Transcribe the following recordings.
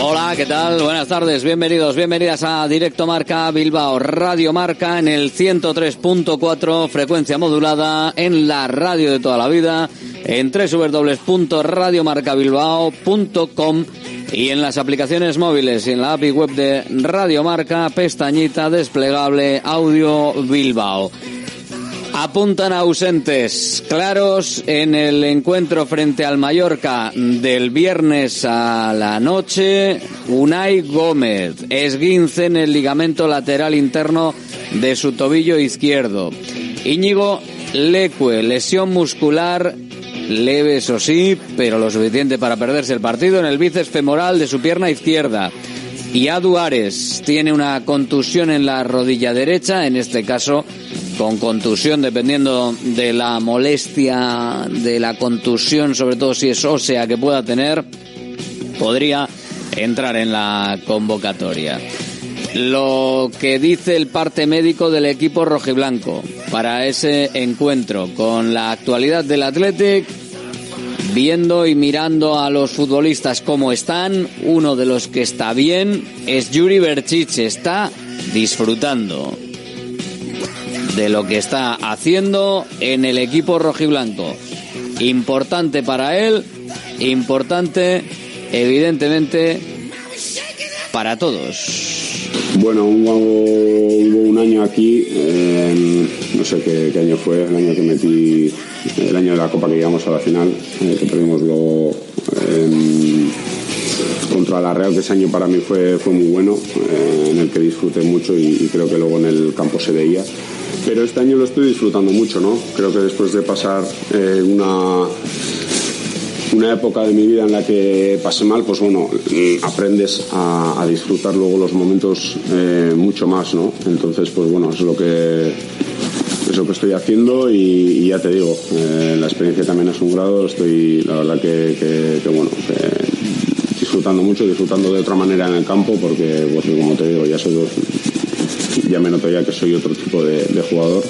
Hola, ¿qué tal? Buenas tardes, bienvenidos, bienvenidas a Directo Marca Bilbao, Radio Marca en el 103.4, frecuencia modulada en la radio de toda la vida, en www.radiomarcabilbao.com y en las aplicaciones móviles y en la API web de Radio Marca, pestañita desplegable Audio Bilbao. Apuntan ausentes claros en el encuentro frente al Mallorca del viernes a la noche. Unai Gómez, esguince en el ligamento lateral interno de su tobillo izquierdo. Íñigo Lecue, lesión muscular leve, eso sí, pero lo suficiente para perderse el partido en el bíceps femoral de su pierna izquierda. Y Adu Ares tiene una contusión en la rodilla derecha, en este caso con contusión, dependiendo de la molestia de la contusión, sobre todo si es ósea que pueda tener, podría entrar en la convocatoria. Lo que dice el parte médico del equipo rojiblanco para ese encuentro con la actualidad del Athletic, viendo y mirando a los futbolistas como están, uno de los que está bien es Yuri Berchiche, está disfrutando de lo que está haciendo en el equipo rojiblanco. Importante para él, importante evidentemente para todos. Bueno, hubo, un año aquí, eh, no sé qué, año fue, el año que metí, el año de la Copa que llegamos a la final, que perdimos luego eh, contra la Real, que ese año para mí fue, fue muy bueno, eh, en el que disfruté mucho y, creo que luego en el campo se veía pero este año lo estoy disfrutando mucho, ¿no? Creo que después de pasar eh, una, una época de mi vida en la que pasé mal, pues bueno, aprendes a, disfrutar luego los momentos eh, mucho más, ¿no? Entonces, pues bueno, es lo que lo que estoy haciendo y, ya te digo, eh, la experiencia también es un grado, estoy la verdad que, bueno, disfrutando mucho, disfrutando de otra manera en el campo, porque, porque como te digo, ya soy ya me noto ya que soy otro tipo de, de jugador.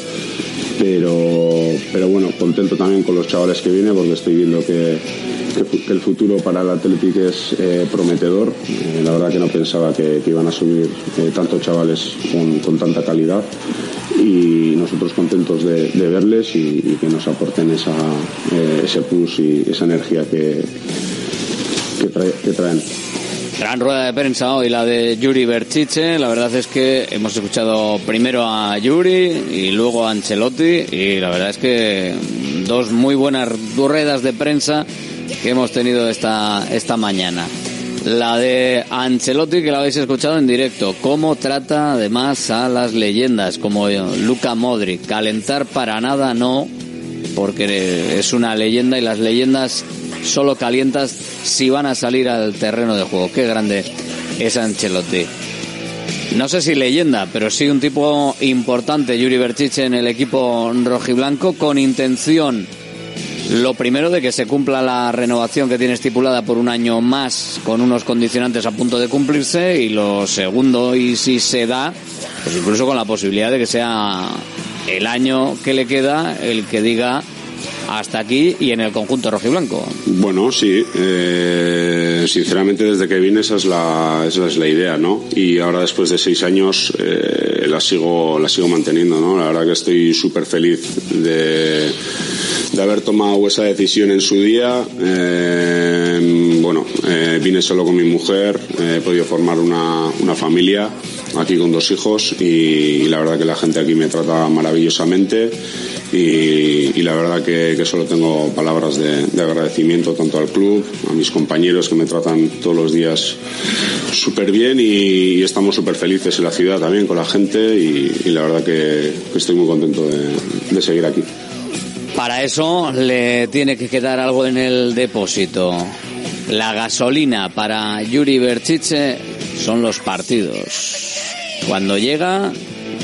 Pero, pero bueno, contento también con los chavales que vienen porque estoy viendo que el futuro para el Athletic es eh, prometedor. Eh, la verdad que no pensaba que, que iban a subir eh, tantos chavales con, con, tanta calidad y nosotros contentos de, de verles y, y, que nos aporten esa, eh, ese plus y esa energía que, que, trae, que traen. Gran rueda de prensa hoy, la de Yuri Berchiche. La verdad es que hemos escuchado primero a Yuri y luego a Ancelotti. Y la verdad es que dos muy buenas ruedas de prensa que hemos tenido esta, esta mañana. La de Ancelotti, que la habéis escuchado en directo. Cómo trata además a las leyendas, como Luca Modric. Calentar para nada no, porque es una leyenda y las leyendas solo calientas si van a salir al terreno de juego. Qué grande es Ancelotti. No sé si leyenda, pero sí un tipo importante, Yuri Berchiche, en el equipo rojiblanco, con intención, lo primero, de que se cumpla la renovación que tiene estipulada por un año más, con unos condicionantes a punto de cumplirse, y lo segundo, y si se da, pues incluso con la posibilidad de que sea el año que le queda el que diga hasta aquí y en el conjunto rojiblanco. Bueno, sí. Eh, sinceramente, desde que vine esa es la, esa es la idea, ¿no? Y ahora después de seis años eh, la sigo la sigo manteniendo, ¿no? La verdad que estoy súper feliz de, de haber tomado esa decisión en su día. Eh, bueno, vine solo con mi mujer, he podido formar una, una familia aquí con dos hijos y, la verdad que la gente aquí me trata maravillosamente y, la verdad que, solo tengo palabras de, agradecimiento tanto al club, a mis compañeros que me tratan todos los días súper bien y, estamos súper felices en la ciudad también con la gente y, la verdad que, estoy muy contento de, seguir aquí. Para eso le tiene que quedar algo en el depósito. La gasolina para Yuri Berchiche son los partidos. Cuando llega,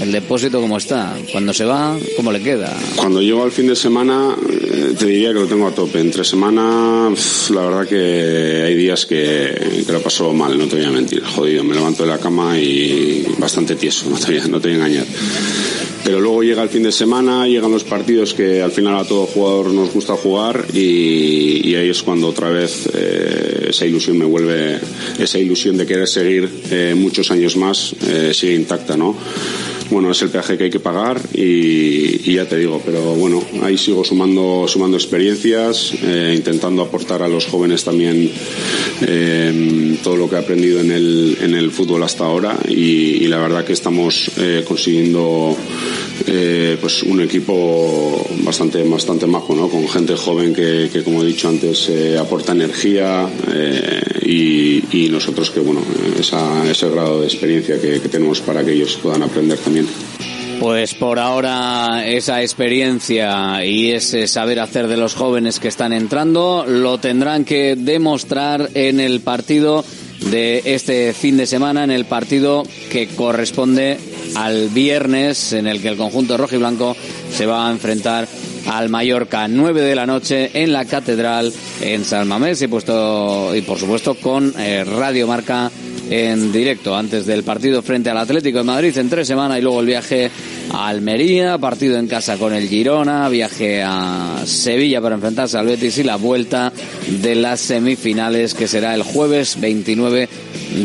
el depósito cómo está. Cuando se va, cómo le queda. Cuando llego al fin de semana, eh, te diría que lo tengo a tope. Entre semana, la verdad que hay días que, lo paso mal, no te voy a mentir. Jodido, me levanto de la cama y bastante tieso, no te voy a, no te voy a engañar. Pero luego llega el fin de semana, llegan los partidos que al final a todo jugador nos gusta jugar y, ahí es cuando otra vez eh, esa ilusión me vuelve, esa ilusión de querer seguir eh, muchos años más eh, sigue intacta, ¿no? Bueno, es el peaje que hay que pagar y, ya te digo, pero bueno, ahí sigo sumando, sumando experiencias, eh, intentando aportar a los jóvenes también eh, todo lo que he aprendido en el, en el fútbol hasta ahora y, la verdad que estamos eh, consiguiendo pues un equipo bastante, bastante majo, ¿no? Con gente joven que, como he dicho antes, aporta energía y, nosotros que, bueno, ese grado de experiencia que tenemos para que ellos puedan aprender también. Pues por ahora esa experiencia y ese saber hacer de los jóvenes que están entrando lo tendrán que demostrar en el partido de este fin de semana, en el partido que corresponde al viernes en el que el conjunto rojo y blanco se va a enfrentar al Mallorca, 9 de la noche en la Catedral en San Mamés y, por supuesto con eh, Radio Marca en directo antes del partido frente al Atlético de Madrid en tres semanas y luego el viaje a Almería, partido en casa con el Girona, viaje a Sevilla para enfrentarse al Betis y la vuelta de las semifinales que será el jueves 29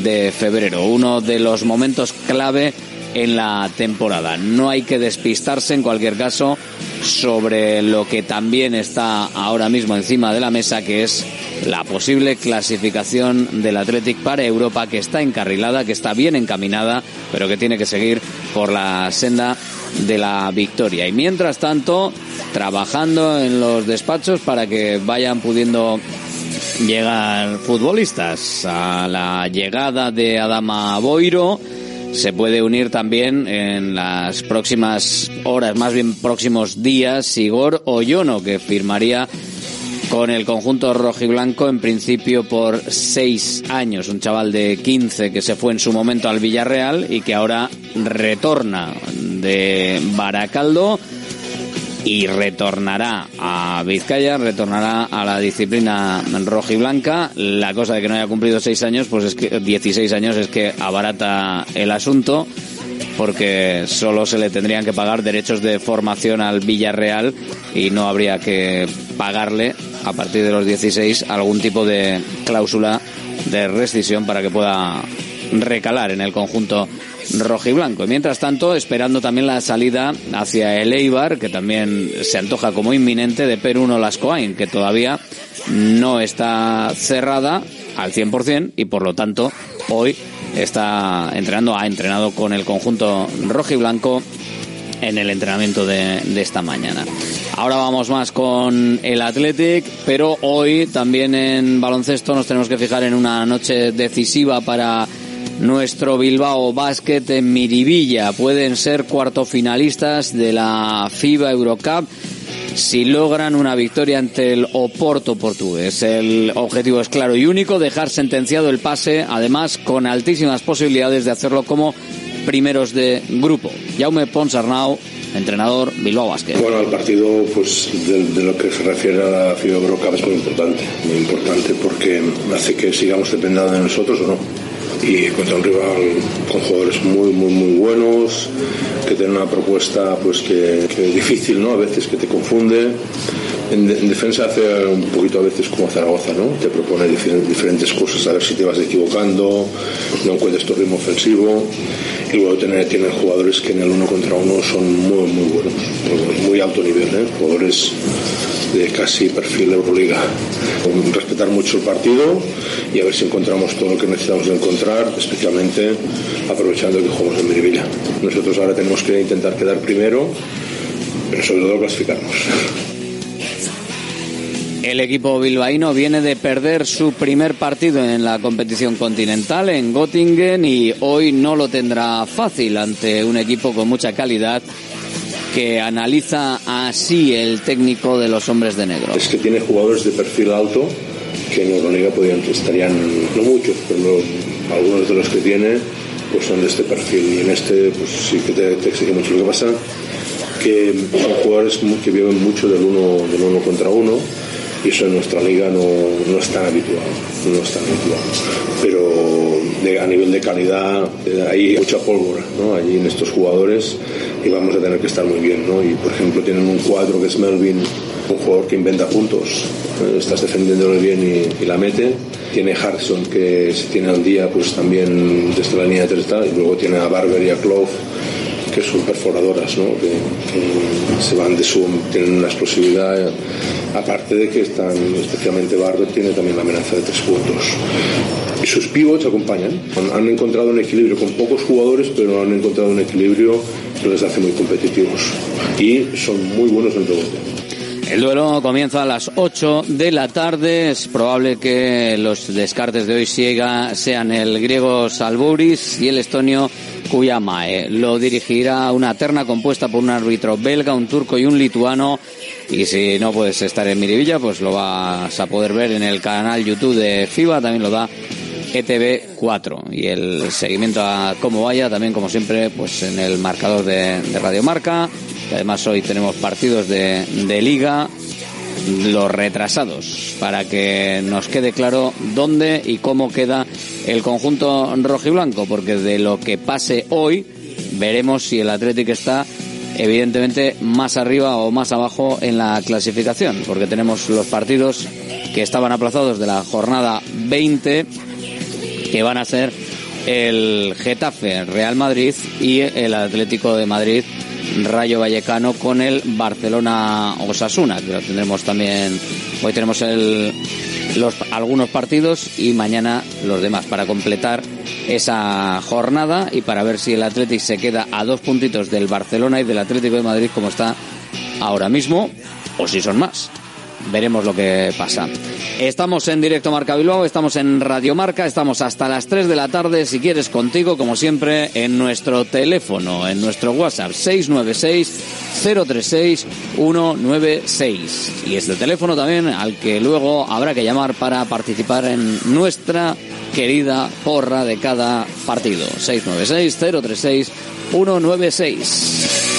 de febrero. Uno de los momentos clave en la temporada. No hay que despistarse en cualquier caso sobre lo que también está ahora mismo encima de la mesa, que es la posible clasificación del Athletic para Europa, que está encarrilada, que está bien encaminada, pero que tiene que seguir por la senda de la victoria. Y mientras tanto, trabajando en los despachos para que vayan pudiendo llegar futbolistas a la llegada de Adama Boiro se puede unir también en las próximas horas, más bien próximos días, Igor Oyono, que firmaría con el conjunto rojiblanco en principio por seis años. Un chaval de 15 que se fue en su momento al Villarreal y que ahora retorna de Baracaldo y retornará a Vizcaya, retornará a la disciplina rojiblanca. La cosa de que no haya cumplido seis años, pues es que 16 años es que abarata el asunto porque solo se le tendrían que pagar derechos de formación al Villarreal y no habría que pagarle a partir de los 16 algún tipo de cláusula de rescisión para que pueda recalar en el conjunto rojiblanco. Y mientras tanto, esperando también la salida hacia el Eibar, que también se antoja como inminente, de Perú Lascoain, que todavía no está cerrada al 100% y por lo tanto hoy está entrenando, ha entrenado con el conjunto rojiblanco en el entrenamiento de, de, esta mañana. Ahora vamos más con el Athletic, pero hoy también en baloncesto nos tenemos que fijar en una noche decisiva para nuestro Bilbao Basket en Miribilla. Pueden ser cuartofinalistas de la FIBA Eurocup si logran una victoria ante el Oporto portugués. El objetivo es claro y único, dejar sentenciado el pase, además con altísimas posibilidades de hacerlo como primeros de grupo. Jaume Ponsarnau, entrenador Bilbao Basket. Bueno, el partido, pues de, lo que se refiere a la FIBA Eurocup es muy importante, muy importante porque hace que sigamos dependiendo de nosotros o no y contra un rival con jugadores muy muy muy buenos que tiene una propuesta pues que, es difícil no a veces que te confunde En, defensa hace un poquito a veces como Zaragoza, ¿no? Te propone diferentes cosas a ver si te vas equivocando, no encuentras tu ritmo ofensivo y luego tienen jugadores que en el uno contra uno son muy, muy buenos, muy, alto nivel, ¿eh? jugadores de casi perfil Euroliga. Respetar mucho el partido y a ver si encontramos todo lo que necesitamos encontrar, especialmente aprovechando que jugamos en Miribilla. Nosotros ahora tenemos que intentar quedar primero, pero sobre todo clasificarnos. El equipo bilbaíno viene de perder su primer partido en la competición continental en Göttingen y hoy no lo tendrá fácil ante un equipo con mucha calidad que analiza así el técnico de los hombres de negro. Es que tiene jugadores de perfil alto que en Euroliga podrían, estarían, no muchos, pero algunos de los que tiene pues son de este perfil y en este pues sí que te, exige mucho. Lo que pasa que son jugadores que viven mucho del uno, del uno contra uno y eso en nuestra liga no, no es tan habitual, no es tan habitual. Pero a nivel de calidad eh, hay mucha pólvora ¿no? allí en estos jugadores y vamos a tener que estar muy bien. ¿no? Y por ejemplo tienen un cuadro que es Melvin, un jugador que inventa puntos, eh, estás defendiéndolo bien y, la mete. Tiene Harrison que si tiene al día pues también desde la línea de tres y luego tiene a Barber y a Clove que son perforadoras, que, se van de zoom, tienen una explosividad, aparte de que están, especialmente Barber tiene también la amenaza de tres puntos. Sus pivots acompañan. Han encontrado un equilibrio con pocos jugadores, pero han encontrado un equilibrio que les hace muy competitivos. Y son muy buenos en rebote. El duelo comienza a las 8 de la tarde. Es probable que los descartes de hoy sean el griego Salburis y el estonio Kuyamae. Lo dirigirá una terna compuesta por un árbitro belga, un turco y un lituano. Y si no puedes estar en Miribilla, pues lo vas a poder ver en el canal YouTube de FIBA, también lo da ETV 4. Y el seguimiento a cómo vaya, también como siempre, pues en el marcador de, Radio Marca. además hoy tenemos partidos de, de liga los retrasados para que nos quede claro dónde y cómo queda el conjunto rojiblanco, porque de lo que pase hoy veremos si el Athletic está evidentemente más arriba o más abajo en la clasificación, porque tenemos los partidos que estaban aplazados de la jornada 20 que van a ser el Getafe Real Madrid y el Atlético de Madrid Rayo Vallecano con el Barcelona Osasuna, que lo tendremos también. Hoy tenemos el, los, algunos partidos y mañana los demás para completar esa jornada y para ver si el Atlético se queda a dos puntitos del Barcelona y del Atlético de Madrid como está ahora mismo o si son más veremos lo que pasa. Estamos en directo Marca Bilbao, estamos en Radio Marca, estamos hasta las 3 de la tarde, si quieres contigo, como siempre, en nuestro teléfono, en nuestro WhatsApp 696-036-196. Y este teléfono también al que luego habrá que llamar para participar en nuestra querida porra de cada partido. 696-036-196.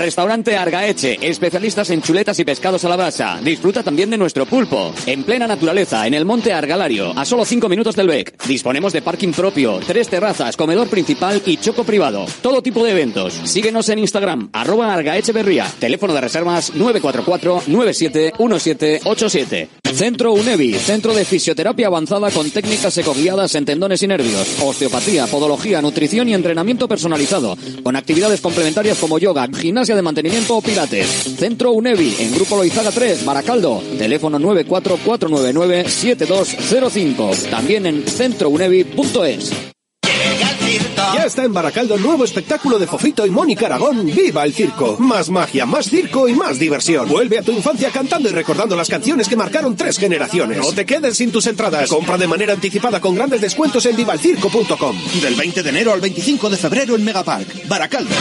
Restaurante Argaeche, especialistas en chuletas y pescados a la brasa. Disfruta también de nuestro pulpo. En plena naturaleza, en el monte Argalario, a solo 5 minutos del BEC. Disponemos de parking propio, tres terrazas, comedor principal y choco privado. Todo tipo de eventos. Síguenos en Instagram, arroba Argaecheverría. Teléfono de reservas 944-971787. Centro UNEVI, centro de fisioterapia avanzada con técnicas ecoguiadas en tendones y nervios, osteopatía, podología, nutrición y entrenamiento personalizado, con actividades complementarias como yoga, gimnasia de mantenimiento o pilates. Centro UNEVI, en Grupo Loizaga 3, Baracaldo, teléfono 944997205. También en centrounevi.es. Ya está en Baracaldo el nuevo espectáculo de Fofito y Mónica Aragón, ¡Viva el Circo! Más magia, más circo y más diversión. Vuelve a tu infancia cantando y recordando las canciones que marcaron tres generaciones. No te quedes sin tus entradas. Compra de manera anticipada con grandes descuentos en vivalcirco.com. Del 20 de enero al 25 de febrero en Megapark, Baracaldo.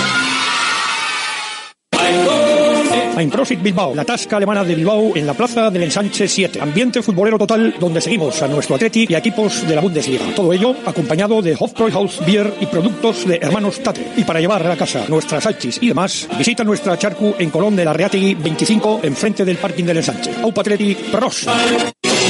Profit Bilbao, la tasca alemana de Bilbao en la plaza del Ensanche 7. Ambiente futbolero total donde seguimos a nuestro Athletic y a equipos de la Bundesliga. Todo ello acompañado de Hofbräuhaus Beer y productos de hermanos Tate. Y para llevar a la casa nuestras salchis y demás, visita nuestra charcu en Colón de la Reategui 25 enfrente del parking del Ensanche. Aupa Athletic Pros.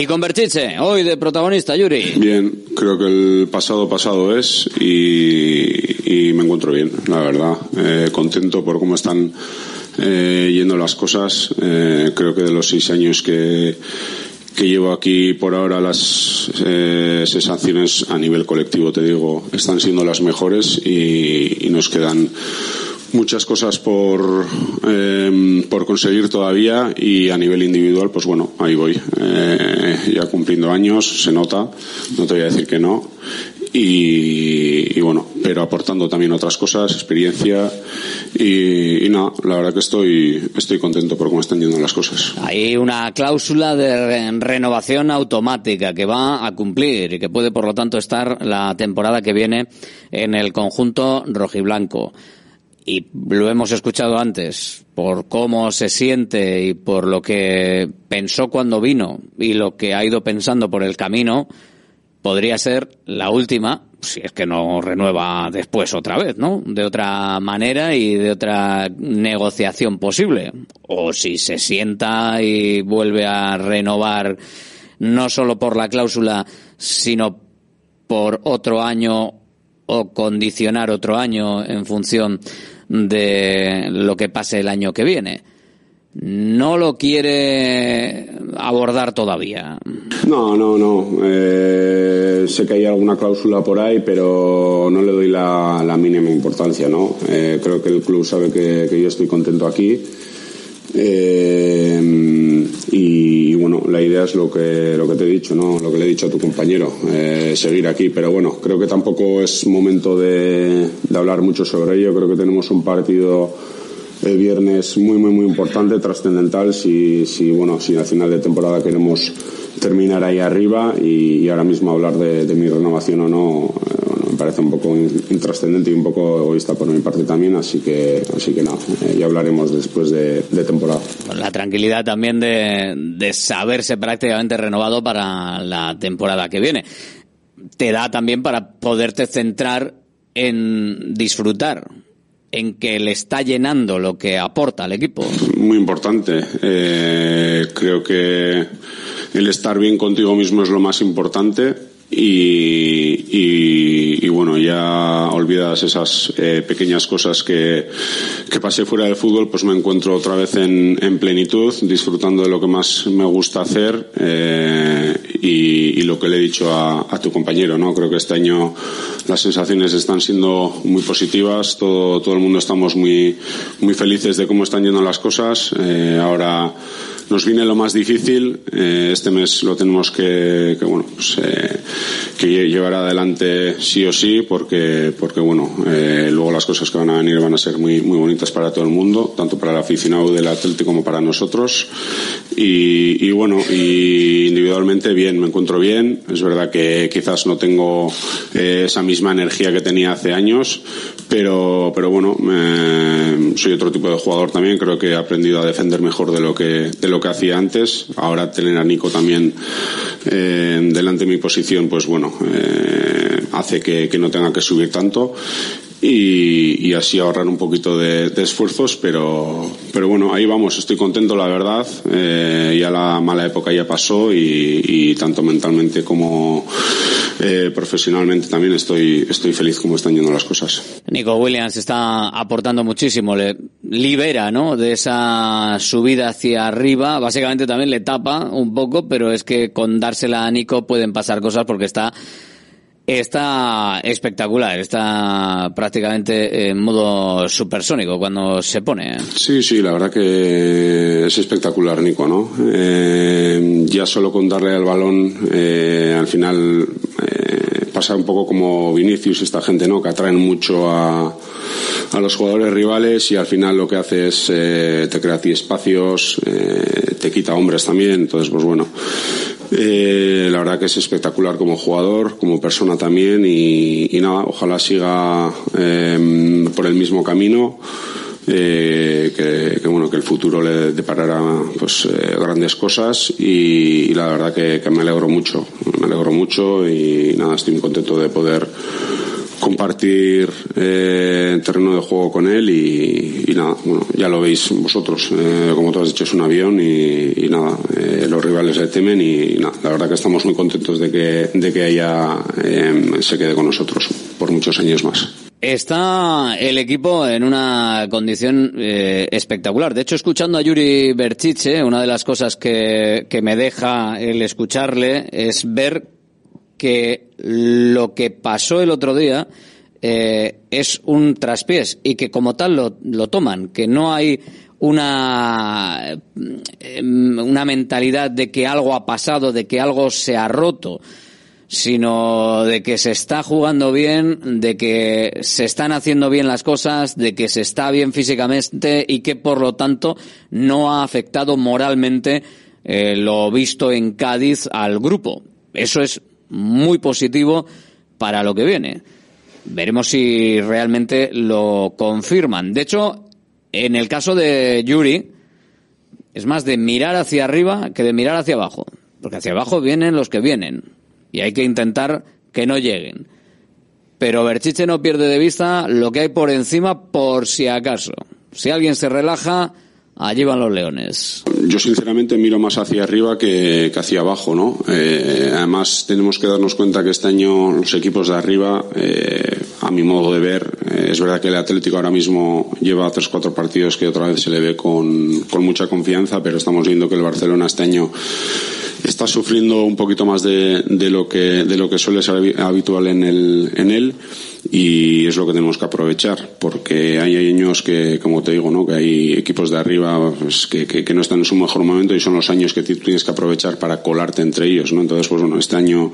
Y con Berchiche, hoy de protagonista, Yuri. Bien, creo que el pasado pasado es y, me encuentro bien, la verdad. Eh, contento por cómo están eh, yendo las cosas. Eh, creo que de los seis años que, que llevo aquí por ahora las eh, sensaciones a nivel colectivo, te digo, están siendo las mejores y nos quedan muchas cosas por, eh, por conseguir todavía y a nivel individual, pues bueno, ahí voy. Eh, ya cumpliendo años, se nota, no te voy a decir que no. Y, bueno, pero aportando también otras cosas, experiencia y, nada, la verdad que estoy, estoy contento por cómo están yendo las cosas. Hay una cláusula de re- renovación automática que va a cumplir y que puede, por lo tanto, estar la temporada que viene en el conjunto rojiblanco. Y lo hemos escuchado antes, por cómo se siente y por lo que pensó cuando vino y lo que ha ido pensando por el camino, podría ser la última, si es que no renueva después otra vez, ¿no? De otra manera y de otra negociación posible. O si se sienta y vuelve a renovar no solo por la cláusula, sino por otro año o condicionar otro año en función de lo que pase el año que viene. No lo quiere abordar todavía. No, no, no. Eh, sé que hay alguna cláusula por ahí, pero no le doy la, mínima importancia, ¿no? Eh, creo que el club sabe que yo estoy contento aquí. Eh, y, bueno, la idea es lo que, lo que te he dicho, ¿no? Lo que le he dicho a tu compañero, eh, seguir aquí. Pero bueno, creo que tampoco es momento de, hablar mucho sobre ello. Creo que tenemos un partido el viernes muy muy muy importante, trascendental si, si bueno si al final de temporada queremos terminar ahí arriba y, ahora mismo hablar de, mi renovación o no parece un poco in- intrascendente y un poco egoísta por mi parte también así que así que nada eh, ya hablaremos después de, de temporada Con la tranquilidad también de, de saberse prácticamente renovado para la temporada que viene. Te da también para poderte centrar en disfrutar, en que le está llenando lo que aporta al equipo. muy importante. Eh, creo que el estar bien contigo mismo es lo más importante y, y- bueno, ya olvidas esas eh, pequeñas cosas que, que pasé fuera del fútbol, pues me encuentro otra vez en, en plenitud, disfrutando de lo que más me gusta hacer eh, y, lo que le he dicho a, tu compañero, ¿no? Creo que este año las sensaciones están siendo muy positivas, todo, todo el mundo estamos muy, muy felices de cómo están yendo las cosas. Eh, ahora nos viene lo más difícil. Eh, este mes lo tenemos que, bueno, pues, eh, que llevar adelante sí o sí, porque, porque bueno, eh, luego las cosas que van a venir van a ser muy, muy bonitas para todo el mundo, tanto para el aficionado del Atlético como para nosotros. Y, bueno, y individualmente bien, me encuentro bien. Es verdad que quizás no tengo esa misma energía que tenía hace años, pero, pero bueno, soy otro tipo de jugador también. Creo que he aprendido a defender mejor de lo que, que hacía antes. Ahora tener a Nico también eh, delante de mi posición, pues bueno, eh, hace que, no tenga que subir tanto. Y, así ahorrar un poquito de, esfuerzos, pero, pero bueno, ahí vamos, estoy contento, la verdad. Eh, ya la mala época ya pasó y tanto mentalmente como eh, profesionalmente también estoy, estoy feliz como están yendo las cosas. Nico Williams está aportando muchísimo, le libera ¿no? de esa subida hacia arriba, básicamente también le tapa un poco, pero es que con dársela a Nico pueden pasar cosas porque está Está espectacular, está prácticamente en modo supersónico cuando se pone. Sí, sí, la verdad que es espectacular, Nico, ¿no? Eh, ya solo con darle al balón, eh, al final eh, pasa un poco como Vinicius, esta gente, ¿no? Que atraen mucho a, a los jugadores rivales y al final lo que hace es te crea a ti espacios, te quita hombres también, entonces pues bueno eh, la verdad que es espectacular como jugador, como persona también y, nada, ojalá siga em, por el mismo camino. Eh, que, bueno que el futuro le deparará pues eh, grandes cosas y, la verdad que, que, me alegro mucho me alegro mucho y nada estoy muy contento de poder compartir eh, terreno de juego con él y, nada, bueno, ya lo veis vosotros, eh, como tú has dicho es un avión y, nada, eh, los rivales le temen y nada, la verdad que estamos muy contentos de que, de que ella em, se quede con nosotros por muchos años más. Está el equipo en una condición eh, espectacular. De hecho, escuchando a Yuri Berchiche, una de las cosas que, que me deja el escucharle es ver que lo que pasó el otro día eh, es un traspiés y que como tal lo, lo toman, que no hay una, em, una mentalidad de que algo ha pasado, de que algo se ha roto, sino de que se está jugando bien, de que se están haciendo bien las cosas, de que se está bien físicamente y que por lo tanto no ha afectado moralmente eh, lo visto en Cádiz al grupo. Eso es muy positivo para lo que viene. Veremos si realmente lo confirman. De hecho, en el caso de Yuri, es más de mirar hacia arriba que de mirar hacia abajo. Porque hacia abajo vienen los que vienen. Y hay que intentar que no lleguen. Pero Berchiche no pierde de vista lo que hay por encima por si acaso. Si alguien se relaja, Allí van los leones. Yo sinceramente miro más hacia arriba que, hacia abajo, ¿no? Eh, además tenemos que darnos cuenta que este año los equipos de arriba, eh, a mi modo de ver, eh, es verdad que el Atlético ahora mismo lleva tres cuatro partidos que otra vez se le ve con, con mucha confianza, pero estamos viendo que el Barcelona este año está sufriendo un poquito más de, de, lo que de lo que suele ser habitual en el en él y es lo que tenemos que aprovechar porque hay años que como te digo no que hay equipos de arriba pues, que, que, no están en su mejor momento y son los años que tienes que aprovechar para colarte entre ellos no entonces pues bueno este año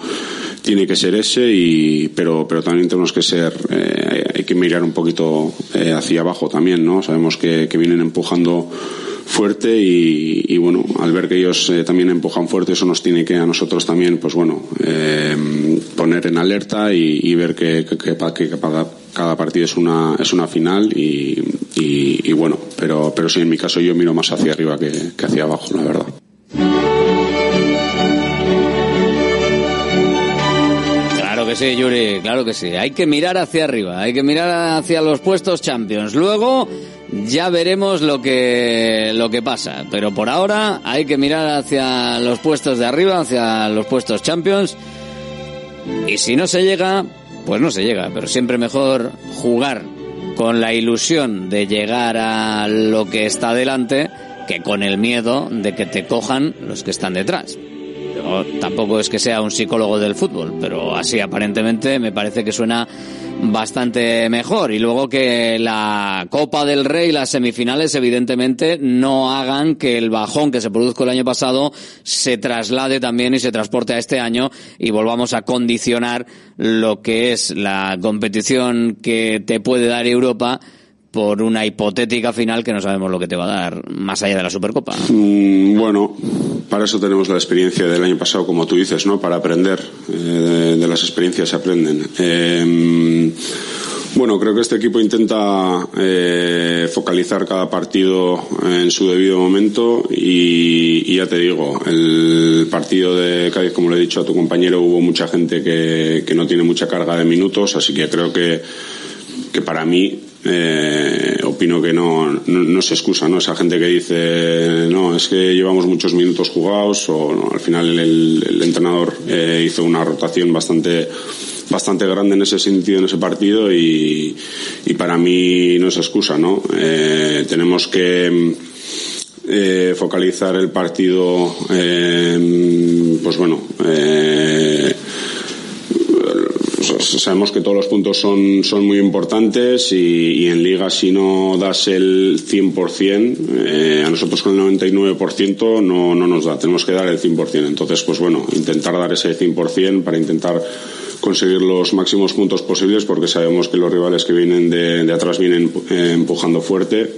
tiene que ser ese y pero pero también tenemos que ser eh, hay que mirar un poquito eh, hacia abajo también no sabemos que, que vienen empujando fuerte y, bueno, al ver que ellos eh, también empujan fuerte, eso nos tiene que a nosotros también, pues bueno, eh, poner en alerta y, ver que, que, cada, partido es una, es una final y, y, bueno, pero, pero sí, en mi caso yo miro más hacia arriba que, que hacia abajo, la verdad. Claro que sí, Yuri, claro que sí. Hay que mirar hacia arriba, hay que mirar hacia los puestos Champions. Luego ya veremos lo que, lo que pasa. Pero por ahora hay que mirar hacia los puestos de arriba, hacia los puestos Champions. Y si no se llega, pues no se llega. Pero siempre mejor jugar con la ilusión de llegar a lo que está delante que con el miedo de que te cojan los que están detrás. Yo tampoco es que sea un psicólogo del fútbol, pero así aparentemente me parece que suena bastante mejor. Y luego que la Copa del Rey, las semifinales, evidentemente no hagan que el bajón que se produjo el año pasado se traslade también y se transporte a este año y volvamos a condicionar lo que es la competición que te puede dar Europa por una hipotética final que no sabemos lo que te va a dar más allá de la Supercopa. Mm, bueno, para eso tenemos la experiencia del año pasado, como tú dices, ¿no? Para aprender. Eh, de, las experiencias se aprenden. Em, bueno, creo que este equipo intenta eh, focalizar cada partido en su debido momento y, ya te digo, el partido de Cádiz, como le he dicho a tu compañero, hubo mucha gente que, que no tiene mucha carga de minutos, así que creo que, que para mí eh, opino que no, no, se excusa, ¿no? Esa gente que dice, no, es que llevamos muchos minutos jugados o al final el, entrenador eh, hizo una rotación bastante bastante grande en ese sentido en ese partido y, y para mí no es excusa, ¿no? Eh, tenemos que eh, focalizar el partido, pues bueno, eh, sabemos que todos los puntos son, son muy importantes y, en liga si no das el 100%, eh, a nosotros con el 99% no, no nos da, tenemos que dar el 100%. Entonces, pues bueno, intentar dar ese 100% para intentar conseguir los máximos puntos posibles porque sabemos que los rivales que vienen de, atrás vienen eh, empujando fuerte.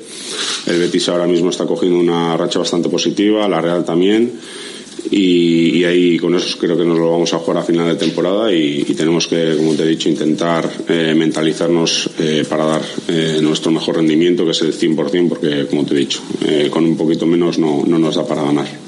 El Betis ahora mismo está cogiendo una racha bastante positiva, la Real también y, ahí con eso creo que nos lo vamos a jugar a final de temporada y, tenemos que, como te he dicho, intentar eh, mentalizarnos eh, para dar eh, nuestro mejor rendimiento, que es el 100%, porque, como te he dicho, con un poquito menos no, no nos da para ganar.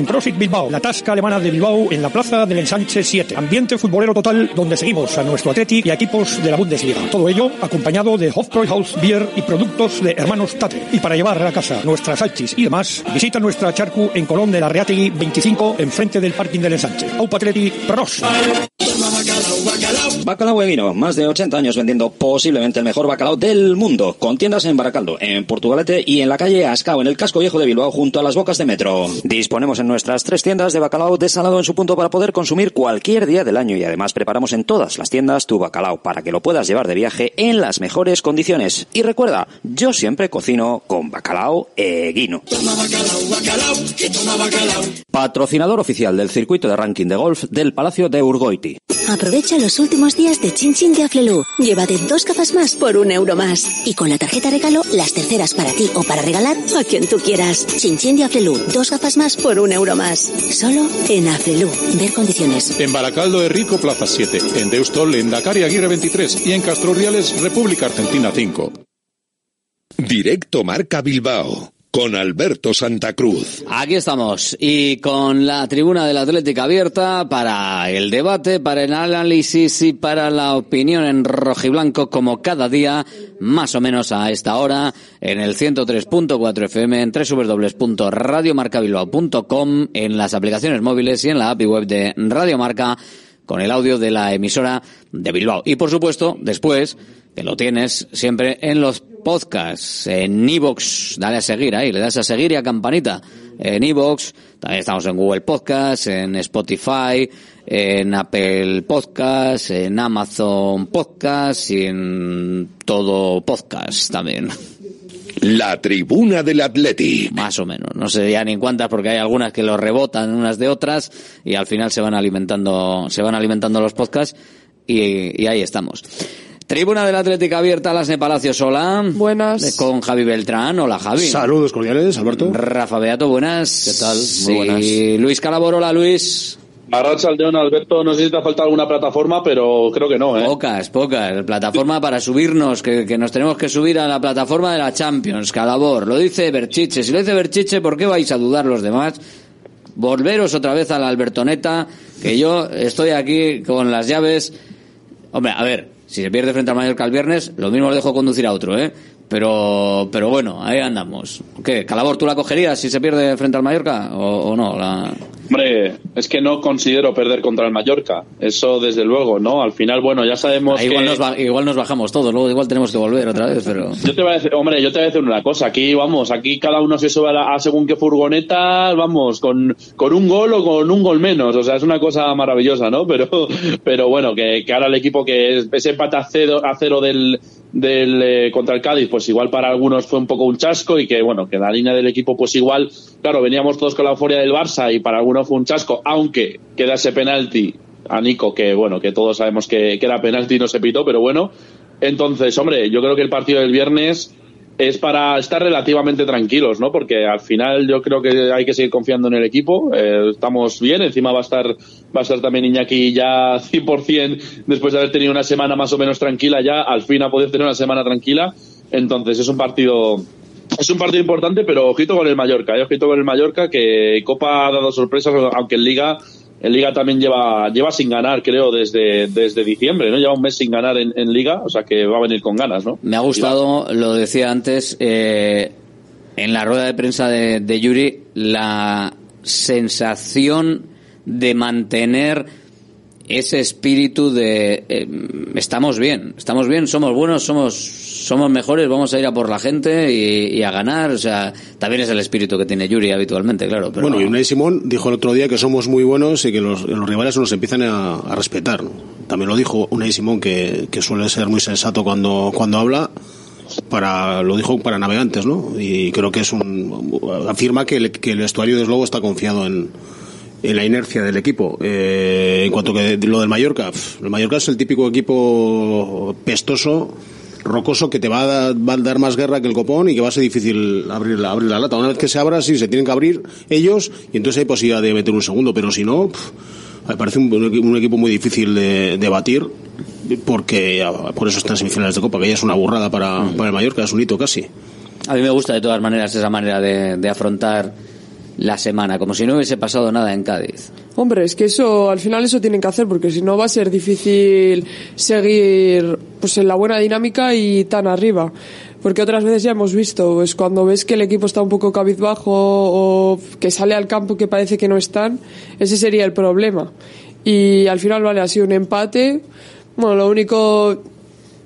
Profit Bilbao, la tasca alemana de Bilbao en la plaza del Ensanche 7. Ambiente futbolero total donde seguimos a nuestro Atleti y equipos de la Bundesliga. Todo ello acompañado de Hofbräuhaus Beer y productos de hermanos Tate. Y para llevar a casa nuestras salchis y demás, visita nuestra charcu en Colón de la Reategui 25 enfrente del parking del Ensanche. Aupa Atleti, pros. Bacalao vino, más de 80 años vendiendo posiblemente el mejor bacalao del mundo, con tiendas en Baracaldo, en Portugalete y en la calle Ascao, en el casco viejo de Bilbao, junto a las bocas de metro. Disponemos en nuestras tres tiendas de bacalao desalado en su punto para poder consumir cualquier día del año y además preparamos en todas las tiendas tu bacalao para que lo puedas llevar de viaje en las mejores condiciones. Y recuerda, yo siempre cocino con bacalao eguino. Patrocinador oficial del circuito de ranking de golf del Palacio de Urgoiti. Aprovecha los últimos días de Chin Chin de Aflelu. Llévate dos gafas más por un euro más. Y con la tarjeta regalo, las terceras para ti o para regalar a quien tú quieras. Chin Chin de Aflelu. Dos gafas más por un euro más. Solo en Aflelu. Ver condiciones. En Baracaldo de Rico, Plaza 7. En Deustol, en Dakar Aguirre 23. Y en Castro República Argentina 5. Directo Marca Bilbao con Alberto Santa Cruz. Aquí estamos y con la tribuna de la Atlética abierta para el debate, para el análisis y para la opinión en rojiblanco como cada día, más o menos a esta hora, en el 103.4 FM, en www.radiomarcabilbao.com, en las aplicaciones móviles y en la API web de Radio Marca con el audio de la emisora de Bilbao. Y por supuesto, después, que lo tienes siempre en los podcasts, en Evox, dale a seguir ahí, le das a seguir y a campanita. En Evox, también estamos en Google Podcasts, en Spotify, en Apple Podcasts, en Amazon Podcasts y en todo podcast también. La tribuna del Atleti. Más o menos. No sé ya ni cuántas porque hay algunas que lo rebotan unas de otras y al final se van alimentando, se van alimentando los podcasts y, y ahí estamos. Tribuna del Atlética abierta, las de Palacio Sola. Buenas. Con Javi Beltrán. Hola, Javi. Saludos cordiales, Alberto. Rafa Beato, buenas. ¿Qué tal? Muy Sí, buenas. Luis Calabor, hola, Luis. Arrachaldeón, Alberto, no sé si te ha faltado alguna plataforma, pero creo que no, ¿eh? Pocas, pocas. Plataforma para subirnos, que, que nos tenemos que subir a la plataforma de la Champions, Calabor. Lo dice Berchiche. Si lo dice Berchiche, ¿por qué vais a dudar los demás? Volveros otra vez a la Albertoneta, que yo estoy aquí con las llaves. Hombre, a ver, si se pierde frente al Mallorca el viernes, lo mismo lo dejo conducir a otro, ¿eh? Pero, pero bueno, ahí andamos. ¿Qué? Calabor, ¿tú la cogerías si se pierde frente al Mallorca o, o no? La... Hombre, es que no considero perder contra el Mallorca. Eso desde luego, ¿no? Al final, bueno, ya sabemos Ah, igual, que... nos ba- igual nos bajamos todos, luego igual tenemos que volver otra vez, pero... Yo te voy a decir, hombre, yo te voy a decir una cosa. Aquí, vamos, aquí cada uno se sube a, la- a según qué furgoneta, vamos, con, con un gol o con un gol menos. O sea, es una cosa maravillosa, ¿no? Pero, pero bueno, que, que ahora el equipo que es- ese empate a cero, a cero del, del eh, contra el Cádiz, pues igual para algunos fue un poco un chasco y que, bueno, que la línea del equipo, pues igual, claro, veníamos todos con la euforia del Barça y para algunos fue un chasco, aunque queda ese penalti a Nico, que bueno, que todos sabemos que, que era penalti y no se pitó, pero bueno. Entonces, hombre, yo creo que el partido del viernes es para estar relativamente tranquilos, ¿no? Porque al final yo creo que hay que seguir confiando en el equipo. Eh, estamos bien, encima va a estar va a estar también Iñaki ya 100% después de haber tenido una semana más o menos tranquila ya, al fin ha podido tener una semana tranquila. Entonces es un partido es un partido importante, pero ojito con el Mallorca, ¿eh? ojito con el Mallorca que Copa ha dado sorpresas, aunque en Liga en Liga también lleva lleva sin ganar, creo, desde desde diciembre, ¿no? Lleva un mes sin ganar en, Liga, o sea que va a venir con ganas, ¿no? Me ha gustado, lo decía antes, eh, en la rueda de prensa de, de Yuri, la sensación de mantener ese espíritu de eh, estamos bien, estamos bien, somos buenos, somos somos mejores, vamos a ir a por la gente y, a ganar, o sea, también es el espíritu que tiene Yuri habitualmente, claro. Pero Bueno, y Unai Simón dijo el otro día que somos muy buenos y que los, rivales nos empiezan a, respetar. También lo dijo Unai Simón, que, que suele ser muy sensato cuando, cuando habla. Para, lo dijo para navegantes, ¿no? Y creo que es un. afirma que el, que el vestuario, desde luego, está confiado en, en la inercia del equipo. Eh, en cuanto que lo del Mallorca, el Mallorca es el típico equipo pestoso, rocoso, que te va a, dar, va a dar más guerra que el copón y que va a ser difícil abrir la, abrir la lata. Una vez que se abra, sí, se tienen que abrir ellos y entonces hay posibilidad de meter un segundo, pero si no, me parece un, un equipo muy difícil de, de batir porque por eso está en semifinales de Copa, que ya es una burrada para, para el Mallorca, es un hito casi. A mí me gusta de todas maneras esa manera de, de afrontar la semana, como si no hubiese pasado nada en Cádiz. Hombre, es que eso, al final eso tienen que hacer, porque si no va a ser difícil seguir pues en la buena dinámica y tan arriba. Porque otras veces ya hemos visto, pues cuando ves que el equipo está un poco cabizbajo o que sale al campo que parece que no están, ese sería el problema. Y al final, vale, ha sido un empate. Bueno, lo único,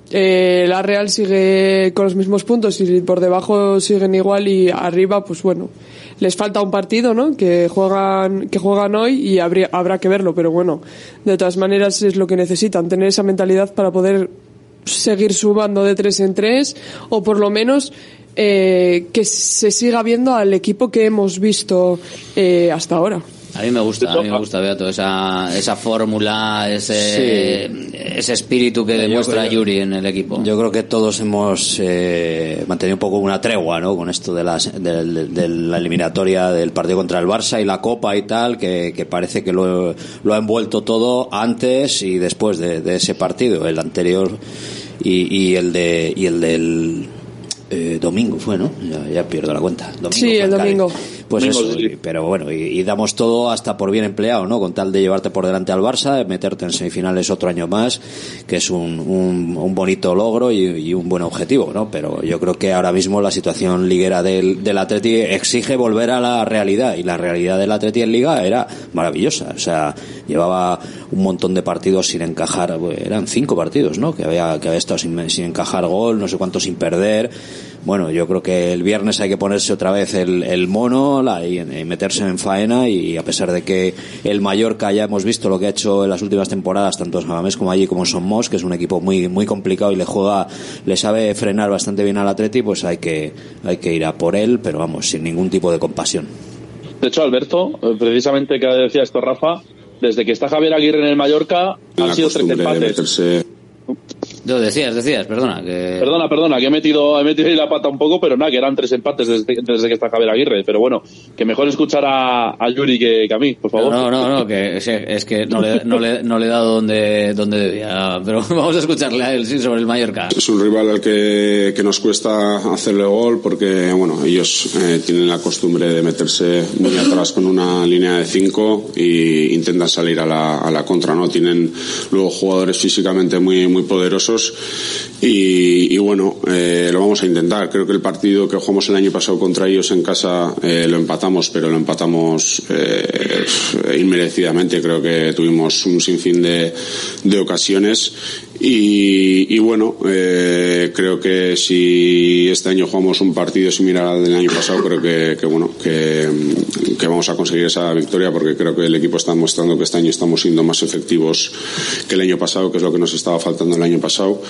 eh, la Real sigue con los mismos puntos y por debajo siguen igual y arriba, pues bueno, les falta un partido, ¿no? Que juegan, que juegan hoy y habría, habrá que verlo, pero bueno, de todas maneras es lo que necesitan, tener esa mentalidad para poder seguir sumando de tres en tres o por lo menos eh, que se siga viendo al equipo que hemos visto eh, hasta ahora. A mí me gusta, a mí me gusta, Beato, esa, esa fórmula, ese, ese espíritu que demuestra creo- Yuri en el equipo. Yo creo que todos hemos eh, mantenido un poco una tregua, ¿no? Con esto de, las, de, de- de la eliminatoria del partido contra el Barça y la Copa y tal, que, que parece que lo, lo ha envuelto todo antes y después de, de ese partido, el anterior y, y el de y el del Eh, domingo fue, ¿no? Ya, ya pierdo la cuenta. Domingo Sí, el Cádiz. Pues eso, y- pero bueno, y, y damos todo hasta por bien empleado, ¿no? Con tal de llevarte por delante al Barça, meterte en semifinales otro año más, que es un, un, un bonito logro y, y un buen objetivo, ¿no? Pero yo creo que ahora mismo la situación liguera del, del Atleti exige volver a la realidad y la realidad del Atleti en Liga era maravillosa, o sea, llevaba un montón de partidos sin encajar, eran cinco partidos, ¿no? Que había, que había estado sin, sin encajar gol, no sé cuánto sin perder. Bueno, yo creo que el viernes hay que ponerse otra vez el, el mono la- y, y meterse en faena y a pesar de que el Mallorca ya hemos visto lo que ha hecho en las últimas temporadas, tanto en Samamés como allí como en Somos, que es un equipo muy muy complicado y le juega, le sabe frenar bastante bien al Atleti, pues hay que, hay que ir a por él, pero vamos, sin ningún tipo de compasión. De hecho, Alberto, eh, precisamente que decía esto Rafa, desde que está Javier Aguirre en el Mallorca han sido tres empates. Yo decías, decías, perdona, que... Perdona, perdona, que he metido, he metido ahí la pata un poco, pero nada, que eran tres empates desde, desde que está Javier Aguirre. Pero bueno, que mejor escuchar a, a Yuri que, que a mí, por favor. No, no, no, que es, es que no le, no, le, no le he dado donde, donde debía. Pero vamos a escucharle a él, sí, sobre el Mallorca. Es un rival al que, que nos cuesta hacerle gol porque bueno ellos eh, tienen la costumbre de meterse muy atrás con una línea de cinco y intentan salir a la, a la contra no tienen luego jugadores físicamente muy muy poderosos y, bueno eh, lo vamos a intentar. Creo que el partido que jugamos el año pasado contra ellos en casa eh, lo empatamos pero lo empatamos eh, inmerecidamente. Creo que tuvimos un sinfín de, de ocasiones y, bueno, eh, creo que si este año jugamos un partido similar al del año pasado, creo que, bueno, que, vamos a conseguir esa victoria porque creo que el equipo está mostrando que este año estamos siendo más efectivos que el año pasado, que es lo que nos estaba faltando el año pasado.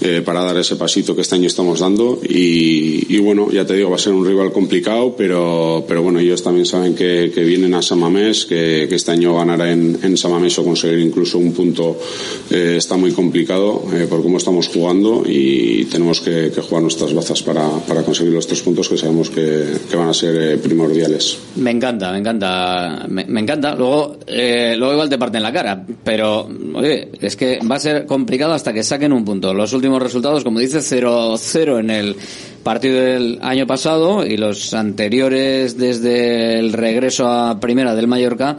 eh, para dar ese pasito que este año estamos dando y, bueno, ya te digo, va a ser un rival complicado, pero, pero bueno, ellos también saben que, que vienen a Samamés, que, que este año ganar en, en Samamés o conseguir incluso un punto eh, está muy complicado eh, por cómo estamos jugando y tenemos que, jugar nuestras bazas para, para conseguir los tres puntos que sabemos que, van a ser eh, primordiales. Me encanta, me encanta, me, encanta. Luego, eh, luego igual te parten la cara, pero oye, es que va a ser complicado hasta que saquen un punto. Los últimos resultados, como dice, 0-0 en el partido del año pasado y los anteriores desde el regreso a primera del Mallorca,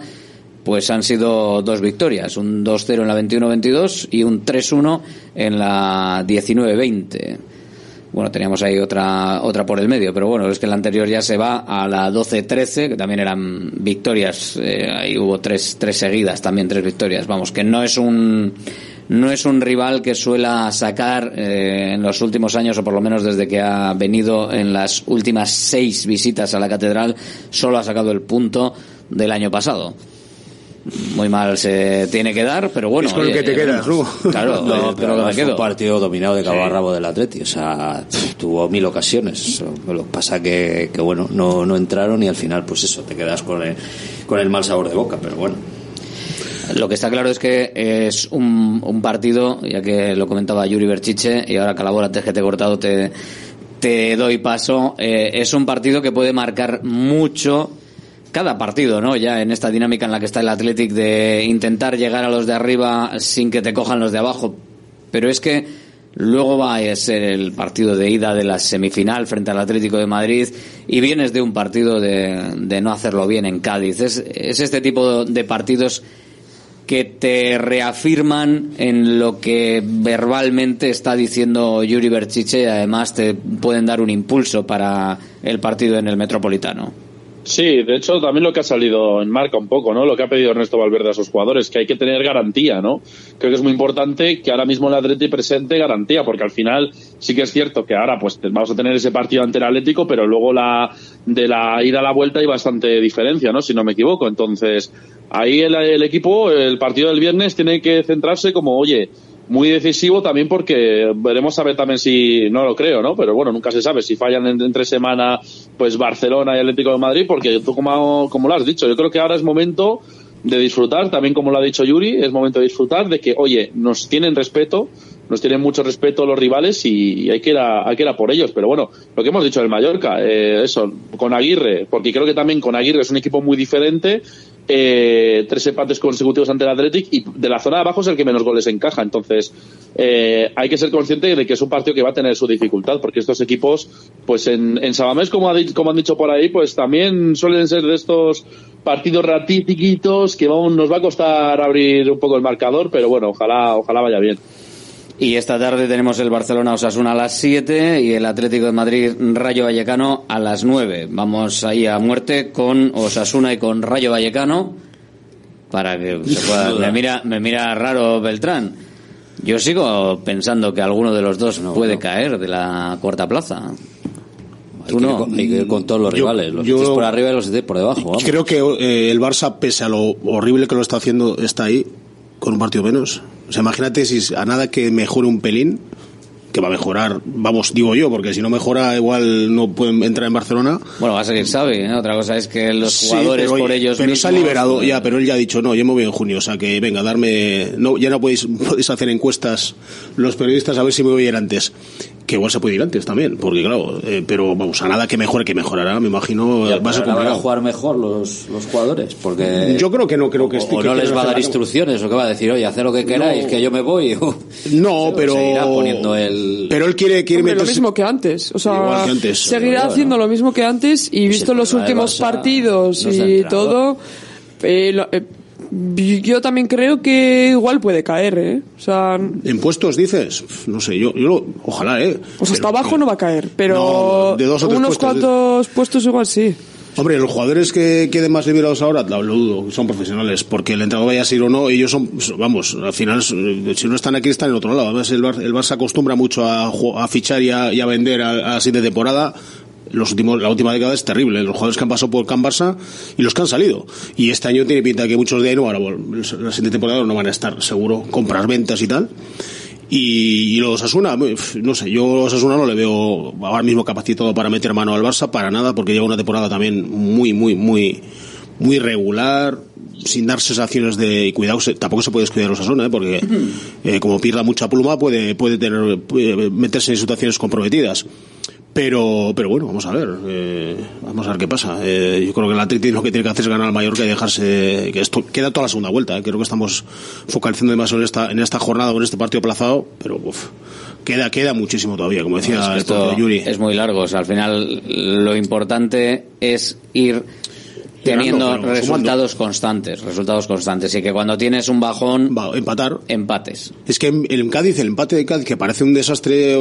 pues han sido dos victorias, un 2-0 en la 21-22 y un 3-1 en la 19-20. Bueno, teníamos ahí otra otra por el medio, pero bueno, es que la anterior ya se va a la 12-13, que también eran victorias, eh, ahí hubo tres, tres seguidas, también tres victorias. Vamos, que no es un no es un rival que suela sacar eh, en los últimos años, o por lo menos desde que ha venido en las últimas seis visitas a la catedral, solo ha sacado el punto del año pasado. Muy mal se tiene que dar, pero bueno. Es con el que te quedas. ¿no? Claro, No, eh, pero que me quedo. un partido dominado de cabo Sí. a rabo del Atleti. O sea, tuvo mil ocasiones. Lo que pasa que, que bueno, no, no entraron y al final, pues eso, te quedas con el, con el mal sabor de boca. Pero bueno. Lo que está claro es que es un, un partido, ya que lo comentaba Yuri Berchiche, y ahora Calabora, antes que te he cortado, te, te doy paso. eh, es un partido que puede marcar mucho cada partido, ¿no? Ya en esta dinámica en la que está el Athletic de intentar llegar a los de arriba sin que te cojan los de abajo. Pero es que luego va a ser el partido de ida de la semifinal frente al Atlético de Madrid y vienes de un partido de, de no hacerlo bien en Cádiz. Es, es este tipo de partidos que te reafirman en lo que verbalmente está diciendo Yuri Berchiche y además te pueden dar un impulso para el partido en el Metropolitano. Sí, de hecho también lo que ha salido en marca un poco, ¿no? Lo que ha pedido Ernesto Valverde a sus jugadores, que hay que tener garantía, ¿no? Creo que es muy importante que ahora mismo el Atleti presente garantía, porque al final sí que es cierto que ahora pues vamos a tener ese partido ante el Atlético, pero luego la de la ida a la vuelta hay bastante diferencia, ¿no? Si no me equivoco. Entonces, ahí el, el equipo, el partido del viernes tiene que centrarse como, oye, muy decisivo también porque veremos a ver también si, no lo creo, ¿no? Pero bueno, nunca se sabe si fallan en- entre semana, pues Barcelona y Atlético de Madrid, porque tú como, como lo has dicho, yo creo que ahora es momento de disfrutar, también como lo ha dicho Yuri, es momento de disfrutar de que, oye, nos tienen respeto, nos tienen mucho respeto los rivales y, hay que ir a, hay que ir a por ellos. Pero bueno, lo que hemos dicho del Mallorca, eh, eso, con Aguirre, porque creo que también con Aguirre es un equipo muy diferente eh, tres empates consecutivos ante el Athletic y de la zona de abajo es el que menos goles encaja. Entonces, eh, hay que ser consciente de que es un partido que va a tener su dificultad, porque estos equipos, pues en, en Sabamés, como, como han dicho por ahí, pues también suelen ser de estos partidos ratíticos que nos va a costar abrir un poco el marcador, pero bueno, ojalá, ojalá vaya bien. Y esta tarde tenemos el Barcelona Osasuna a las 7 y el Atlético de Madrid Rayo Vallecano a las 9. Vamos ahí a muerte con Osasuna y con Rayo Vallecano para que se pueda. Me mira, me mira raro Beltrán. Yo sigo pensando que alguno de los dos puede caer de la cuarta plaza. Tú no. hay que ir con todos los rivales, los yo, por arriba y los por debajo. Creo que eh, el Barça, pese a lo horrible que lo está haciendo, está ahí con un partido menos. O sea, imagínate si a nada que mejore un pelín, que va a mejorar, vamos, digo yo, porque si no mejora igual no pueden entrar en Barcelona. Bueno, va a seguir sabe, ¿eh? otra cosa es que los jugadores por ellos pero mismos... se ha liberado, ya, pero él ya ha dicho, no, yo me voy en junio, o sea que venga, darme, no, ya no podéis, podéis hacer encuestas los periodistas a ver si me voy a ir antes que igual se puede ir antes también, porque claro, eh, pero vamos, a nada que mejore, que mejorará, me imagino, va a ser complicado. a jugar mejor los, los jugadores? Porque yo creo que no, creo que, o, no les va a dar instrucciones, o que va a decir, oye, hacer lo que queráis, que yo me voy. no, pero poniendo el... pero él quiere, quiere Hombre, lo mismo que antes, o sea, seguirá haciendo lo mismo que antes y visto los últimos partidos y todo. Eh, eh, yo también creo que igual puede caer, ¿eh? O sea... ¿En puestos dices? No sé, yo, yo ojalá, ¿eh? Pues hasta abajo no va a caer, pero de dos o unos cuantos puestos igual sí. Hombre, los jugadores que queden más liberados ahora, lo dudo, son profesionales, porque el entrenador vaya a ser o no, ellos son, vamos, al final, si no están aquí, están en otro lado. Además, el, Bar, el Barça acostumbra mucho a, fichar y a, vender a, a de temporada los últimos, la última década es terrible. Los jugadores que han pasado por Can Barça y los que han salido. Y este año tiene pinta que muchos de ahí no van a La siguiente temporada no van a estar, seguro, compras, ventas y tal. Y, los Asuna, no sé, yo los Asuna no le veo ahora mismo capacitado para meter mano al Barça, para nada, porque lleva una temporada también muy, muy, muy, muy regular, sin dar sensaciones de y cuidado tampoco se puede descuidar los Asuna ¿eh? porque eh, como pierda mucha pluma puede puede tener meterse en situaciones comprometidas pero, pero bueno, vamos a ver, eh, vamos a ver qué pasa. Eh, yo creo que el Atlético lo que tiene que hacer es ganar al Mallorca y dejarse, que esto queda toda la segunda vuelta. Eh. Creo que estamos focalizando demasiado en esta, en esta jornada con este partido aplazado, pero uf, queda, queda muchísimo todavía, como decía esto Yuri. Es muy largo, o sea, al final lo importante es ir teniendo resultados constantes, resultados constantes y que cuando tienes un bajón Va, empatar empates. Es que en, Cádiz el empate de Cádiz que parece un desastre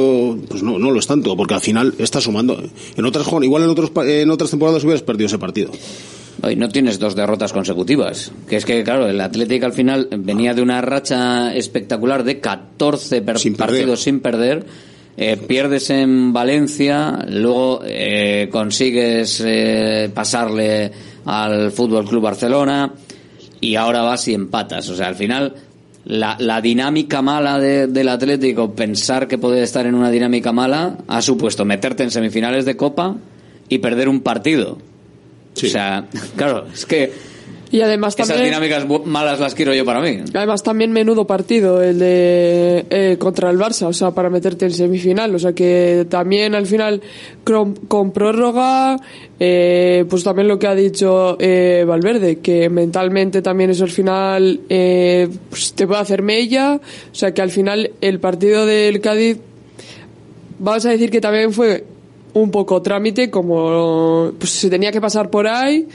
pues no no lo es tanto porque al final está sumando en otras igual en otros en otras temporadas hubieras perdido ese partido. Hoy no tienes dos derrotas consecutivas. Que es que, claro, el Atlético al final venía de una racha espectacular de 14 partidos sin perder. Eh, pierdes en Valencia, luego eh, consigues eh, pasarle al Fútbol Club Barcelona y ahora vas y empatas. O sea, al final la, la dinámica mala del Atlético, pensar que puede estar en una dinámica mala, ha supuesto meterte en semifinales de Copa y perder un partido. O sea, claro, es que y además también, Esas dinámicas malas las quiero yo para mí. Además también menudo partido el de eh, contra el Barça, o sea, para meterte en semifinal. O sea que también al final con, prórroga, eh, pues también lo que ha dicho eh, Valverde, que mentalmente también eso al final pues te puede hacer mella. O sea que al final el partido del Cádiz, vamos a decir que también fue un poco trámite, como pues se tenía que pasar por ahí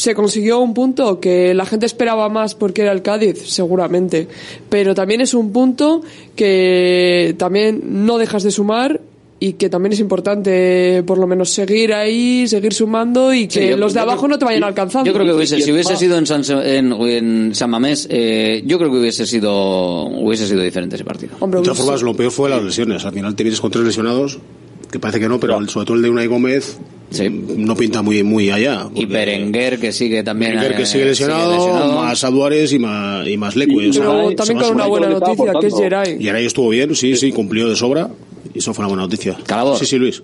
se consiguió un punto que la gente esperaba más porque era el Cádiz, seguramente. Pero también es un punto que también no dejas de sumar y que también es importante por lo menos seguir ahí, seguir sumando y que los de abajo no te vayan alcanzando. Yo creo que si hubiese sido en San, en, San Mamés, eh, yo creo que hubiese sido hubiese sido diferente ese partido. de todas formas, lo peor fue las lesiones. Al final te vienes con tres lesionados que parece que no, pero sobre todo el de Unai Gómez no pinta muy muy allá. Y Berenguer que sigue también Berenguer que sigue lesionado, más Aduares y más, y más Leque. Pero también con una buena noticia, que es Geray. Geray estuvo bien, sí, sí, cumplió de sobra. Y eso fue una buena noticia. Calabor. Sí, sí, Luis.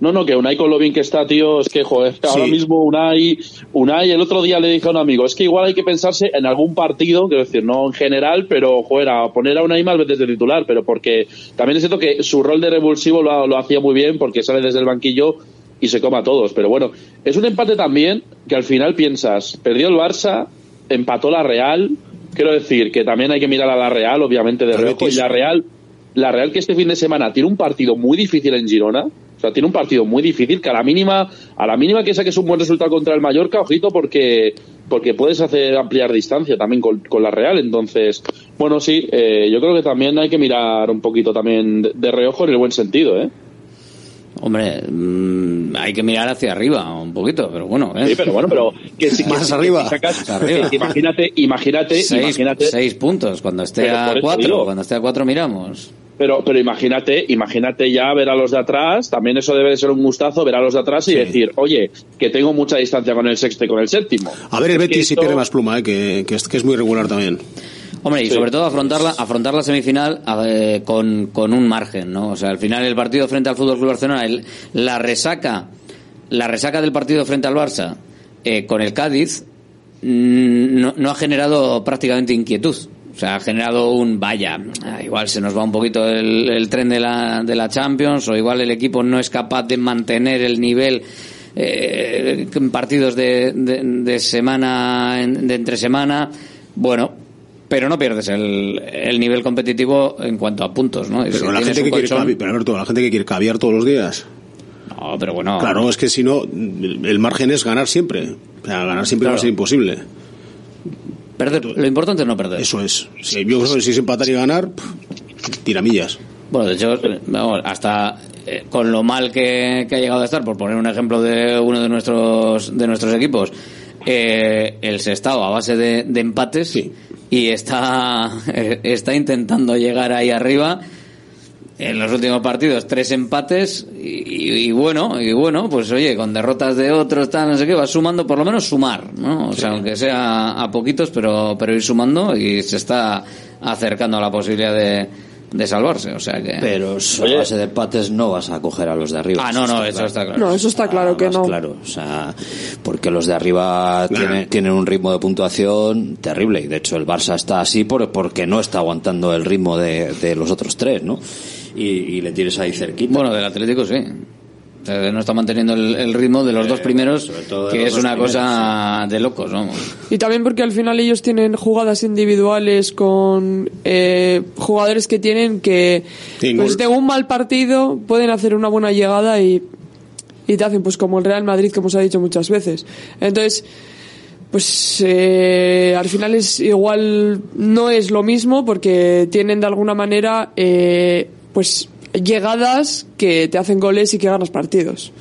No, no, que Unai con lo bien que está, tío, es que, joder, ahora mismo Unai, Unai, el otro día le dije a un amigo, es que igual hay que pensarse en algún partido, quiero decir, no en general, pero, joder, a poner a Unai más veces de titular, pero porque también es cierto que su rol de revulsivo lo, lo hacía muy bien porque sale desde el banquillo y se coma a todos, pero bueno, es un empate también que al final piensas, perdió el Barça, empató la Real, quiero decir que también hay que mirar a la Real, obviamente, de reojo, y la Real, la Real que este fin de semana tiene un partido muy difícil en Girona, o sea, tiene un partido muy difícil que a la mínima, a la mínima que saques un buen resultado contra el Mallorca, ojito, porque, porque puedes hacer ampliar distancia también con, la Real. Entonces, bueno, sí, eh, yo creo que también hay que mirar un poquito también de, reojo en el buen sentido, ¿eh? Hombre, mm, hay que mirar hacia arriba un poquito, pero bueno. ¿eh? Sí, pero bueno, pero que, más arriba. imagínate, imagínate, seis, imagínate. Seis puntos. Cuando esté a cuatro, cuando esté a cuatro miramos. Pero, pero imagínate, imagínate ya ver a los de atrás, también eso debe de ser un gustazo, ver a los de atrás y decir, oye, que tengo mucha distancia con el sexto y con el séptimo. A ver el Betis si pierde más pluma, ¿eh? que, que, es, que es muy regular también. Hombre, y sobre todo afrontarla, afrontar la semifinal eh, con, con, un margen, ¿no? O sea, al final el partido frente al Fútbol Club Barcelona, la resaca, la resaca del partido frente al Barça eh, con el Cádiz mm, no, no ha generado prácticamente inquietud. O sea, ha generado un vaya. Ah, igual se nos va un poquito el, tren de la, de la Champions, o igual el equipo no es capaz de mantener el nivel eh, en partidos de, de, semana, de entre semana. Bueno, pero no pierdes el, el, nivel competitivo en cuanto a puntos, ¿no? Pero, la gente, que quiere pero la gente que quiere caviar todos los días. No, pero bueno. Claro, es que si no, el margen es ganar siempre. O sea, ganar siempre va a ser imposible. Perder, lo importante es no perder. Eso es. Si, yo creo que si es empatar y ganar, tiramillas. Bueno, de hecho, hasta eh, con lo mal que, ha llegado a estar, por poner un ejemplo de uno de nuestros de nuestros equipos, eh, el Sestao a base de, empates y está, eh, está intentando llegar ahí arriba en los últimos partidos tres empates y, bueno y bueno pues oye con derrotas de otros tal no sé qué va sumando por lo menos sumar no o sea aunque sea a poquitos pero pero ir sumando y se está acercando a la posibilidad de de salvarse, o sea que... Pero a base de empates no vas a coger a los de arriba. Ah, no, no, eso está claro. No, eso está claro que no. claro, o sea, porque los de arriba tienen, tienen, un ritmo de puntuación terrible y de hecho el Barça está así por, porque no está aguantando el ritmo de, de los otros tres, ¿no? y, le tienes ahí cerquita. Bueno, del Atlético sí. No está manteniendo el, ritmo de los dos primeros, que es una cosa de locos, ¿no? Y también porque al final ellos tienen jugadas individuales con eh, jugadores que tienen que, pues de un mal partido, pueden hacer una buena llegada y, y te hacen, pues como el Real Madrid, como os ha dicho muchas veces. Entonces, pues eh, al final es igual no es lo mismo porque tienen de alguna manera eh, pues llegadas que te hacen goles y que ganas partidos.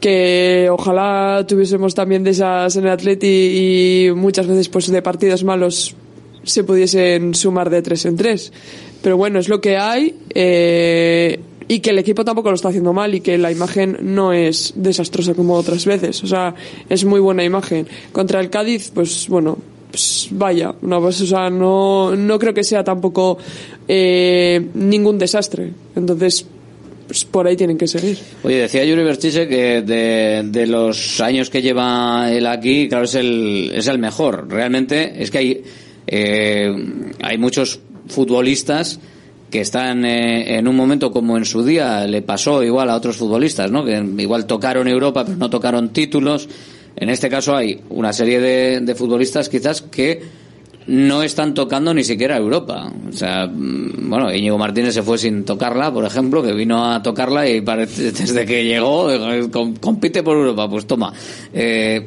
Que ojalá tuviésemos también de esas en el Atleti y muchas veces pues de partidos malos se pudiesen sumar de tres en tres. Pero bueno, es lo que hay eh, y que el equipo tampoco lo está haciendo mal y que la imagen no es desastrosa como otras veces. O sea, es muy buena imagen. Contra el Cádiz, pues bueno, pues vaya, no, pues, o sea, no, no creo que sea tampoco eh, ningún desastre. Entonces, pues por ahí tienen que seguir. Oye, decía Yuri Berchiche que de, de, los años que lleva él aquí, claro, es el, es el mejor. Realmente es que hay, eh, hay muchos futbolistas que están eh, en un momento como en su día le pasó igual a otros futbolistas, ¿no? Que igual tocaron Europa pero no tocaron títulos en este caso hay una serie de, futbolistas quizás que no están tocando ni siquiera Europa. O sea, mm, bueno, Íñigo Martínez se fue sin tocarla, por ejemplo, que vino a tocarla y parece, desde que llegó eh, compite por Europa, pues toma. Eh,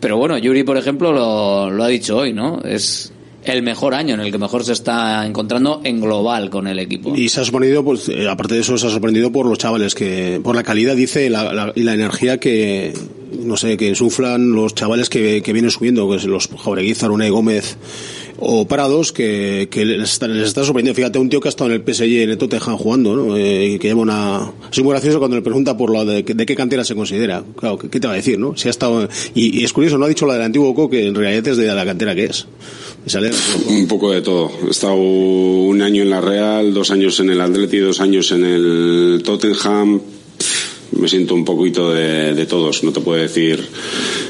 pero bueno, Yuri, por ejemplo, lo, lo ha dicho hoy, ¿no? Es el mejor año en el que mejor se está encontrando en global con el equipo. Y se ha sorprendido, pues, eh, aparte de eso, se ha sorprendido por los chavales, que por la calidad, dice, la, y la energía que, no sé, que suflan los chavales que, que vienen subiendo, que es los Jaureguizar, Unai Gómez, o Prados que, que les, está, sorprendiendo. Fíjate, un tío que ha estado en el PSG en el Tottenham jugando, ¿no? Eh, que lleva una... Es muy gracioso cuando le pregunta por lo de, qué cantera se considera. Claro, ¿qué, te va a decir, no? Si ha estado... Y, es curioso, no ha dicho la del antiguo Co que en realidad es de la cantera que es. Un poco de todo. He estado un año en la Real, dos años en el Atleti, dos años en el Tottenham. Me siento un poquito de, de todos. No te puedo decir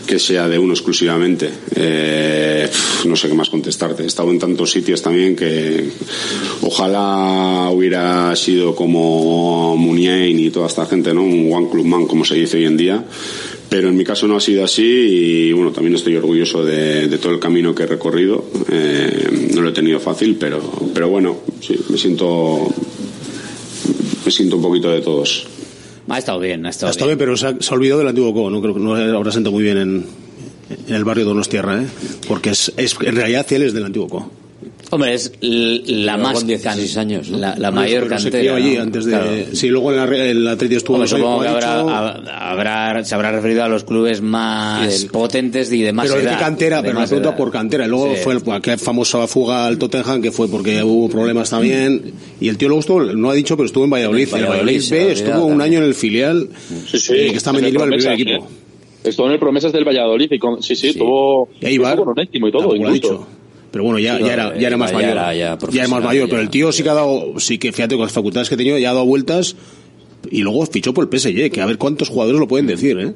que sea de uno exclusivamente. Eh, no sé qué más contestarte. He estado en tantos sitios también que ojalá hubiera sido como Muniain y toda esta gente, ¿no? Un one club man, como se dice hoy en día. Pero en mi caso no ha sido así y bueno, también estoy orgulloso de, todo el camino que he recorrido. Eh, no lo he tenido fácil, pero, pero bueno, sí, me siento, me siento un poquito de todos. Ha estado bien, ha estado, Ha estado bien, pero se ha, se ha olvidado del antiguo Co, ¿no? Creo que no habrá sentado muy bien en, en el barrio de Donostierra, ¿eh? Porque es, es, en realidad él es del antiguo Co. Hombre, es la Pero más con 16 años, ¿no? la, la mayor cantera. allí ¿no? antes de... Claro. Sí, luego re- el Atleti estuvo... Hombre, supongo que ha habrá, habrá, se habrá referido a los clubes más potentes y de más pero es edad. de cantera, de pero la pregunta por cantera. Y luego Sí. fue el- aquella famosa fuga al Tottenham que fue porque hubo problemas también. Y el tío luego estuvo, no ha dicho, pero estuvo en Valladolid. En el Valladolid, Valladolid B estuvo olvidado un también. año en el filial. Sí, sí. y que está en el el primer equipo. ¿eh? Estuvo en el Promesas del Valladolid y con, sí, sí, tuvo, Y ahí va. con Onésimo y todo, incluso. Pero bueno, ya, Sí, ya, era, ya era ya más mayor. ya era Ya, era más mayor. ya. Pero el tío sí que ha dado, sí que fíjate con las facultades que ha tenido, ya ha dado vueltas. Y luego fichó por el PSG, que a ver cuántos jugadores lo pueden decir, ¿eh?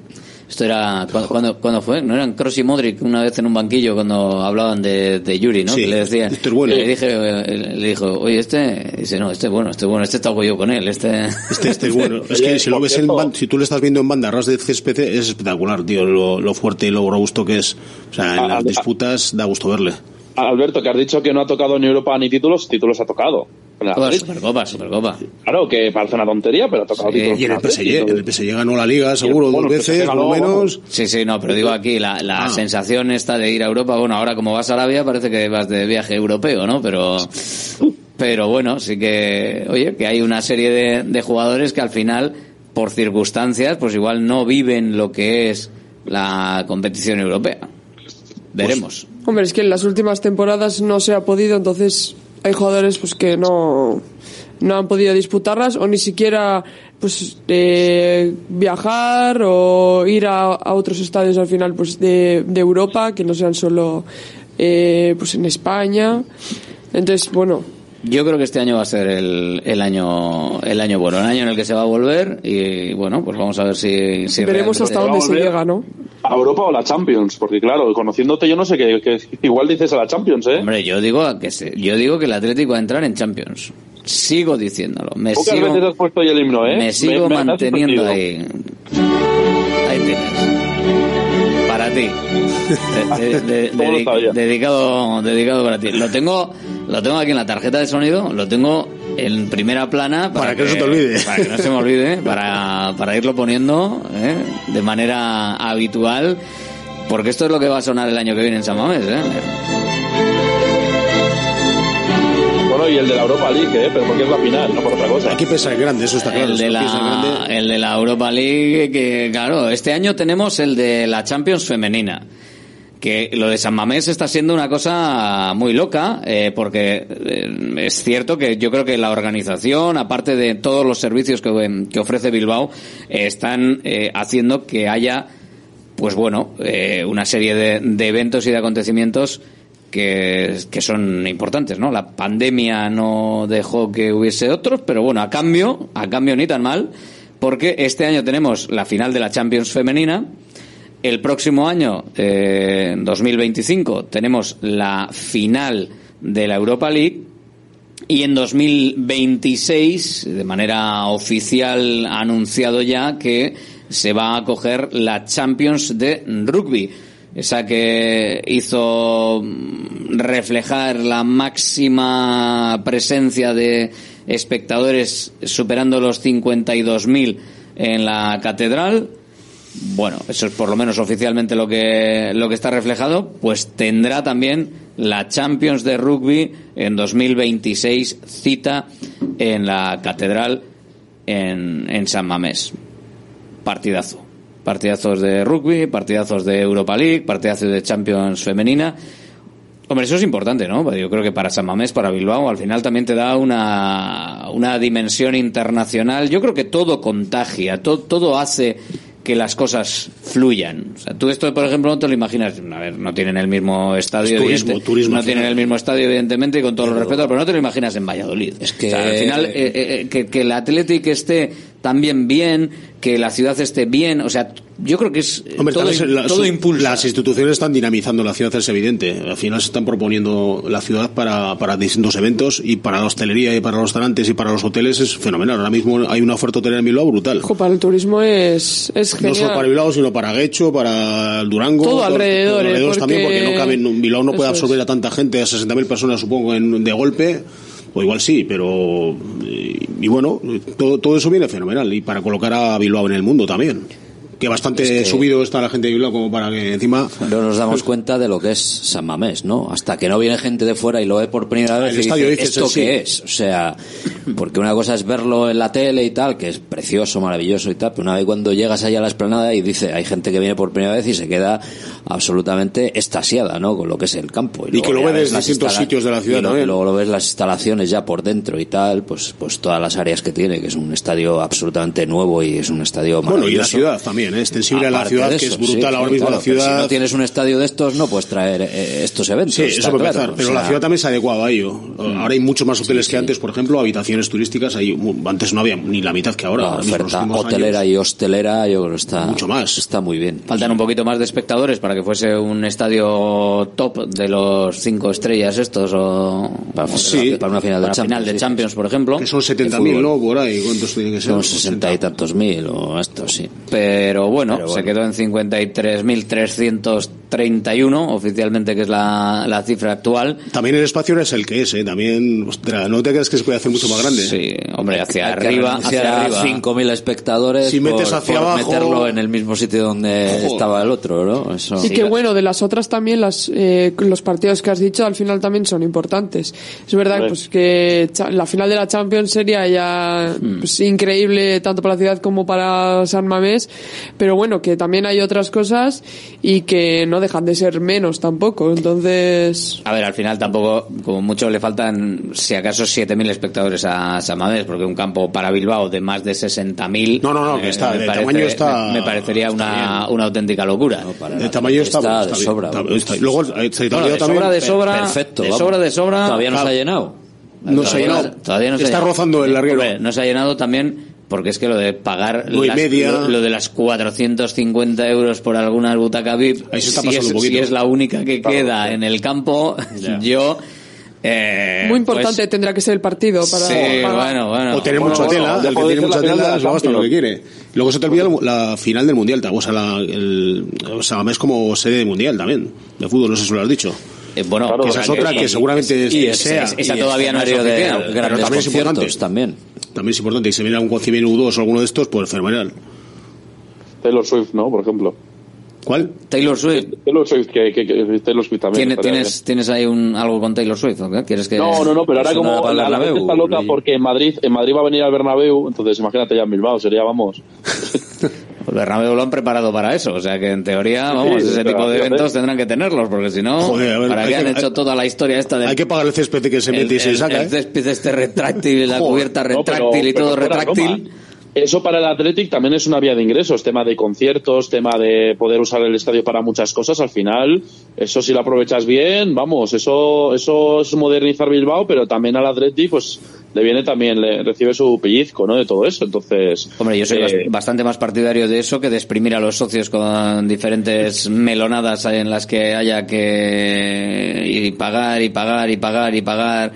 Esto era cuando, cuando, cuando fue, no eran Kroos y Modric una vez en un banquillo cuando hablaban de, de Yuri, ¿no? Sí, que le decía, este es bueno. le dije, eh, le dijo, oye este, dice no, este es bueno, este es bueno, este está yo con él, este. Este, este es bueno. Es que si lo ves en si tú le estás viendo en banda ras de césped es espectacular, tío, lo, lo fuerte y lo robusto que es. O sea, en Ah, las ah, disputas da gusto verle. Alberto, que has dicho que no ha tocado ni Europa ni títulos, títulos ha tocado. En. Supercopa, Supercopa. Claro, que parece una tontería, pero ha tocado Sí, títulos. Y en el PSG, en el PSG ganó la liga seguro Bueno, dos veces, por lo menos. Sí, sí, no, pero digo aquí, la, la Ah. sensación esta de ir a Europa, bueno, ahora como vas a Arabia parece que vas de viaje europeo, ¿no? Pero, pero bueno, sí que, oye, que hay una serie de, de jugadores que al final, por circunstancias, pues igual no viven lo que es la competición europea. Veremos. Hombre, es que en las últimas temporadas no se ha podido, entonces hay jugadores pues que no, no han podido disputarlas o ni siquiera pues eh, viajar o ir a, a otros estadios al final pues de, de Europa que no sean solo eh, pues en España. Entonces, bueno, Yo creo que este año va a ser el, el año el año bueno, el año en el que se va a volver y bueno, pues vamos a ver si, si veremos hasta dónde se llega, ¿no? ¿A Europa o la Champions? Porque claro, conociéndote yo no sé qué, qué- igual dices a la Champions, ¿eh? Hombre, yo digo que se- yo digo que el Atlético va a entrar en Champions. Sigo diciéndolo. Me Pocas sigo, veces has puesto ahí el himno, ¿eh? me sigo me manteniendo ahí. Ahí tienes. Para ti. De- de- de- dedicado, dedicado para ti. Lo tengo, lo tengo aquí en la tarjeta de sonido, lo tengo en primera plana para, Para que no se te olvide. Para que no se me olvide, para, para irlo poniendo ¿eh? de manera habitual. Porque esto es lo que va a sonar el año que viene en San Mamés, ¿eh? Bueno, y el de la Europa League, ¿eh? Pero porque es la final, no por otra cosa. Hay que pensar en grande, eso está claro. El de, la, grande. el de la Europa League, que claro, este año tenemos el de la Champions femenina. Que lo de San Mamés está siendo una cosa muy loca, eh, porque eh, es cierto que yo creo que la organización, aparte de todos los servicios que, que ofrece Bilbao, eh, están eh, haciendo que haya, pues bueno, eh, una serie de, de eventos y de acontecimientos que, que son importantes, ¿no? La pandemia no dejó que hubiese otros, pero bueno, a cambio, a cambio ni tan mal, porque este año tenemos la final de la Champions femenina, el próximo año, eh, 2025, tenemos la final de la Europa League y en 2026, de manera oficial, ha anunciado ya que se va a acoger la Champions de rugby. Esa que hizo reflejar la máxima presencia de espectadores superando los 52.000 en la catedral. Bueno, eso es por lo menos oficialmente lo que, lo que está reflejado, pues tendrá también la Champions de Rugby en 2026 cita en la Catedral en, en San Mamés. Partidazo. Partidazos de rugby, partidazos de Europa League, partidazos de Champions femenina. Hombre, eso es importante, ¿no? Yo creo que para San Mamés, para Bilbao, al final también te da una, una dimensión internacional. Yo creo que todo contagia, todo hace que las cosas fluyan. O sea, tú esto, por ejemplo, no te lo imaginas. A ver, no tienen el mismo estadio, Es turismo, turismo no tienen el mismo estadio, evidentemente, y con todo el respeto, pero no te lo imaginas en Valladolid. Es que- al final, eh, eh, que, que el Athletic esté también bien, que la ciudad esté bien, o sea, yo creo que es eh, Hombre, todo, la- todo impulsa. Las instituciones están dinamizando la ciudad, es evidente. Al final se están proponiendo la ciudad para, para distintos eventos y para la hostelería y para los restaurantes y para los hoteles es fenomenal. Ahora mismo hay una oferta hotelera en Bilbao brutal. Ojo, para el turismo es, es No genial. solo para Bilbao, sino para Guecho, para Durango. Todo alrededor, por eh, alrededores también, porque- porque no caben, Bilbao no puede es. absorber a tanta gente, a 60.000 personas supongo, en- de golpe. O igual sí, pero. Y, y bueno, todo, todo eso viene fenomenal. Y para colocar a Bilbao en el mundo también. Que bastante Es que- subido está la gente de Bilbao como para que encima. No nos damos cuenta de lo que es San Mamés, ¿no? Hasta que no viene gente de fuera y lo ve por primera vez El y estadio dice, dices, ¿esto sí. qué es? O sea, porque una cosa es verlo en la tele y tal, que es precioso, maravilloso y tal, pero una vez cuando llegas allá a la esplanada y dice, hay gente que viene por primera vez y se queda absolutamente estasiada, ¿no? Con lo que es el campo. Y luego que lo ve ves desde distintos sitios de la ciudad y lo- también. luego lo ves las instalaciones ya por dentro y tal, pues, pues todas las áreas que tiene, que es un estadio absolutamente nuevo y es un estadio Bueno, y la maravilloso. ciudad también, ¿eh? extensible a la Aparte ciudad, de que eso, es brutal sí, ahora sí, mismo claro, la ciudad. Si no tienes un estadio de estos, no puedes traer eh, estos eventos. Sí, está eso claro, empezar, o pero sea, la ciudad también se ha adecuado a ello. Ahora hay muchos más hoteles que antes, por ejemplo, habitaciones turísticas, hay, antes no había ni la mitad que ahora. La oferta hotelera años. y hostelera, yo creo que está Mucho más. Está muy bien. Faltan un poquito más de espectadores para que fuese un estadio top de los cinco estrellas estos o Para, o para una final de Champions. final de sí. Champions, por ejemplo. Que son de 70.000, fútbol. ¿no? Por ahí, ¿cuántos tienen que ser? Son sesenta y tantos mil o esto, sí. Pero bueno, Pero se bueno. quedó en 53.331 oficialmente, que es la, la cifra actual. También el espacio es el que es, ¿eh? También, ostras, no te creas que se puede hacer mucho más grande. Sí, hombre, hacia arriba, hacia arriba. 5.000 espectadores Si metes por, hacia por abajo- meterlo en el mismo sitio donde estaba el otro, ¿no? Eso. Y que bueno, de las otras también las, eh, los partidos que has dicho al final también son importantes. Es verdad pues que la final de la Champions sería ya Hmm. pues, increíble tanto para la ciudad como para San Mamés, pero bueno, que también hay otras cosas y que no dejan de ser menos tampoco. Entonces, A ver, al final tampoco, como mucho le faltan, si acaso, 7.000 espectadores a San Mamés, porque un campo para Bilbao de más de 60.000. No, no, no, que está, me de parece- tamaño está- Me, me parecería está una, una auténtica locura. El tamaño está, Está está de sobra. está- está- Luego, eh, se Bueno, de sobra, de sobra, Perfecto. de sobra, de sobra. Todavía no se ha Claro. llenado. no se ha Todavía llenado. todavía no se ha está llenado. rozando el larguero. Hombre, no se ha llenado también porque es que lo de pagar las- media. lo, lo de las 450 euros por alguna butaca VIP, si, es, si es la única que queda en el campo, yo... eh, muy importante pues, tendrá que ser el partido para... sí, para- bueno, bueno. o tener Bueno, mucha bueno, tela, el que tiene mucha tela gasta lo que quiere. Luego se te olvida la, la final del Mundial, o sea, la, el, o sea, es como sede de Mundial también, de fútbol, no sé si lo has dicho. Eh, bueno, Claro, Que esa es otra que y- seguramente y es- sea. esa todavía no es escenario de pero grandes también es importante. conciertos también. También es importante, y si viene algún si viene U2 o alguno de estos, pues fenomenal. Taylor Swift, ¿no? Por ejemplo. ¿Cuál? Taylor Swift. Taylor Swift, que, que, que- Taylor Swift también. ¿Tiene- estaría ¿Tienes, ¿Tienes ahí un, algo con Taylor Swift? ¿o qué? ¿Quieres que.? No, no, no, pero ahora como la, la gente está loca porque en Madrid, en Madrid va a venir al Bernabéu, entonces imagínate ya en Bilbao, sería, vamos, El Bernabéu lo han preparado para eso, o sea que en teoría, vamos, Sí, ese tipo de eventos tendrán que tenerlos, porque si no, Joder, ver, ¿para qué han hecho hay- toda la historia esta del Hay que pagar el césped que se el, mete y se el- saca, el ¿eh? césped este retráctil, la Joder. cubierta No, pero- retráctil y todo retráctil? broma. Eso para el Athletic también es una vía de ingresos, tema de conciertos, tema de poder usar el estadio para muchas cosas. Al final, eso si lo aprovechas bien, vamos, eso, eso es modernizar Bilbao, pero también al Athletic, pues le viene también, le recibe su pellizco, ¿no? De todo eso. Entonces, Hombre, yo soy eh, bas- bastante más partidario de eso que de exprimir a los socios con diferentes melonadas en las que haya que y pagar y pagar y pagar y pagar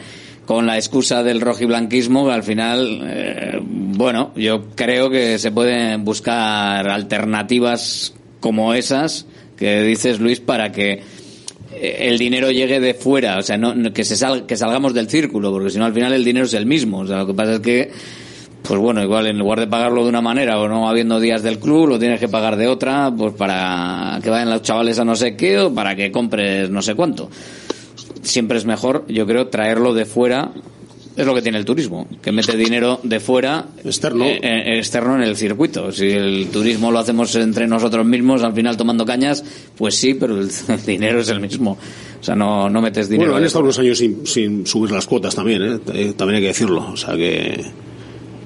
con la excusa del rojiblanquismo, al final, eh, bueno, yo creo que se pueden buscar alternativas como esas que dices, Luis, para que eh, el dinero llegue de fuera, o sea, no- que se sal- que salgamos del círculo, porque si no al final el dinero es el mismo. O sea, lo que pasa es que, pues bueno, igual en lugar de pagarlo de una manera o no habiendo días del club, lo tienes que pagar de otra, pues para que vayan los chavales a no sé qué o para que compres no sé cuánto. Siempre es mejor, yo creo, traerlo de fuera. Es lo que tiene el turismo, que mete dinero de fuera Externo. eh, eh, externo en el circuito. Si el turismo lo hacemos entre nosotros mismos, al final tomando cañas, pues sí, pero el, el dinero es el mismo. O sea, no, no metes dinero. Bueno, han estado unos años sin, sin subir las cuotas también, ¿eh? Eh, También hay que decirlo. O sea que,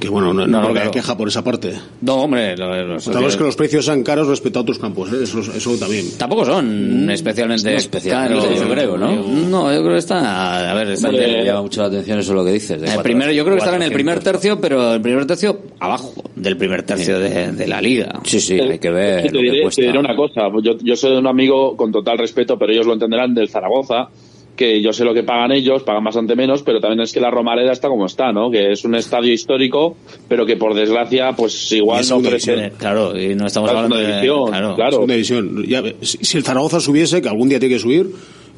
Que bueno, no, no, que haya queja por esa parte. No, hombre, lo- lo- es que los precios sean caros respecto a otros campos, ¿eh? eso, eso también. Tampoco son especialmente no especialmente, caros, yo creo, ¿no? No, yo creo que está, a ver, está me llama mucho la atención eso lo que dices. de el cuatro- primero, yo creo que estará en el 400. primer tercio, pero el primer tercio abajo del primer tercio de, de la liga. Sí, sí, hay que ver te, lo que cuesta. te diré una cosa, yo, yo soy de un amigo con total respeto, pero ellos lo entenderán, del Zaragoza, que yo sé lo que pagan ellos, pagan bastante menos, pero también es que la Romareda está como está, ¿no? Que es un estadio histórico, pero que por desgracia, pues igual Es no ofrece... división, Claro, y no estamos Claro, hablando segunda de... división, claro. claro. Segunda división. Ya, si, si el Zaragoza subiese, que algún día tiene que subir,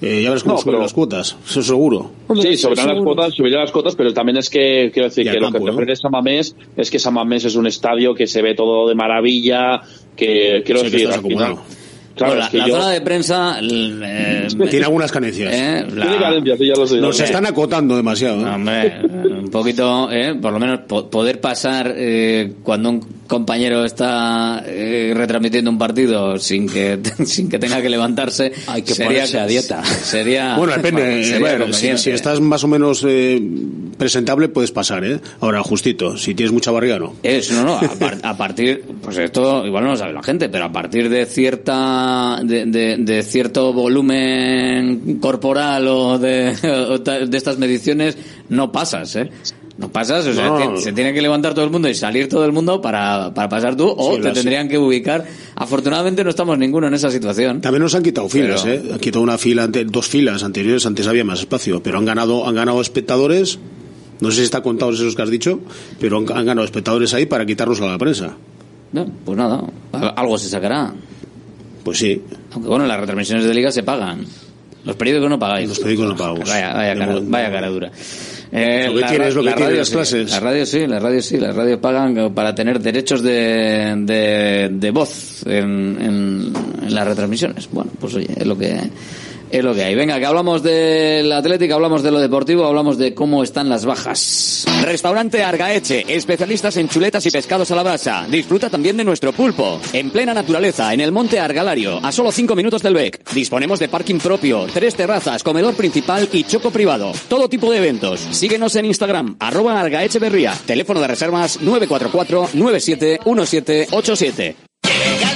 eh, ya verás cómo No, suben pero- las cuotas, eso seguro. Sí, subirán las cuotas, subirán las cuotas, pero también es que, quiero decir, que lo que te ¿no? ofrece Samamés es que Samamés es un estadio que se ve todo de maravilla, que, quiero decir, estás al final- acomodado. Claro, Bueno, es que la, la yo- zona de prensa... eh, Tiene algunas carencias. eh, la- Tiene carencias, sí, ya lo sé. Nos sé. están acotando demasiado. ¿eh? Hombre, un poquito, eh, por lo menos po- poder pasar eh, cuando un compañero está eh, retransmitiendo un partido sin que sin que tenga que levantarse, Hay que sería, ponerse a dieta. Sería, Bueno, depende. bueno, eh, sería bueno, si, conveniente. si estás más o menos eh, presentable, puedes pasar, ¿eh? Ahora, justito. Si tienes mucha barriga, no. Es, no, no, a, par- a partir, pues esto igual no lo sabe la gente, pero a partir de cierta, de, de- de cierto volumen corporal o de, o de estas mediciones, no pasas, ¿eh? No pasas, o sea, No. se tiene que levantar todo el mundo y salir todo el mundo para, para pasar tú, o Sí, te tendrían que ubicar. Afortunadamente no estamos ninguno en esa situación. También nos han quitado filas, Pero- ¿eh? Han quitado una fila, dos filas anteriores, antes había más espacio, pero han ganado, han ganado espectadores. No sé si está contado esos que has dicho, pero han, han ganado espectadores ahí para quitarlos a la prensa. No, pues nada, al- algo se sacará. Pues sí. Aunque bueno, las retransmisiones de liga se pagan. Los periódicos no pagáis. Los periódicos no pagamos. Vaya, vaya, cara, Hemos- vaya cara dura. Eh, Lo que la tiene es ra- lo que la tiene radio las sí, clases. La radio sí, las radios sí, las radios pagan para tener derechos de, de, de voz en, en, en las retransmisiones. Bueno, pues oye, es lo que es lo que hay. Venga, que hablamos del Atlético, hablamos de lo deportivo, hablamos de cómo están las bajas. Restaurante Argaeche, especialistas en chuletas y pescados a la brasa. Disfruta también de nuestro pulpo. En plena naturaleza, en el monte Argalario, a solo 5 minutos del BEC. Disponemos de parking propio, tres terrazas, comedor principal y choco privado. Todo tipo de eventos. Síguenos en Instagram, arroba Argaeche Berría. Teléfono de reservas 944-971787.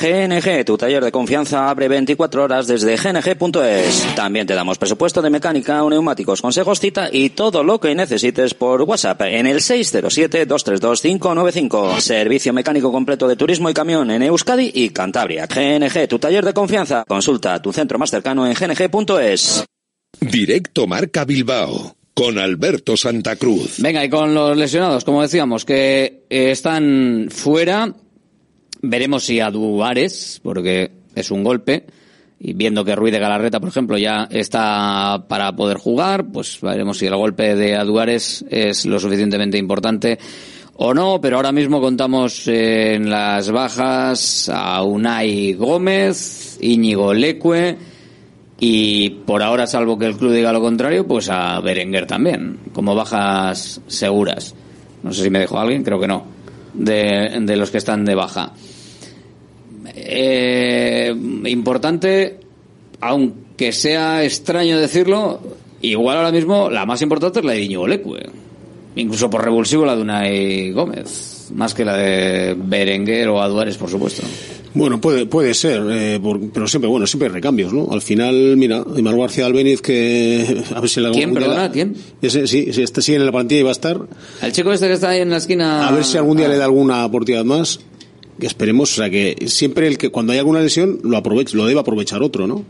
GNG, tu taller de confianza, abre 24 horas desde gng.es. También te damos presupuesto de mecánica, neumáticos, consejos, cita y todo lo que necesites por WhatsApp en el 607-232-595. Servicio mecánico completo de turismo y camión en Euskadi y Cantabria. GNG, tu taller de confianza. Consulta tu centro más cercano en gng.es. Directo Marca Bilbao con Alberto Santa Cruz. Venga, y con los lesionados, como decíamos, que están fuera, veremos si a Duares, porque es un golpe, y viendo que Ruiz de Galarreta, por ejemplo, ya está para poder jugar, pues veremos si el golpe de Aduares es lo suficientemente importante o no, pero ahora mismo contamos eh, en las bajas a Unai Gómez, Íñigo Leque, y por ahora, salvo que el club diga lo contrario, pues a Berenguer también, como bajas seguras. No sé si me dejó alguien, creo que no, de, de los que están de baja. Eh, importante, aunque sea extraño decirlo, igual ahora mismo la más importante es la de Iñigo Leque. Incluso por revulsivo la de Unai Gómez. Más que la de Berenguer o Aduares, por supuesto. Bueno, puede, puede ser, eh, por- pero siempre, bueno, siempre hay recambios, ¿no? Al final, mira, Imar García Albeniz, que a ver si la ¿Quién, perdona, la- quién? Ese, sí, sí, este sigue en la plantilla y va a estar. El chico este que está ahí en la esquina. A ver si algún día Ah. le da alguna oportunidad más. Que esperemos, o sea, que siempre el que cuando hay alguna lesión lo aproveche, lo debe aprovechar otro, ¿no?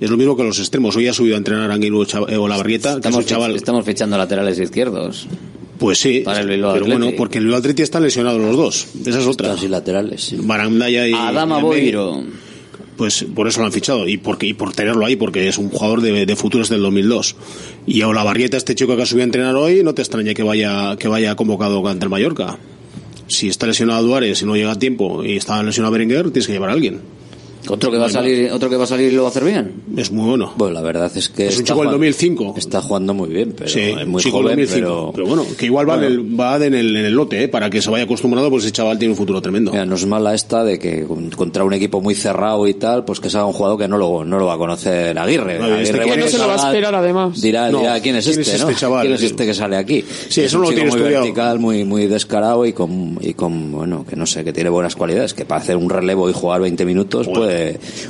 Es lo mismo que los extremos. Hoy ha subido a entrenar a Anguilo eh, o la Barrieta, Estamos, un chaval. estamos fichando laterales izquierdos. Pues sí, Para el pero bueno, porque el Bilbao Atleti están lesionados los dos. Esa es otra. Casi laterales. Barandaya y Adama Boiro. Pues por eso lo han fichado y porque y por tenerlo ahí porque es un jugador de, de futuros del 2002. Y a Olavarrieta, este chico que ha subido a entrenar hoy, no te extraña que vaya que vaya convocado ante el Mallorca. Si está lesionado Duárez y no llega a tiempo y está lesionado Berenguer, tienes que llevar a alguien. Otro que va a salir, otro que va a salir y lo va a hacer bien. Es muy bueno. Bueno, la verdad es que Es un está chico del jugando- 2005. Está jugando muy bien, pero sí, es muy chico joven, 2005. pero... bueno, que igual va, del- va en, el, en el lote, ¿eh? para que se vaya acostumbrado, pues ese chaval tiene un futuro tremendo. Mira, no es mala esta de que con- contra un equipo muy cerrado y tal, pues que salga un jugador que no lo, no lo va a conocer Aguirre. No, este Aguirre, que bueno, no se lo va a esperar además. Dirá, No, dirá quién es ¿quién este, es ¿no? este chaval? ¿Quién es este que sale aquí? Sí, Es eso un no lo tiene muy estudiado. vertical, muy, muy descarado y con, y con, bueno, que no sé, que tiene buenas cualidades, que para hacer un relevo y jugar 20 minutos puede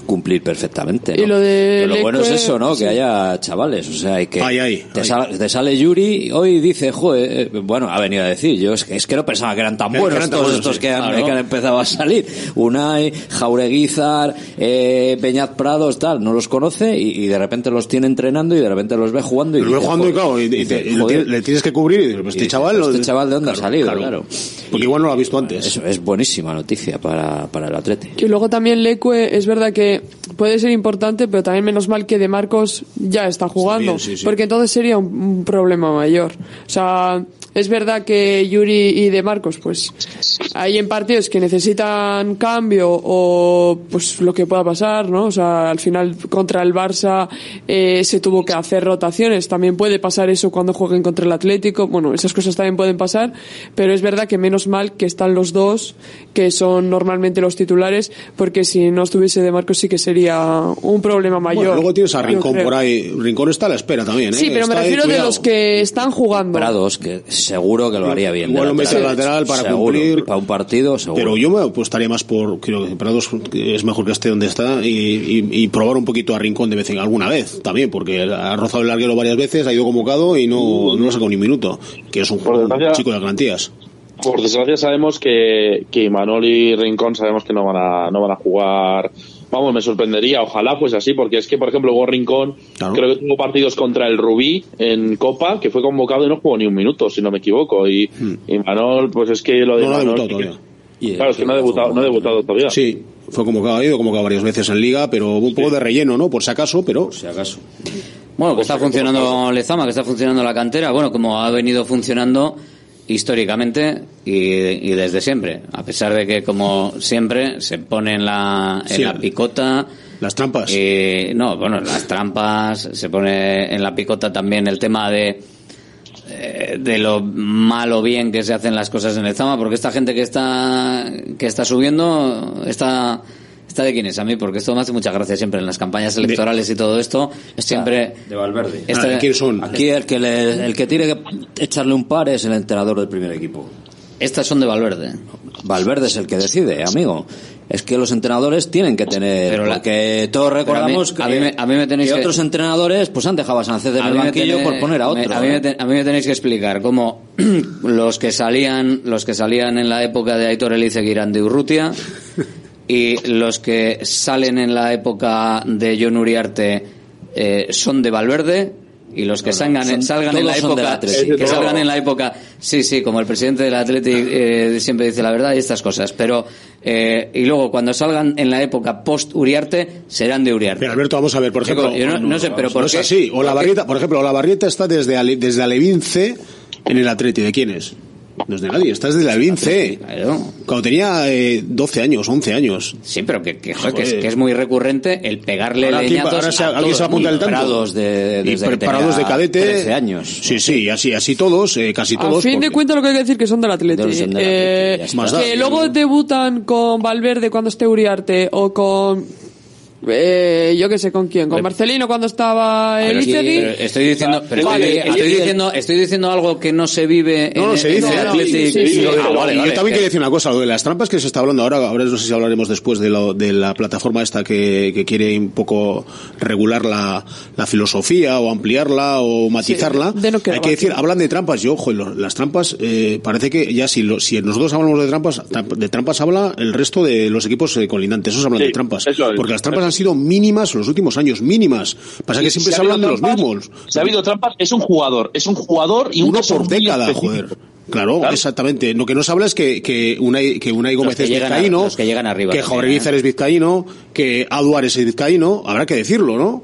cumplir perfectamente. ¿no? Y lo de Pero lo bueno es eso, ¿no? sí. Que haya chavales, o sea, hay que... Ay, ay, te, ay. sal- te sale Yuri, hoy dice, joder, eh, bueno, ha venido a decir, yo es que, es que no pensaba que eran tan buenos eran todos buenos, estos sí. que han, Claro. que han empezado a salir. Unai, Jaureguizar, eh, Peñaz Prados, tal, no los conoce y, y de repente los tiene entrenando y de repente los ve jugando y Pero lo ve jugando y claro, y, y te- y le tienes que cubrir y dices, pues y este chaval... ¿este lo- chaval de dónde ha salido? Claro. Porque igual no lo ha visto antes. Eso es buenísima noticia para, para el Atleti. Y luego también Leque es verdad que puede ser importante, pero también menos mal que De Marcos ya está jugando, bien, sí, sí. porque entonces sería un, un problema mayor. O sea, es verdad que Yuri y De Marcos, pues hay en partidos que necesitan cambio o pues lo que pueda pasar, ¿no? O sea, al final contra el Barça eh, se tuvo que hacer rotaciones. También puede pasar eso cuando jueguen contra el Atlético. Bueno, esas cosas también pueden pasar, pero es verdad que menos mal que están los dos, que son normalmente los titulares, porque si no estuviese De Marcos sí que sería un problema mayor. Bueno, luego tienes a Rincón por ahí. Rincón está a la espera también, ¿eh? Sí, pero me Está refiero de los que están jugando. Prados, que seguro que lo haría bien. Igual lo mete al lateral para Seguro, cumplir. Para un partido, seguro. Pero yo me apostaría más por, creo que Prados es mejor que esté donde está y, y- y probar un poquito a Rincón de vez en alguna vez también, porque ha rozado el larguero varias veces, ha ido convocado y no, no lo ha sacado ni un minuto, que es un, Por un chico de garantías. Por desgracia sabemos que, que Imanol y Rincón sabemos que no van a, no van a jugar. Vamos, me sorprendería, ojalá pues así, porque es que, por ejemplo, Hugo Rincón Claro. creo que tuvo partidos contra el Rubí en Copa, que fue convocado y no jugó ni un minuto, si no me equivoco. Y Imanol, pues es que lo de Hmm. No, no ha Imanol- debutado todavía. Y- Claro, es que no ha debutado, no ha debutado todavía. Sí, fue convocado, ha ido convocado varias veces en Liga, pero un poco de relleno, ¿no? Por si acaso, pero... si acaso. Bueno, que está funcionando Lezama, que está funcionando la cantera, bueno, como ha venido funcionando históricamente y, y desde siempre, a pesar de que como siempre se pone en la, en Sí. la picota. Las trampas. eh, no, bueno, las trampas, se pone en la picota también el tema de eh, de lo mal o bien que se hacen las cosas en el Zama, porque esta gente que está que está subiendo está está de quién es a mí, porque esto me hace mucha gracia siempre en las campañas electorales y todo esto, siempre De Valverde. Esta- Ah, ¿Quiénes son? Aquí el que, le- el que tiene que echarle un par es el entrenador del primer equipo. estas son de Valverde. Valverde es el que decide, amigo. Es que los entrenadores tienen que tener, Pero la- porque todos recordamos a mí- a mí me- a mí me tenéis que, que- otros entrenadores pues han dejado a Sánchez en el banquillo tené- por poner a me- otro. a, mí me ¿eh? te- a mí me tenéis que explicar cómo los que salían, los que salían en la época de Aitor Elice eran de Urrutia y los que salen en la época de John Uriarte eh, son de Valverde y los que salgan, son- salgan en la época que salgan en la época sí sí como el presidente del Atleti eh, siempre dice la verdad y estas cosas pero eh, y luego cuando salgan en la época post Uriarte serán de Uriarte Pero Alberto, vamos a ver, por ejemplo... yo no- no sé, pero ¿por no es qué? así. O la. Barrieta, por ejemplo, la Barrieta está desde, Ale- desde Alevín C en el Atleti. ¿De quién es? No es de nadie, está desde Alevín C. Claro. Cuando tenía eh, 12 años, 11 años. Sí, pero que, que, joder, que, es, que es muy recurrente el pegarle Ahora, ¿quién- leñazos ahora se- a alguien se apunta el al tanto? De, Y preparados de cadete. 13 años. Sí, sí, así, así todos, eh, casi A todos. fin de porque- cuentas lo que hay que decir que son del Atleti. Son del Atleti, Eh, que luego debutan con Valverde cuando esté Uriarte o con Eh, yo qué sé con quién, con Marcelino cuando estaba el Pero sí, estoy diciendo, pero Vale, estoy, estoy diciendo, estoy diciendo algo que no se vive No, en, no, se en dice. Yo también quería decir una cosa, lo de las trampas que se está hablando ahora, ahora no sé si hablaremos después de, lo, de la plataforma esta que, que quiere un poco regular la, la filosofía o ampliarla o matizarla. de no quedar Hay que decir, hablan de trampas y ojo, las trampas, eh, parece que ya si, lo- si nosotros hablamos de trampas, tramp- de trampas habla el resto de los equipos eh, colindantes, esos hablan Sí, de trampas. Porque las trampas han sido mínimas en los últimos años, mínimas. Pasa que Si siempre se hablan de los mismos. Si ha habido trampas, es un jugador. Es un jugador y un Uno por década, joder. Claro, Claro. exactamente. Lo que no se habla es que, que Unai, que Unai Gómez que es a- vizcaíno, los que llegan arriba que Jaureguizar ¿eh? es vizcaíno, que Aduar es vizcaíno, habrá que decirlo, ¿no?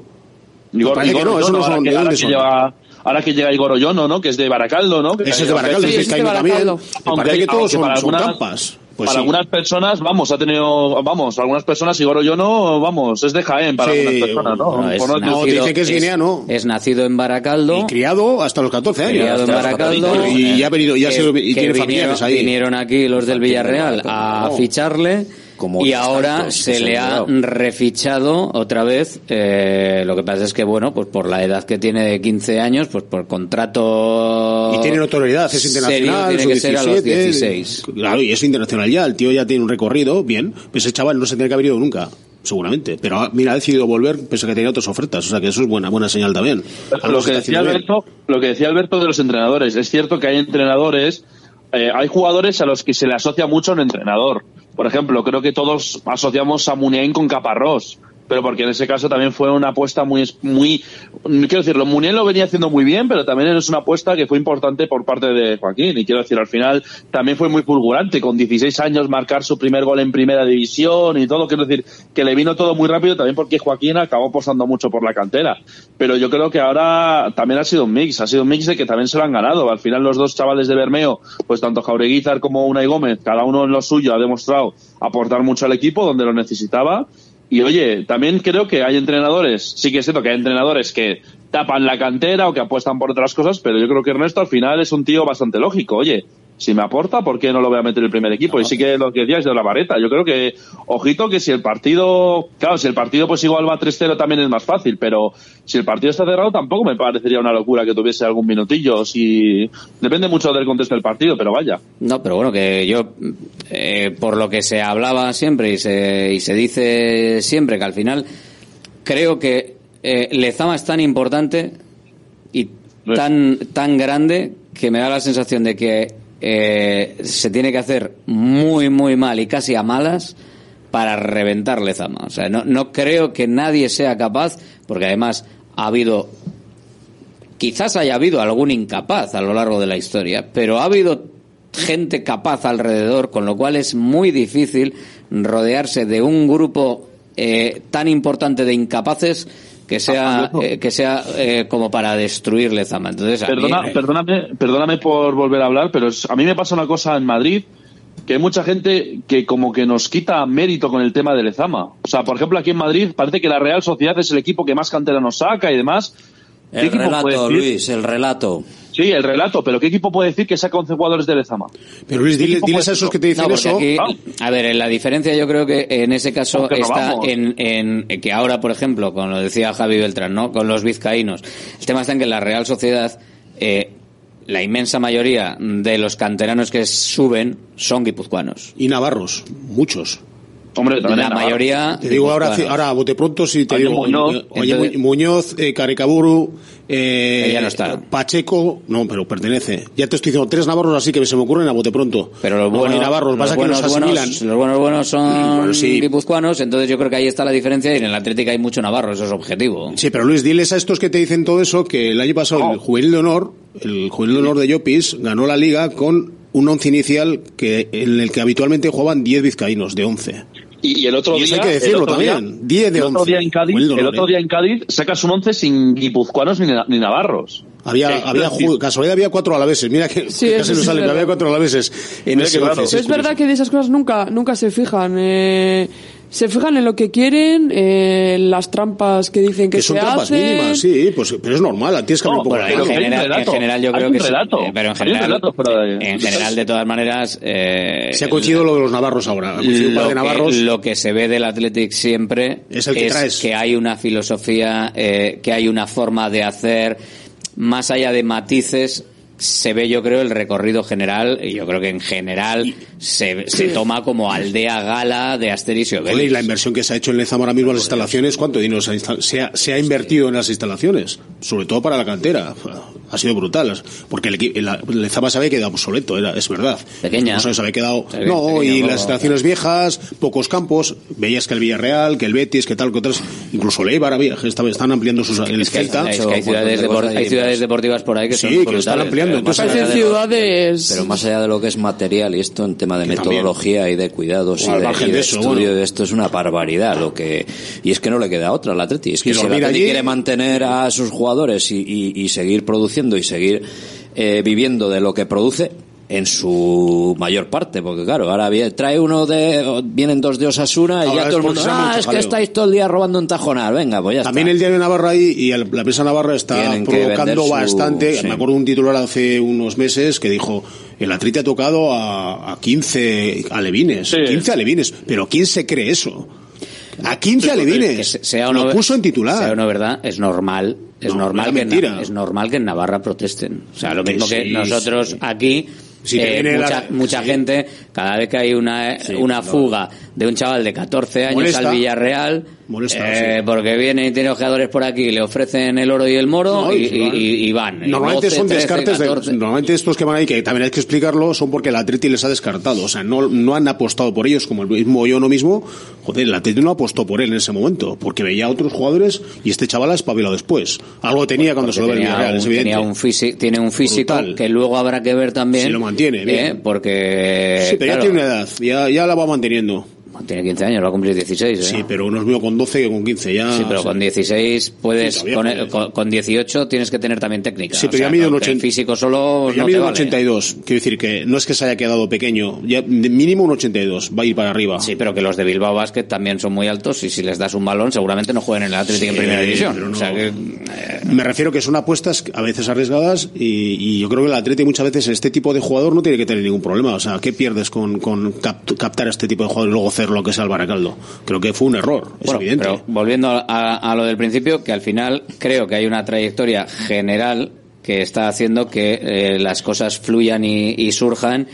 Igor- Igor no, eso no ahora son- que- ¿de ahora son? lleva- Ahora que llega Igor Oyono, ¿no? Que es de Baracaldo, ¿no? Ese es de Baracaldo, Sí, es vizcaíno también. Me parece que todos aunque son algunas- trampas. Pues para sí. algunas personas, vamos, ha tenido, vamos, algunas personas, Igor Oyono, vamos, es de Jaén para Sí, algunas personas, ¿no? No, es no no, que es guineano. Es nacido en Baracaldo. Y criado hasta los 14 años. criado en Baracaldo. 14 años. Y ya ha venido, ya que- se, y tiene vinieron, familiares ahí. vinieron aquí los del Villarreal a No. ficharle. Como y ahora tantos se se le han ha refichado otra vez. eh, lo que pasa es que, bueno, pues por la edad que tiene de 15 años, pues por contrato. Y tiene notoriedad, es serio, internacional. tiene su que ser a los 17, 16. Claro, y es internacional ya. El tío ya tiene un recorrido, bien. Pues ese chaval no se tiene que haber ido nunca, seguramente. Pero ah, mira, ha decidido volver, pese a que tenía otras ofertas. O sea que eso es buena, buena señal también. Lo que decía. Alberto, lo que decía Alberto de los entrenadores, es cierto que hay entrenadores, eh, hay jugadores a los que se le asocia mucho a un entrenador. Por ejemplo, creo que todos asociamos a Muniain con Caparrós, pero porque en ese caso también fue una apuesta muy, muy, quiero decirlo, Muniain lo venía haciendo muy bien, pero también es una apuesta que fue importante por parte de Joaquín. Y quiero decir, al final también fue muy fulgurante, con 16 años marcar su primer gol en primera división y todo. Quiero decir, que le vino todo muy rápido también porque Joaquín acabó apostando mucho por la cantera. Pero yo creo que ahora también ha sido un mix, ha sido un mix de que también se lo han ganado. Al final los dos chavales de Bermeo, pues tanto Jaureguizar como Unai Gómez, cada uno en lo suyo ha demostrado aportar mucho al equipo donde lo necesitaba. Y oye, también creo que hay entrenadores, sí que es cierto que hay entrenadores que tapan la cantera o que apuestan por otras cosas, pero yo creo que Ernesto al final es un tío bastante lógico. Oye, si me aporta, ¿por qué no lo voy a meter en el primer equipo? Y sí que lo que decías de la vareta. Yo creo que, ojito, que si el partido, claro, si el partido pues igual va 3-0 también es más fácil, pero si el partido está cerrado tampoco me parecería una locura que tuviese algún minutillo. Si, depende mucho del contexto del partido, pero vaya. No, pero bueno, que yo, eh, por lo que se hablaba siempre y se, y se dice siempre, que al final creo que eh, Lezama es tan importante y tan, tan grande que me da la sensación de que eh, se tiene que hacer muy, muy mal y casi a malas para reventar Lezama. O sea, no, no creo que nadie sea capaz, porque además ha habido quizás haya habido algún incapaz a lo largo de la historia, pero ha habido gente capaz alrededor, con lo cual es muy difícil rodearse de un grupo eh, tan importante de incapaces que sea eh, que sea eh, como para destruir Lezama. Entonces, a mí- Perdona, perdóname, perdóname por volver a hablar, pero es- a mí me pasa una cosa en Madrid que hay mucha gente que como que nos quita mérito con el tema de Lezama. O sea, por ejemplo, aquí en Madrid parece que la Real Sociedad es el equipo que más cantera nos saca y demás. ¿Qué El relato? Luis, el relato. Sí, el relato, pero ¿qué equipo puede decir que saca 11 jugadores de Lezama? Pero Luis, ¿Qué dile- diles a esos que te dicen No, eso. aquí, a ver, la diferencia yo creo que en ese caso está en, en que ahora, por ejemplo, con lo decía Javi Beltrán, ¿no? Con los vizcaínos. El tema está en que la Real Sociedad, eh, la inmensa mayoría de los canteranos que suben son guipuzcoanos. Y navarros, muchos. Hombre, también La mayoría. Te digo ahora, guipuzcoanos. ahora a bote pronto si te Oye, digo Muñoz, oye, entonces- Mu- Muñoz, eh, Caricaburu, eh, ya no está. Pacheco, no, pero pertenece. Ya te estoy diciendo tres navarros así que se me ocurren a bote pronto. Pero los No, buenos, hay navarros, los pasa que buenos- asimilan. los buenos buenos son Bueno, sí. guipuzcoanos, entonces yo creo que ahí está la diferencia y en el Atlético hay mucho navarro, eso es objetivo. Sí, pero Luis, diles a estos que te dicen todo eso que el año pasado el juvenil de honor, el juvenil de honor de Llopis, ganó la liga con un once inicial que en el que habitualmente jugaban 10 vizcaínos de 11. Y, y el otro Y eso día, hay que decirlo el otro día- también, 10 de el otro 11. día en Cádiz, el otro día en Cádiz sacas un 11 sin guipuzcoanos ni, na- ni navarros. Había, Sí, había sí. casualidad había cuatro alaveses. Mira que, Sí, que eso casi no sí sale, es pero había verdad. cuatro alaveses en Mira ese Pero es verdad que de esas cosas nunca, nunca se fijan. Eh, se fijan en lo que quieren, en las trampas que dicen que, Que son se trampas hacen. mínimas, sí, pues, pero es normal, tienes que No, abrir un poco pero la en general- en general yo creo que relato, eh, pero en hay un general en general de todas maneras eh, Se ha coincidido lo de los navarros ahora. Ha coincidido un par lo de navarros. que, lo que se ve del Athletic siempre Es el que traes. que hay una filosofía, eh, que hay una forma de hacer, más allá de matices, se ve yo creo el recorrido general, y yo creo que en general se, se toma como aldea gala de Asterix y Joder, y Obelix. la inversión que se ha hecho en Lezama ahora mismo en las instalaciones, ¿cuánto dinero se ha, se ha- se ha invertido en las instalaciones? Sobre todo para la cantera. Ha sido brutal. Porque el, el Lezama se había quedado obsoleto, era, es verdad. Pequeña. O sea, se había quedado. No, y las instalaciones viejas, pocos campos. Veías que el Villarreal, que el Betis, que tal, que otras. Incluso el Eibar había, están ampliando sus. El Es que hay- Celta. es que hay ciudades, depor- hay ciudades deportivas por ahí que Sí, son que están ampliando. Pero Entonces, más allá Parecen de lo- ciudades. Pero más allá de lo que es material y esto en tema de también. metodología y de cuidados y de, margen y de de eso, estudio bueno. de esto es una barbaridad lo que y es que no le queda otra al Atleti es que Y si el Atleti allí- quiere mantener a sus jugadores y, y- y seguir produciendo y seguir eh, viviendo de lo que produce en su mayor parte, porque claro, ahora viene- trae uno de, vienen dos de Osasuna y Ahora ya todo el mundo, ah, mucho es que jaleo". estáis todo el día robando en tajonar, venga, pues ya También está. el diario Navarra ahí y el- la prensa Navarra está Tienen provocando su- bastante. sí. Me acuerdo de un titular hace unos meses que dijo el Atleti ha tocado a, a 15 alevines. Sí. 15 alevines. Pero ¿quién se cree eso? A 15 Que alevines. se- sea o Lo puso en titular. Sea o no verdad, es normal, es No, normal que en, mentira. Na- es normal que en Navarra protesten. O sea, lo mismo que sí, nosotros sí. aquí Si te eh, viene la- mucha, mucha sí. gente, cada vez que hay una, una fuga de un chaval de 14 años Molesta. al Villarreal, Molesta, eh, sí. porque viene y tiene ojeadores por aquí, le ofrecen el oro y el moro No, y, y y- y van. Y Normalmente 12, son 13, descartes 14. de, normalmente estos que van ahí que también hay que explicarlo son porque el Atleti les ha descartado, o sea, no, no han apostado por ellos como el mismo yo no mismo, joder, el Atleti no apostó por él en ese momento, porque veía a otros jugadores y este chaval ha espabilado después. Algo tenía cuando se lo ve el Villarreal, es evidente. tenía un físico, tiene un físico Brutal. que luego habrá que ver también. Si lo mantiene, bien. ¿eh? Porque. Sí, pero claro, ya tiene una edad, ya, ya la va manteniendo. Tiene 15 años, va a cumplir 16. ¿eh? Sí, pero uno es mío con 12 que con 15, ya... Sí, pero o sea, con 16 puedes, Sí, con, con- con 18 tienes que tener también técnica. Sí, O pero sea, ya mide un no, que el 80. físico solo Pero ya no mide un vale. 82, quiero decir que no es que se haya quedado pequeño, ya mínimo un 82, va a ir para arriba. Sí, pero que los de Bilbao Basket también son muy altos y si les das un balón seguramente no jueguen en el Atlético en Sí, primera división. no. O sea que, eh, Me refiero que son apuestas a veces arriesgadas y, y yo creo que el Atleti muchas veces este tipo de jugador no tiene que tener ningún problema. O sea, ¿qué pierdes con, con cap- captar a este tipo de jugador y luego hacer lo que el Baracaldo? Creo que fue un error, es bueno, evidente. pero volviendo a, a- a lo del principio, que al final creo que hay una trayectoria general que está haciendo que eh, las cosas fluyan y, y surjan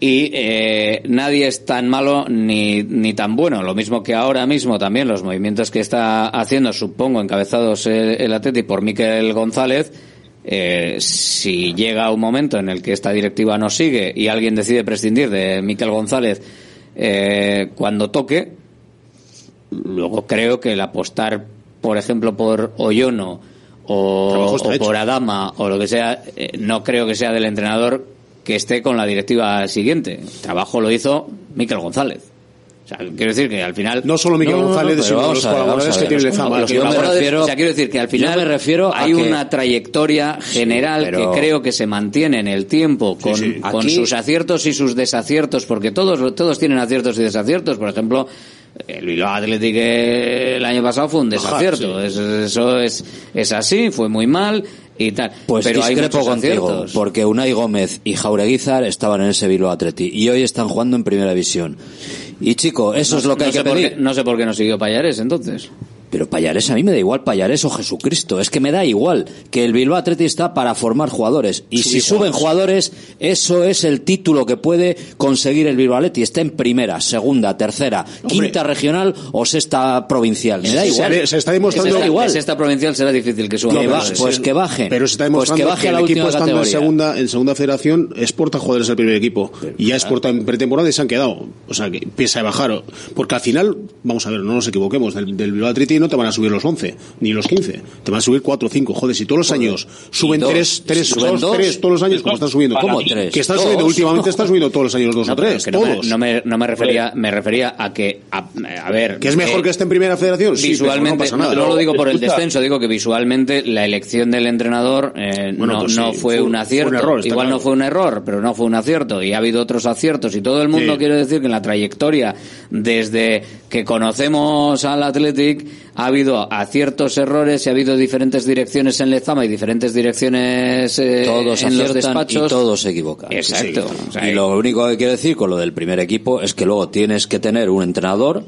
y eh, nadie es tan malo ni, ni tan bueno. Lo mismo que ahora mismo también los movimientos que está haciendo, supongo, encabezados el, el Atleti por Miquel González, eh, si llega un momento en el que esta directiva no sigue y alguien decide prescindir de Miquel González eh, cuando toque, luego creo que el apostar, por ejemplo, por Oyono o, por Adama o lo que sea, eh, no creo que sea del entrenador que esté con la directiva siguiente. El trabajo lo hizo Miquel González. O sea, quiero decir que al final... No solo No, no, González, pero sino vamos los a ver, colaboradores que tiene Lezama. Los que- yo me colaboradores, refiero- o sea, quiero decir que al yo final me refiero hay que- una trayectoria general pero- que creo que se mantiene en el tiempo con, sí. con Aquí- sus aciertos y sus desaciertos, porque todos, todos tienen aciertos y desaciertos. Por ejemplo, el Bilbao Athletic eh, el año pasado fue un desacierto. sí. Eso es, es así, fue muy mal y tal. Pues Pero hay discrepo muchos contigo, aciertos. porque Unai Gómez y Jaureguizar estaban en ese Bilbao Atleti y hoy están jugando en Primera División. Y chico, eso es lo que no hay que pedir. qué- no sé por qué no siguió Payares entonces. Pero Payares a mí me da igual Payares o Jesucristo, es que me da igual que el Bilbao Atleti está para formar jugadores y si suben jugadores, eso es el título que puede conseguir el Bilbao Atleti, está en primera, segunda, tercera, quinta regional o sexta provincial, me da Se- igual. se está demostrando- da igual. Es esta provincial será difícil que suba. Que va- pues sí. que bajen. Pero se está Pues demostrando que la el equipo estando en segunda, en segunda federación exporta jugadores del primer equipo y ya exporta en pretemporada y se han quedado. O sea, que empieza a bajar. Porque al final, vamos a ver, no nos equivoquemos, del, del Bilbao Athletic no te van a subir los 11, ni los 15. Te van a subir 4 o 5. Joder, si todos los años suben dos. 3, 3, ¿Suben 2, dos? 3, todos los años, como están subiendo. ¿Cómo Y- tres? Que están subiendo, últimamente están subiendo todos los años 2 o No, pero 3. que no, me, Todos. no, me, no me refería me refería a que a, a ver ¿Que es mejor que esté en primera federación? Sí, pero no visualmente no lo digo por el descenso digo que visualmente la elección del entrenador eh, Bueno, no, pues no fue, fue- un fue acierto un error, está igual claro. no fue un error pero no fue un acierto y ha habido otros aciertos y todo el mundo Sí. quiero decir que en la trayectoria desde que conocemos al Athletic ha habido aciertos errores y ha habido diferentes direcciones en Lezama y diferentes direcciones eh, todos en los despachos y todos se equivocan. Exacto. Sí. O sea, y lo único que quiero decir con lo del primer equipo es que luego tienes que tener un entrenador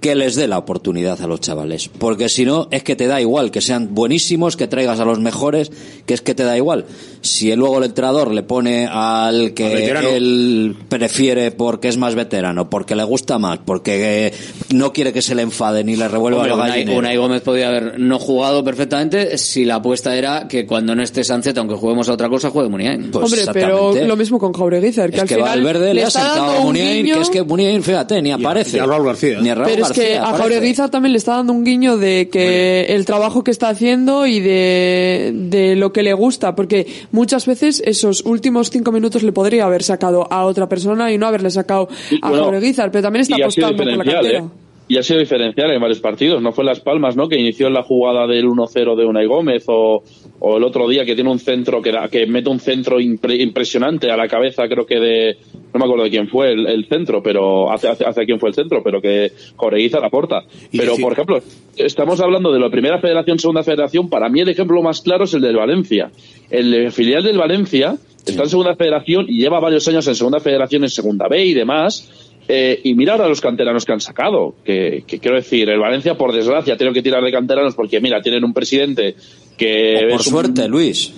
que les dé la oportunidad a los chavales. Porque si no, es que te da igual que sean buenísimos, que traigas a los mejores, que es que te da igual. Si luego el entrenador le pone al que él prefiere porque es más veterano, porque le gusta más, porque eh, no quiere que se le enfade ni le revuelva Hombre, la Unai. Unai Gómez podía haber no jugado perfectamente si la apuesta era que cuando no esté Sánchez, aunque juguemos a otra cosa, juegue Muniain. Pues Hombre, pero lo mismo con Jaureguizar, que es al que final Valverde le, ha está sentado dando a un Muniain, guiño- que es que Muniain, fíjate, ni aparece. y a Raúl García. Ni a Raúl Pero es que García a aparece. Jaureguizar también le está dando un guiño de que el trabajo que está haciendo y de, de lo que le gusta, porque muchas veces esos últimos cinco minutos le podría haber sacado a otra persona y no haberle sacado a bueno, Jaureguizar, pero también está apostando por la cantera. ¿eh? Y ha sido diferencial en varios partidos. No fue Las Palmas, ¿no? Que inició la jugada del 1-0 de Unai Gómez o, o el otro día que tiene un centro que, da- que mete un centro impre- impresionante a la cabeza, creo que de no me acuerdo de quién fue el, el centro, pero hace, hace, hace quién fue el centro, pero que Jorgeguiza la porta. Pero por ejemplo, estamos hablando de la primera federación, segunda federación. Para mí el ejemplo más claro es el del Valencia. El filial del Valencia está en segunda federación y lleva varios años en segunda federación, en segunda B y demás. Eh, y mira ahora los canteranos que han sacado. Que, que quiero decir, el Valencia, por desgracia, tenido que tirar de canteranos porque, mira, tienen un presidente que. O por un- suerte, Luis.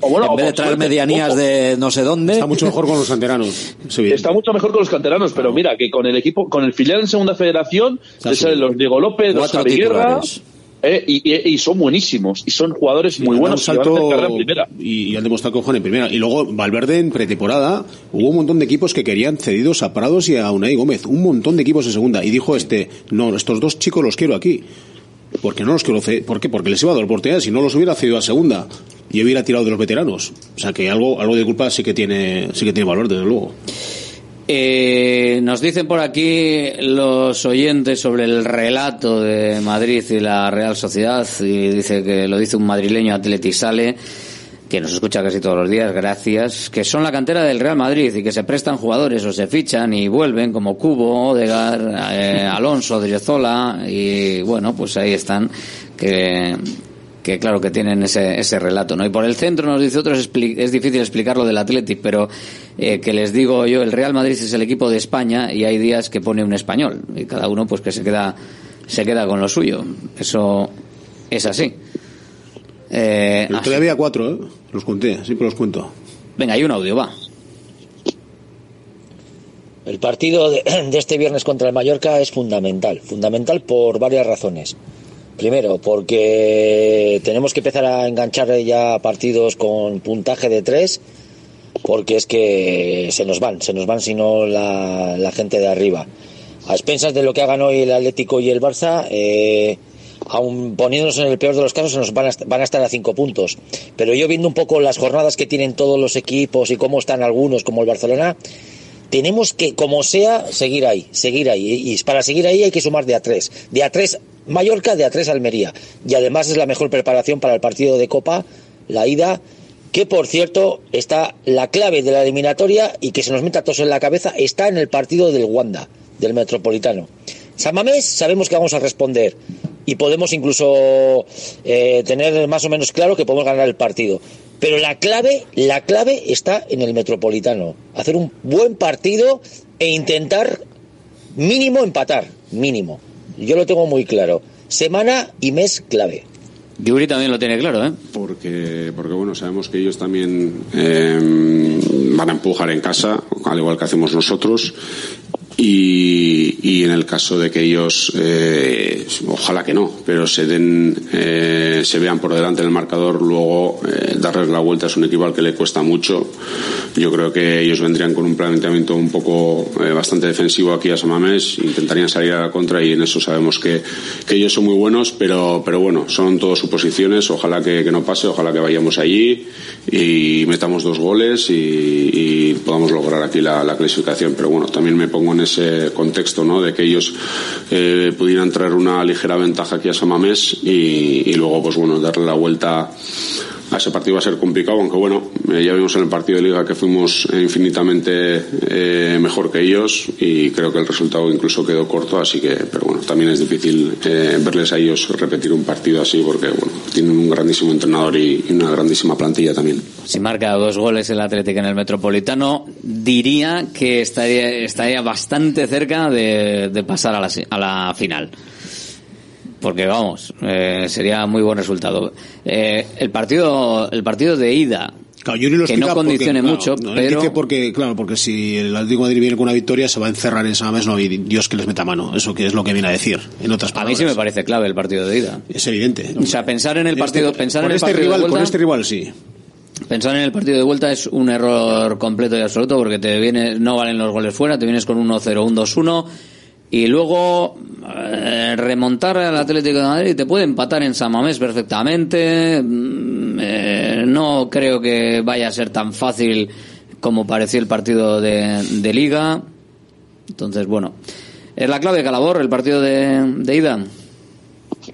O bueno, en o vez de traer suerte, medianías de no sé dónde. Está mucho mejor con los canteranos. Está mucho mejor con los canteranos, pero mira, que con el equipo, con el filial en segunda federación, te salen los Diego López, los Cuatro Javi Guerra, titulares. Eh, y, y- y son buenísimos, y son jugadores muy buenos y primera. han demostrado que juegan en primera. Y luego Valverde en pretemporada hubo un montón de equipos que querían cedidos a Prados y a Unai Gómez. Un montón de equipos en segunda. Y dijo este, no, estos dos chicos los quiero aquí. Porque no los quiero ceder. ¿Por qué? Porque les iba a dar oportunidad. Si no los hubiera cedido a segunda y hubiera tirado de los veteranos. O sea que algo, algo de culpa sí que tiene, sí que tiene Valverde, desde luego. Eh, nos dicen por aquí los oyentes sobre el relato de Madrid y la Real Sociedad y dice que lo dice un madrileño Atleti Sale que nos escucha casi todos los días, gracias, que son la cantera del Real Madrid y que se prestan jugadores o se fichan y vuelven como Cubo, Odegar, eh, Alonso, Driozola y bueno, pues ahí están que que claro que tienen ese, ese relato, ¿no? Y por el centro nos dice otros, expli- es difícil explicarlo del Athletic, pero eh, que les digo yo, el Real Madrid es el equipo de España y hay días que pone un español y cada uno pues que se queda se queda con lo suyo. Eso es así. Eh, día había cuatro, ¿eh? Los conté, siempre los cuento. venga, hay un audio, va. El partido de, de este viernes contra el Mallorca es fundamental, fundamental por varias razones. Primero, porque tenemos que empezar a enganchar ya partidos con puntaje de tres, porque es que se nos van, se nos van si no la, gente de arriba. A expensas de lo que hagan hoy el Atlético y el Barça, eh, aun poniéndonos en el peor de los casos, se nos van a, van a estar a cinco puntos. Pero yo viendo un poco las jornadas que tienen todos los equipos y cómo están algunos, como el Barcelona, tenemos que, como sea, seguir ahí, seguir ahí. Y para seguir ahí hay que sumar de a tres. De a tres Mallorca, de a tres Almería. Y además es la mejor preparación para el partido de Copa, la ida, que por cierto está la clave de la eliminatoria y que se nos meta todos en la cabeza, está en el partido del Wanda, del Metropolitano. San Mamés sabemos que vamos a responder y podemos incluso eh, tener más o menos claro que podemos ganar el partido. Pero la clave, la clave está en el Metropolitano. Hacer un buen partido e intentar mínimo empatar, mínimo. Yo lo tengo muy claro. Semana y mes clave. Yuri también lo tiene claro, ¿eh? Porque, porque bueno, sabemos que ellos también eh, van a empujar en casa, al igual que hacemos nosotros. Y, y en el caso de que ellos, eh, ojalá que no, pero se den, eh, se vean por delante en el marcador, luego eh, darles la vuelta es un equipo al que le cuesta mucho. Yo creo que ellos vendrían con un planteamiento un poco eh, bastante defensivo aquí a Samamés, intentarían salir a la contra y en eso sabemos que, que ellos son muy buenos, pero, pero bueno, son todas suposiciones. Ojalá que, que no pase, ojalá que vayamos allí y metamos dos goles y, y podamos lograr aquí la, la clasificación. Pero bueno, también me pongo en ese contexto, ¿no? De que ellos eh, pudieran traer una ligera ventaja aquí a Samamés y, y luego, pues bueno, darle la vuelta ese partido va a ser complicado, aunque bueno, eh, ya vimos en el partido de liga que fuimos eh, infinitamente eh, mejor que ellos y creo que el resultado incluso quedó corto, así que, pero bueno, también es difícil eh, verles a ellos repetir un partido así porque bueno, tienen un grandísimo entrenador y, una grandísima plantilla también. Si marca dos goles el Atlético en el Metropolitano, diría que estaría, estaría bastante cerca de, pasar a la, a la final. Porque vamos, eh, sería muy buen resultado. Eh, el partido, el partido de ida, Claro, Yuri lo que no condicione porque, mucho, claro, no, pero dice porque, claro, porque si el Atlético de Madrid viene con una victoria se va a encerrar en Samamés, no hay Dios que les meta mano. Eso que es lo que viene a decir, en otras a palabras. mí sí me parece clave el partido de ida. Es evidente. O sea, pensar en el partido, Este- pensar en el este partido rival, de vuelta, con este rival sí. Pensar en el partido de vuelta es un error completo y absoluto porque te viene, no valen los goles fuera, te vienes con un 1-0, un 2-1 y luego eh, remontar al Atlético de Madrid te puede empatar en San Mamés perfectamente. Mm, eh, no creo que vaya a ser tan fácil como pareció el partido de, de Liga. Entonces, bueno, es la clave Calabor, el partido de, de ida.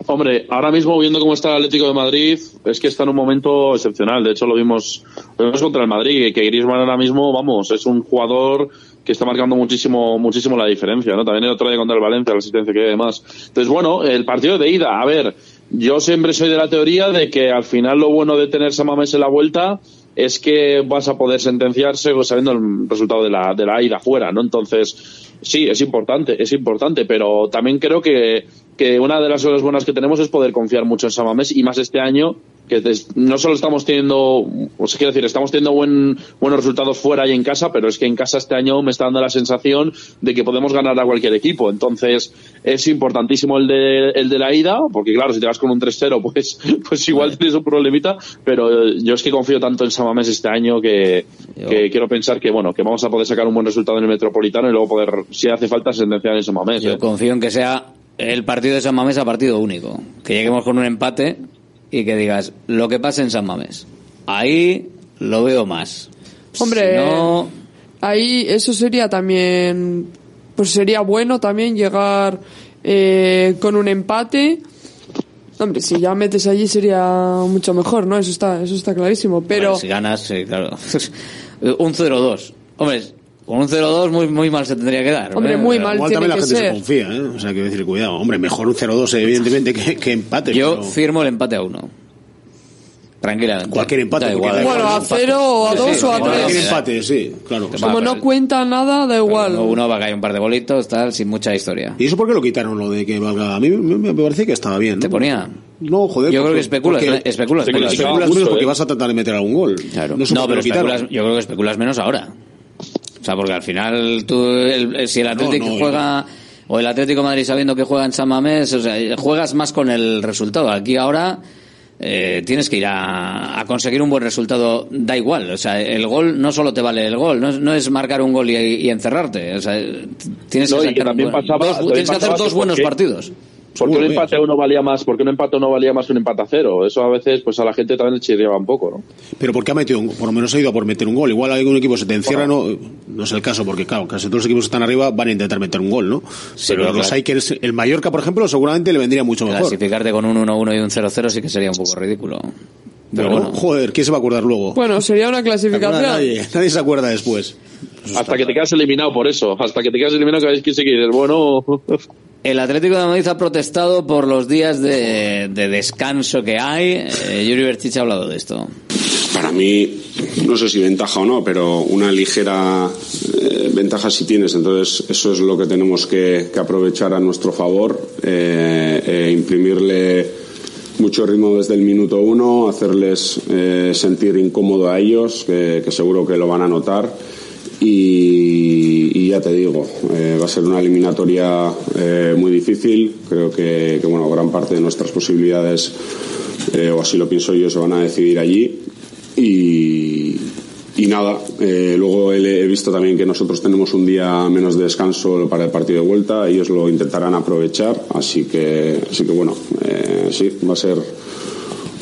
Hombre, ahora mismo viendo cómo está el Atlético de Madrid, es que está en un momento excepcional. De hecho, lo vimos, lo vimos contra el Madrid, que Griezmann ahora mismo, vamos, es un jugador que está marcando muchísimo, muchísimo la diferencia, ¿no? También el otro día contra el Valencia, la asistencia que hay demás. Entonces, bueno, el partido de ida, a ver, yo siempre soy de la teoría de que al final lo bueno de tener Samamés en la vuelta es que vas a poder sentenciarse sabiendo el resultado de la, de la ida fuera, ¿no? Entonces, sí, es importante, es importante, pero también creo que, que una de las cosas buenas que tenemos es poder confiar mucho en Samamés y más este año que no solo estamos teniendo, o sea, quiero decir, estamos teniendo buen, buenos resultados fuera y en casa, pero es que en casa este año me está dando la sensación de que podemos ganar a cualquier equipo. Entonces, es importantísimo el de, el de la ida, porque claro, si te vas con un 3-0, pues, pues igual tienes un problemita, pero yo es que confío tanto en Samamés este año que, que quiero pensar que, bueno, que vamos a poder sacar un buen resultado en el Metropolitano y luego poder, si hace falta, sentenciar en Samamés. Yo ¿eh? confío en que sea el partido de San Mamés a partido único. Que lleguemos con un empate y que digas lo que pasa en San Mamés. Ahí lo veo más. Hombre, Si no- ahí eso sería también, pues sería bueno también llegar eh, con un empate. Hombre, si ya metes allí sería mucho mejor, ¿no? Eso está, eso está clarísimo. Pero si ganas, sí, claro. un 0-2. Hombre, con un 0-2 muy, muy mal se tendría que dar. Hombre, ¿eh? muy mal Igual tiene también la que gente se ser. confía, ¿eh? O sea, quiero decir, cuidado. Hombre, mejor un 0-2 evidentemente que, que empate. Yo pero firmo el empate a uno. Tranquilamente. Cualquier empate, Da igual. da igual. bueno, a cero o a Sí, dos sí, o a igual, tres. Cualquier sí. empate, sí, claro. Como va, no cuenta nada, da igual. Uno, uno va a caer un par de bolitos, tal, sin mucha historia. ¿Y eso por qué lo quitaron, lo de que valga? A mí me, me parece que estaba bien, ¿no? ¿Te ponía? No, joder. Yo creo que especulas, porque- especulas, Sí, menos. especulas mucho, menos porque ¿eh? vas a tratar de meter algún gol. Claro. No, No, pero lo quitaron. especulas, yo creo que especulas menos ahora. O sea, porque al final tú, el- si el Atlético no, juega, o el Atlético de Madrid sabiendo que juega en San Mamés, o sea, juegas más con el resultado. Aquí ahora eh, tienes que ir a, a conseguir un buen resultado, da igual. O sea, el gol no solo te vale el gol, no, es- no es marcar un gol y, y encerrarte. O sea, tienes No, que buen- pasaba- dos- tienes que hacer dos buenos porque- partidos. Porque un empate a uno valía más, porque un empate a uno valía más que un empate a cero. Eso a veces, pues a la gente también le chirriaba un poco, ¿no? Pero porque ha metido un, por lo menos ha ido a por meter un gol. Igual algún equipo se te encierra, no, no es el caso, porque claro, casi todos los equipos que están arriba van a intentar meter un gol, ¿no? pero pero los hay que el Mallorca, por ejemplo, seguramente le vendría mucho mejor. Clasificarte con un 1-1 y un 0-0 sí que sería un poco ridículo. Pero Pero bueno. joder, ¿quién se va a acordar luego? Bueno, sería una ¿Se acuerda clasificación. nadie, nadie se acuerda después. Hasta que te quedas eliminado por eso. Hasta que te quedas eliminado, que veis que seguir. Bueno, El Atlético de Madrid ha protestado por los días de, de descanso que hay. Eh, Yuri Berchich ha hablado de esto. Para mí, no sé si ventaja o no, pero una ligera eh, ventaja sí tienes. Entonces, eso es lo que tenemos que, que aprovechar a nuestro favor, eh, eh, imprimirle mucho ritmo desde el minuto uno, hacerles eh, sentir incómodo a ellos, que, que seguro que lo van a notar. Y, ya te digo, eh, va a ser una eliminatoria eh, muy difícil. Creo que, que, bueno, gran parte de nuestras posibilidades, eh, o así lo pienso yo, se van a decidir allí. Y, nada, eh, luego he, he visto también que nosotros tenemos un día menos de descanso para el partido de vuelta, ellos lo intentarán aprovechar, así que, así que bueno, sí, va a ser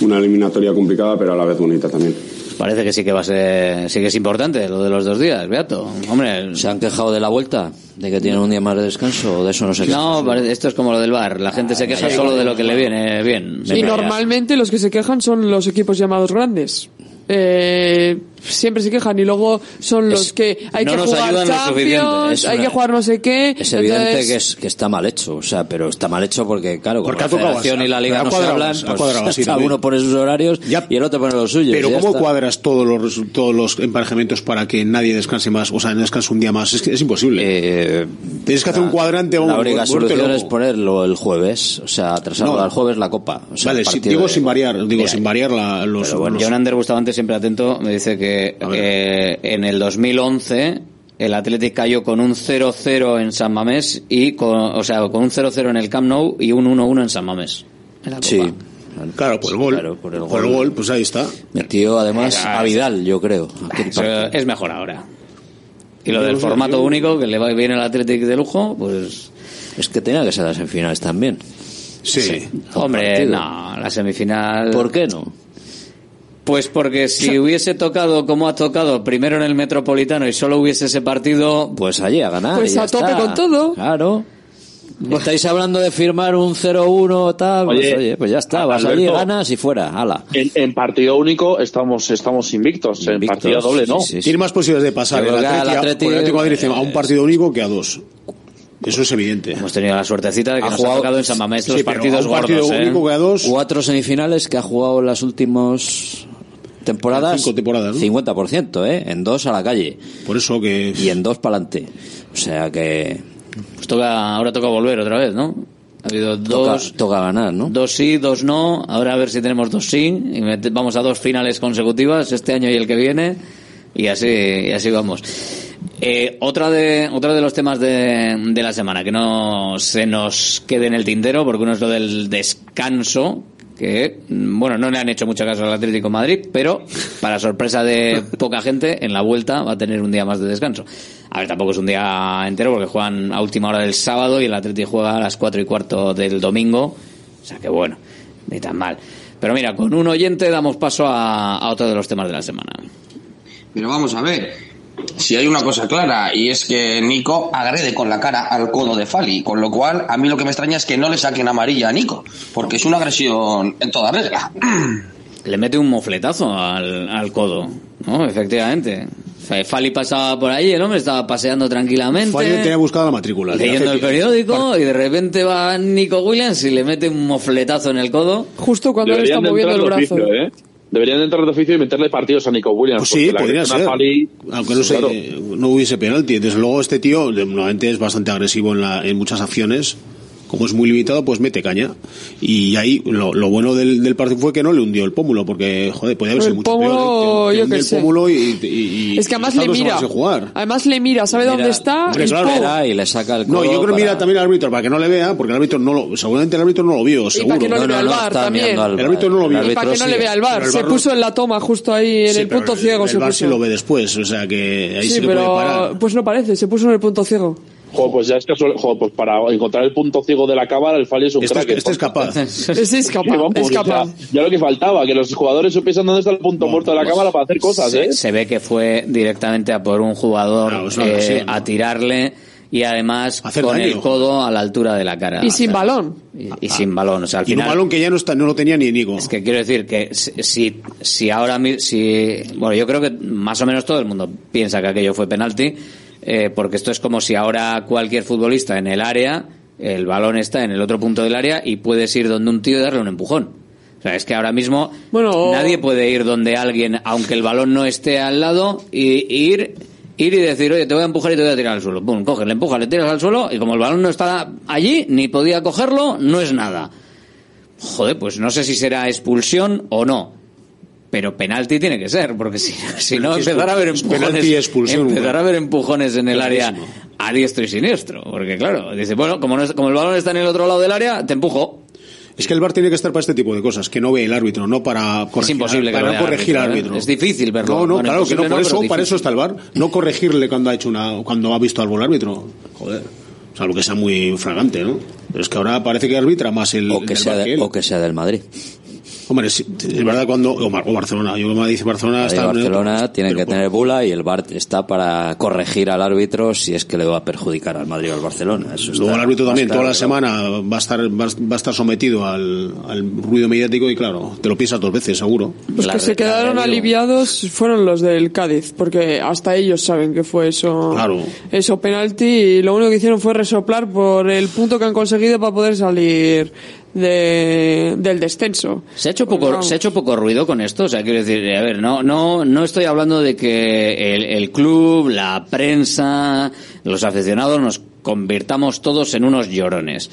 una eliminatoria complicada, pero a la vez bonita también. Parece que sí que va a ser, sí que es importante lo de los dos días, Beato. Hombre, ¿Se han quejado de la vuelta? ¿De que tienen un día más de descanso? ¿O de eso no sé qué? no, parece- esto es como lo del bar. La gente se queja solo de lo que le viene bien. Y normalmente los que se quejan son los equipos llamados grandes. Eh, siempre se quejan y luego son los que hay no que jugar. Champions, hay una- que jugar no sé qué. Es evidente entonces- que, es, que está mal hecho, o sea, pero está mal hecho porque, claro, Porque la Federación y la Liga no se hablan, pues, cuadrado uno pone sus horarios y el otro pone los suyos. Pero ¿cómo está. cuadras todos los, todos los emparejamientos para que nadie descanse más? O sea, no descanse un día más. Es que es imposible. Tienes que hacer un cuadrante. Eh, La única solución loco. es ponerlo el jueves, o sea, atrasarlo No. al jueves la Copa. O sea, vale, si- digo de- sin variar, digo sin variar la, los, Pero bueno, John Ander Bustamante, siempre atento, me dice que eh, en el 2011 el Athletic cayó con un 0-0 en San Mamés y con, o sea, con un 0-0 en el Camp Nou y un 1-1 en San Mamés. En la Sí. Claro, por el gol. Claro, por el Por el gol. gol, pues ahí está. Metió además Era- a Vidal, yo creo. partido. es mejor ahora. Y lo del formato yo- único, que le va bien al Athletic de lujo, pues... Es que tenía que ser las semifinales también. Sí. Hombre, partido. no, la semifinal... ¿Por qué no? Pues porque si hubiese tocado como ha tocado primero en el Metropolitano y solo hubiese ese partido... Pues allí a ganar. Pues y ya a tope está. con todo. Claro. Estáis hablando de firmar un 0-1 tal, pues Oye, oye, pues ya está, vas Alberto. allí, ganas y fuera, ala. En, en partido único estamos estamos invictos, en Invictos, partida doble no. sí, sí, sí. Tiene más posibilidades de pasar el Atlético de Madrid eh, a un partido único que a dos. Eso es evidente. Hemos tenido la suertecita de que Ha nos jugado- ha tocado en San Mamés Sí, los partidos un partido gordos, ¿eh? único que a dos. Cuatro semifinales que ha jugado en las últimas temporadas. Cinco temporadas, ¿no? 50%, ¿eh? En dos a la calle. Por eso que. Y en dos para adelante. O sea que. Pues toca, ahora toca volver otra vez, ¿no? Ha habido dos, Toca, toca ganar, ¿no? dos sí, dos no. Ahora a ver si tenemos dos sí. Y vamos a dos finales consecutivas este año y el que viene. Y así, y así vamos. Eh, otra de, otro de los temas de, de la semana, que no se nos quede en el tintero, porque uno es lo del descanso, que, bueno, no le han hecho mucho caso al Atlético de Madrid, pero para sorpresa de poca gente, en la vuelta va a tener un día más de descanso. A ver, tampoco es un día entero, porque juegan a última hora del sábado y el Atlético juega a las cuatro y cuarto del domingo, o sea que bueno, ni tan mal. Pero mira, con un oyente damos paso a, a otro de los temas de la semana. Pero vamos a ver, si hay una cosa clara y es que Nico agrede con la cara al codo de Fali, con lo cual a mí lo que me extraña es que no le saquen amarilla a Nico, porque es una agresión en toda regla. Le mete un mofletazo al, al codo, ¿no? Efectivamente. Fe- Fali pasaba por ahí, el hombre estaba paseando tranquilamente. Fali tenía buscado la matrícula. leyendo el periódico y de repente va Nico Williams y le mete un mofletazo en el codo. Justo cuando él está moviendo el brazo. oficio, ¿eh? Deberían de entrar de oficio y meterle partidos a Nico Williams. Pues sí, podría ser. Aunque no, sé, Claro. no hubiese penalti. Desde luego, este tío normalmente es bastante agresivo en, la, en muchas acciones. Como es muy limitado, pues mete caña. Y ahí lo, lo bueno del, del partido fue que no le hundió el pómulo, porque, joder, podía haber sido El mucho pómulo, peor. Te- te yo qué el sé. pómulo y, y- y- Es que además y le mira. jugar. Además le mira, sabe dónde está Hombre, y claro. Mira, y le saca el No, yo creo que mira para- también al árbitro para que no le vea, porque el árbitro no lo, seguramente el árbitro no lo vio, seguro. que no le vea el VAR está también. al El árbitro no lo vio. El Y para que no le vea el bar. El Se puso en la toma justo ahí en Sí, el punto ciego. El, se VAR puso. sí lo ve después, o sea que ahí sí, Sí, puede pero parar. pues no parece, se puso en el punto ciego. Joder, pues ya es casual, joder, pues para encontrar el punto ciego de la cámara, el Fali es un Este es- crack. este es capaz. Ese es capaz, vamos, es o sea, capaz. ya lo que faltaba, que los jugadores supiesen dónde está el punto muerto de la cámara para hacer cosas, se, ¿eh? se ve que fue directamente a por un jugador es eh, ¿no? a tirarle y además Hacer con daño. el codo a la altura de la cara. Y sin balón. Y, y sin balón. O sea, al Y en un final, balón que ya no, está, no lo tenía ni Nico. Es que quiero decir que si, si, si ahora mi- si bueno yo creo que más o menos todo el mundo piensa que aquello fue penalti eh, porque esto es como si ahora cualquier futbolista en el área el balón está en el otro punto del área y puedes ir donde un tío y darle un empujón. O sea es que ahora mismo Bueno, nadie puede ir donde alguien aunque el balón no esté al lado y, y ir ir y decir oye te voy a empujar y te voy a tirar al suelo pum coges le empujas le tiras al suelo y como el balón no está allí ni podía cogerlo no es nada. Joder, pues no sé si será expulsión o no. Pero penalti tiene que ser, porque si, si no empezar a haber empujones, penalti y expulsión, empezar a haber empujones en el área a diestro y siniestro, porque claro, dice, bueno, como, no es- como el balón está en el otro lado del área, te empujo. Es que el VAR tiene que estar para este tipo de cosas, que no ve el árbitro, no para corregir, imposible que para no corregir al árbitro, ¿eh? árbitro. Es difícil verlo. No, no, Bueno, claro que no, imposible por no, eso, para eso está el VAR, no corregirle cuando ha hecho una, cuando ha visto algo el árbitro. Joder. Salvo que sea muy fragante, ¿no? Pero es que ahora parece que arbitra más el, O que, sea de- o que sea del Madrid. Hombre, sí, es verdad cuando o, Barcelona, yo me dice Barcelona Madrid y está Barcelona tienen que tener bula y el VAR está para corregir al árbitro si es que le va a perjudicar al Madrid o al Barcelona. Eso Luego el árbitro también toda la semana va a estar va va a estar sometido al, al ruido mediático y claro, te lo piensas dos veces seguro. Los que se quedaron aliviados fueron los del Cádiz, porque hasta ellos saben que fue eso, Claro. eso penalti y lo único que hicieron fue resoplar por el punto que han conseguido para poder salir de, del descenso. Se ha hecho poco, se ha hecho poco ruido con esto, o sea, quiero decir, a ver, no, no, no estoy hablando de que el, el club, la prensa, los aficionados nos convirtamos todos en unos llorones.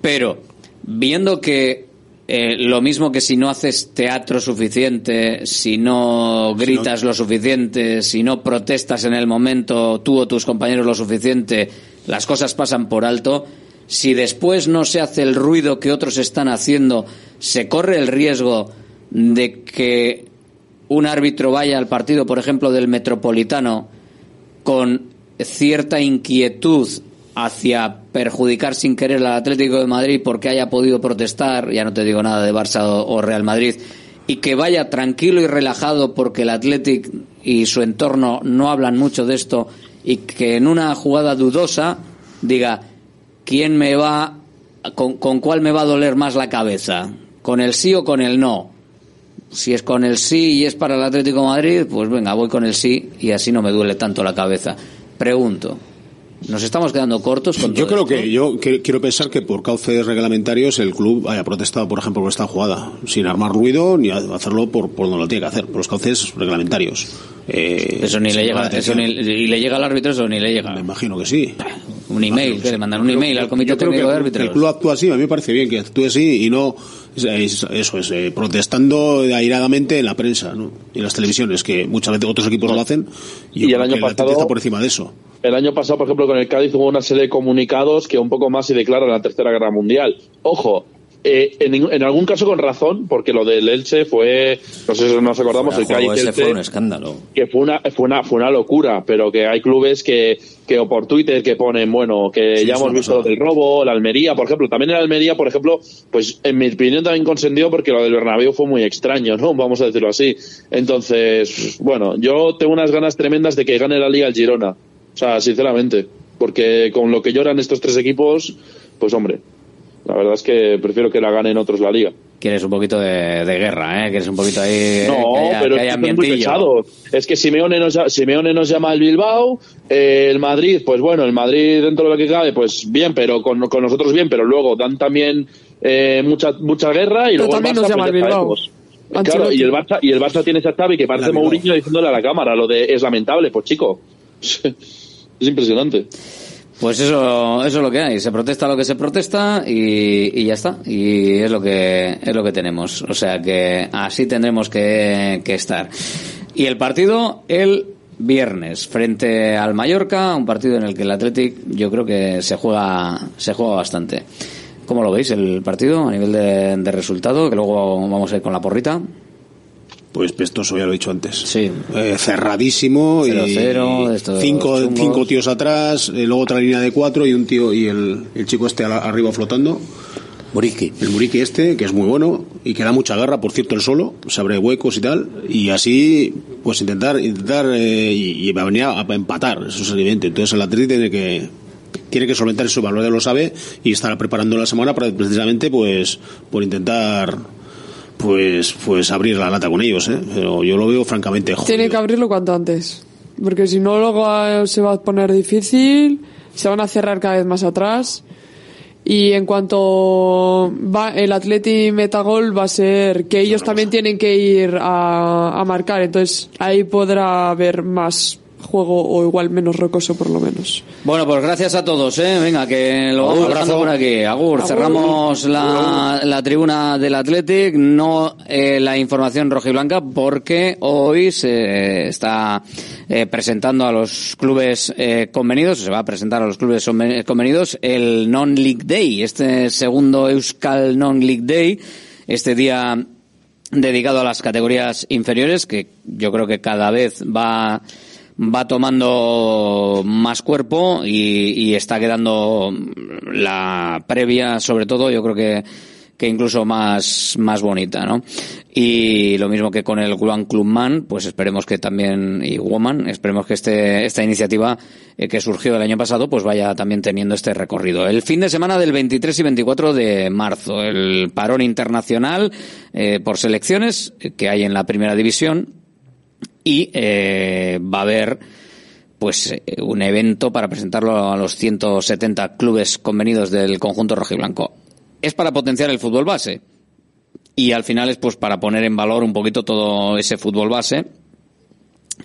Pero, viendo que eh, lo mismo que si no haces teatro suficiente, si no gritas lo suficiente, si no protestas en el momento tú o tus compañeros lo suficiente, las cosas pasan por alto. Si después no se hace el ruido que otros están haciendo, se corre el riesgo de que un árbitro vaya al partido, por ejemplo, del Metropolitano con cierta inquietud hacia perjudicar sin querer al Atlético de Madrid porque haya podido protestar, ya no te digo nada de Barça o, Real Madrid, y que vaya tranquilo y relajado porque el Atlético y su entorno no hablan mucho de esto y que en una jugada dudosa diga quién me va con, con cuál me va a doler más la cabeza, con el sí o con el no. Si es con el sí y es para el Atlético de Madrid, pues venga, voy con el sí y así no me duele tanto la cabeza. Pregunto, ¿nos estamos quedando cortos con Yo creo esto? que yo que- quiero pensar que por cauces reglamentarios el club haya protestado, por ejemplo, por esta jugada, sin armar ruido ni hacerlo por, por donde lo tiene que hacer, por los cauces reglamentarios. Eh, Eso ni le llega, eso ni, y le llega al árbitro, eso ni le llega. Me imagino que sí. Un email, que le mandan un email al comité Yo creo técnico que de árbitros. El club actúa así, a mí me parece bien que actúe así y no es- es- eso es eh, protestando airadamente en la prensa ¿no? y en las televisiones, que muchas veces otros equipos lo hacen y, el año pasado- está por encima de eso. El año pasado, por ejemplo, con el Cádiz hubo una serie de comunicados que un poco más se declaran la Tercera Guerra Mundial. Ojo, eh, en, en algún caso con razón, porque lo del Elche fue, no sé si nos acordamos, el Fuera Cádiz ese fue un escándalo. que fue una, fue una, fue una locura, pero que hay clubes que, que o por Twitter que ponen, bueno, que Sí, ya hemos visto lo del robo, la Almería, por ejemplo, también en la Almería, por ejemplo, pues en mi opinión también consentido porque lo del Bernabéu fue muy extraño, ¿no? Vamos a decirlo así. Entonces, bueno, yo tengo unas ganas tremendas de que gane la Liga el Girona. O sea, sinceramente, porque con lo que lloran estos tres equipos, pues hombre, la verdad es que prefiero que la ganen otros la Liga. Quieres un poquito de, de guerra, ¿eh? Quieres un poquito ahí eh, No, que haya, pero que haya es que muy. Es que Simeone nos, Simeone nos llama al Bilbao, eh, el Madrid, pues bueno, el Madrid dentro de lo que cabe, pues bien, pero con, con nosotros bien, pero luego dan también eh, mucha mucha guerra y Pero luego el Barça, nos llama pues al ya Bilbao. sabemos. Claro, y el Barça y el Barça tiene esa Xavi que parece. Mourinho diciéndole a la cámara lo de es lamentable, pues chico. es impresionante. Pues eso, eso es lo que hay. Se protesta lo que se protesta y, y ya está. Y es lo que es lo que tenemos. O sea que así tendremos que, que estar. Y el partido el viernes frente al Mallorca, un partido en el que el Athletic yo creo que se juega se juega bastante. ¿Cómo lo veis el partido a nivel de, de resultado? Que luego vamos a ir con la porrita. Pues pestoso, ya lo he dicho antes. Sí. Eh, cerradísimo y 0-0, de estos cinco, cinco tíos atrás, eh, luego otra línea de cuatro y un tío y el, el chico este arriba flotando. Muriqui. El Muriqui este, que es muy bueno y que da mucha garra, por cierto, el solo, se abre huecos y tal, y así, pues intentar, intentar, eh, y, y va a venir a, a empatar, eso es evidente. Entonces el Atleti tiene que, tiene que solventar eso, Valverde lo sabe, y estará preparando la semana para precisamente, pues, por intentar, pues, pues abrir la lata con ellos, eh. Pero yo lo veo francamente jodido. Tiene que abrirlo cuanto antes. Porque si no, luego eh, se va a poner difícil, se van a cerrar cada vez más atrás. Y en cuanto va el Atleti meta gol, va a ser que ellos también tienen que ir a, a marcar. Entonces ahí podrá haber más juego o igual menos rocoso por lo menos. Bueno, pues gracias a todos, ¿eh? Venga, que lo vamos dejando por aquí. Agur, cerramos la, la tribuna del Athletic, no eh, la información rojiblanca, porque hoy se está eh, presentando a los clubes eh, convenidos, se va a presentar a los clubes convenidos el Non-League Day, este segundo Euskal Non-League Day, este día dedicado a las categorías inferiores, que yo creo que cada vez va va tomando más cuerpo y, y, está quedando la previa, sobre todo, yo creo que, que incluso más, más bonita, ¿no? Y lo mismo que con el One Club Man, pues esperemos que también, y Woman, esperemos que este, esta iniciativa eh, que surgió el año pasado, pues vaya también teniendo este recorrido. El fin de semana del 23 y 24 de marzo, el parón internacional eh, por selecciones que hay en la primera división, y eh, va a haber pues eh, un evento para presentarlo a los 170 clubes convenidos del conjunto rojiblanco. Es para potenciar el fútbol base y al final es pues para poner en valor un poquito todo ese fútbol base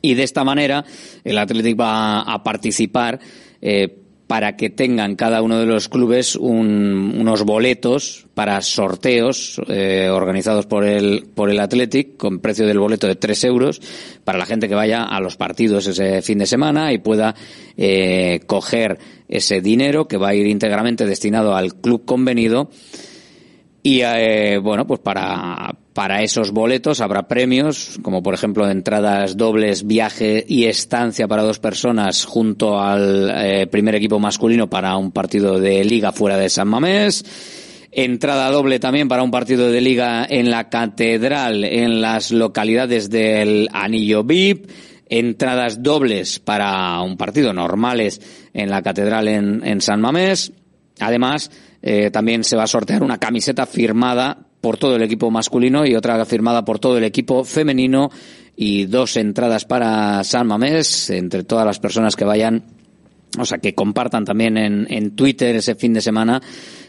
y de esta manera el Athletic va a participar eh, para que tengan cada uno de los clubes unos boletos para sorteos eh, organizados por el, por el Athletic con precio del boleto de 3 euros para la gente que vaya a los partidos ese fin de semana y pueda eh, coger ese dinero que va a ir íntegramente destinado al club convenido y eh, bueno, pues para, para esos boletos habrá premios, como por ejemplo entradas dobles, viaje y estancia para dos personas junto al eh, primer equipo masculino para un partido de liga fuera de San Mamés. Entrada doble también para un partido de liga en la catedral en las localidades del Anillo VIP. Entradas dobles para un partido normales en la catedral en, en San Mamés. Además, eh, también se va a sortear una camiseta firmada por todo el equipo masculino y otra firmada por todo el equipo femenino y dos entradas para San Mamés entre todas las personas que vayan, o sea, que compartan también en, en Twitter ese fin de semana,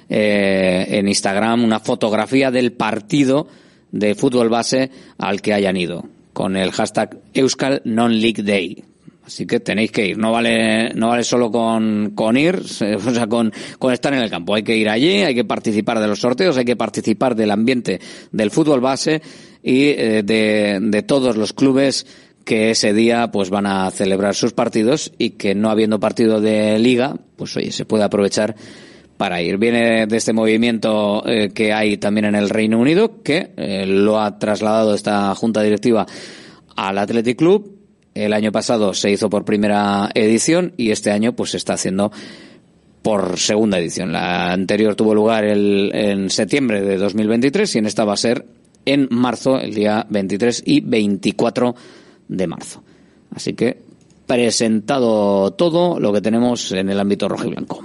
eh, en Instagram, una fotografía del partido de fútbol base al que hayan ido, con el hashtag Euskal Non League Day. Así que tenéis que ir. No vale, no vale solo con, con ir, o sea, con, con estar en el campo. Hay que ir allí, hay que participar de los sorteos, hay que participar del ambiente del fútbol base y eh, de, de todos los clubes que ese día pues van a celebrar sus partidos y que no habiendo partido de liga, pues oye, se puede aprovechar para ir. Viene de este movimiento eh, que hay también en el Reino Unido, que eh, lo ha trasladado esta junta directiva al Athletic Club el año pasado se hizo por primera edición y este año pues se está haciendo por segunda edición. La anterior tuvo lugar el, en septiembre de 2023 y en esta va a ser en marzo, el día 23 y 24 de marzo. Así que presentado todo lo que tenemos en el ámbito rojo y blanco.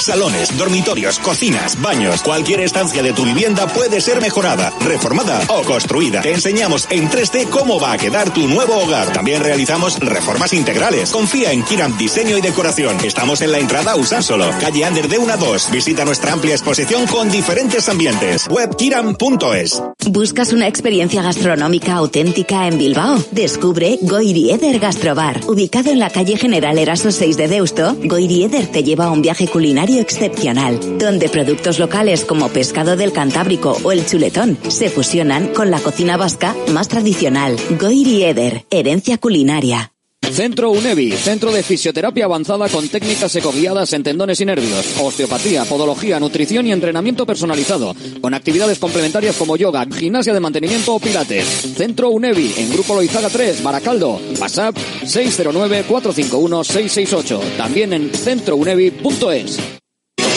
Salones, dormitorios, cocinas, baños, cualquier estancia de tu vivienda puede ser mejorada, reformada o construida. Te enseñamos en 3D cómo va a quedar tu nuevo hogar. También realizamos reformas integrales. Confía en Kiram Diseño y Decoración. Estamos en la entrada Usánsolo, calle Ander de 1 a 2. Visita nuestra amplia exposición con diferentes ambientes. Webkiram.es. ¿Buscas una experiencia gastronómica auténtica en Bilbao? Descubre Goirieder Gastrobar. Ubicado en la calle General Eraso 6 de Deusto, Goirieder te lleva a un viaje culinario excepcional, donde productos locales como pescado del Cantábrico o el chuletón se fusionan con la cocina vasca más tradicional. Goiri Eder, herencia culinaria. Centro UNEVI, centro de fisioterapia avanzada con técnicas ecoguiadas en tendones y nervios, osteopatía, podología, nutrición y entrenamiento personalizado, con actividades complementarias como yoga, gimnasia de mantenimiento o pilates. Centro UNEVI, en Grupo Loizaga 3, Baracaldo, WhatsApp 609-451-668, también en centrounevi.es.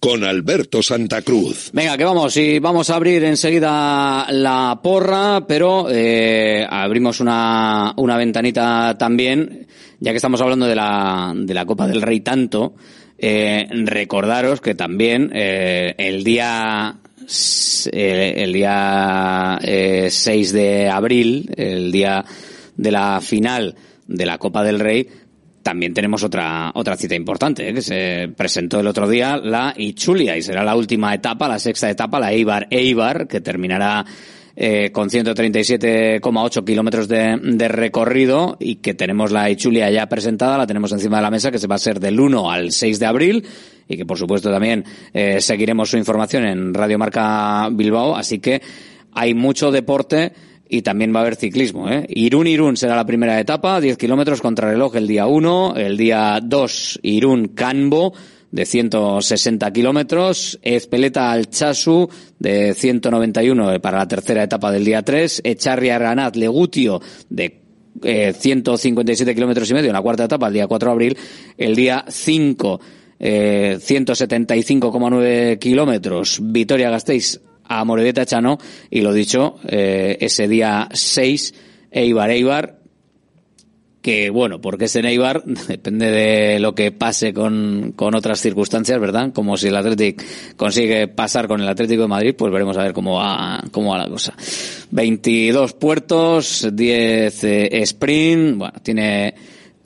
con Alberto Santa Cruz. Venga, que vamos, y vamos a abrir enseguida la porra, pero eh, abrimos una, una ventanita también, ya que estamos hablando de la, de la Copa del Rey tanto, eh, recordaros que también eh, el día el día eh, 6 de abril, el día de la final de la Copa del Rey, también tenemos otra otra cita importante, ¿eh? que se presentó el otro día, la Ichulia, y será la última etapa, la sexta etapa, la Eibar Eibar, que terminará eh, con 137,8 kilómetros de, de recorrido y que tenemos la Ichulia ya presentada, la tenemos encima de la mesa, que se va a ser del 1 al 6 de abril y que por supuesto también eh, seguiremos su información en Radio Marca Bilbao, así que hay mucho deporte y también va a haber ciclismo. ¿eh? Irún-Irún será la primera etapa, 10 kilómetros contra reloj el día 1, el día 2 Irún-Canbo de 160 kilómetros, Ezpeleta Alchazu de 191 para la tercera etapa del día 3, Echarria Granat Legutio de eh, 157 kilómetros y medio en la cuarta etapa el día 4 de abril, el día 5 eh, 175,9 kilómetros, Vitoria Gasteiz a Moredeta Chano y lo dicho, eh, ese día 6 Eibar Eibar que bueno, porque es en Eibar, depende de lo que pase con, con otras circunstancias, ¿verdad? Como si el Athletic consigue pasar con el Atlético de Madrid, pues veremos a ver cómo va, cómo va la cosa. 22 puertos, 10 eh, sprint, bueno, tiene,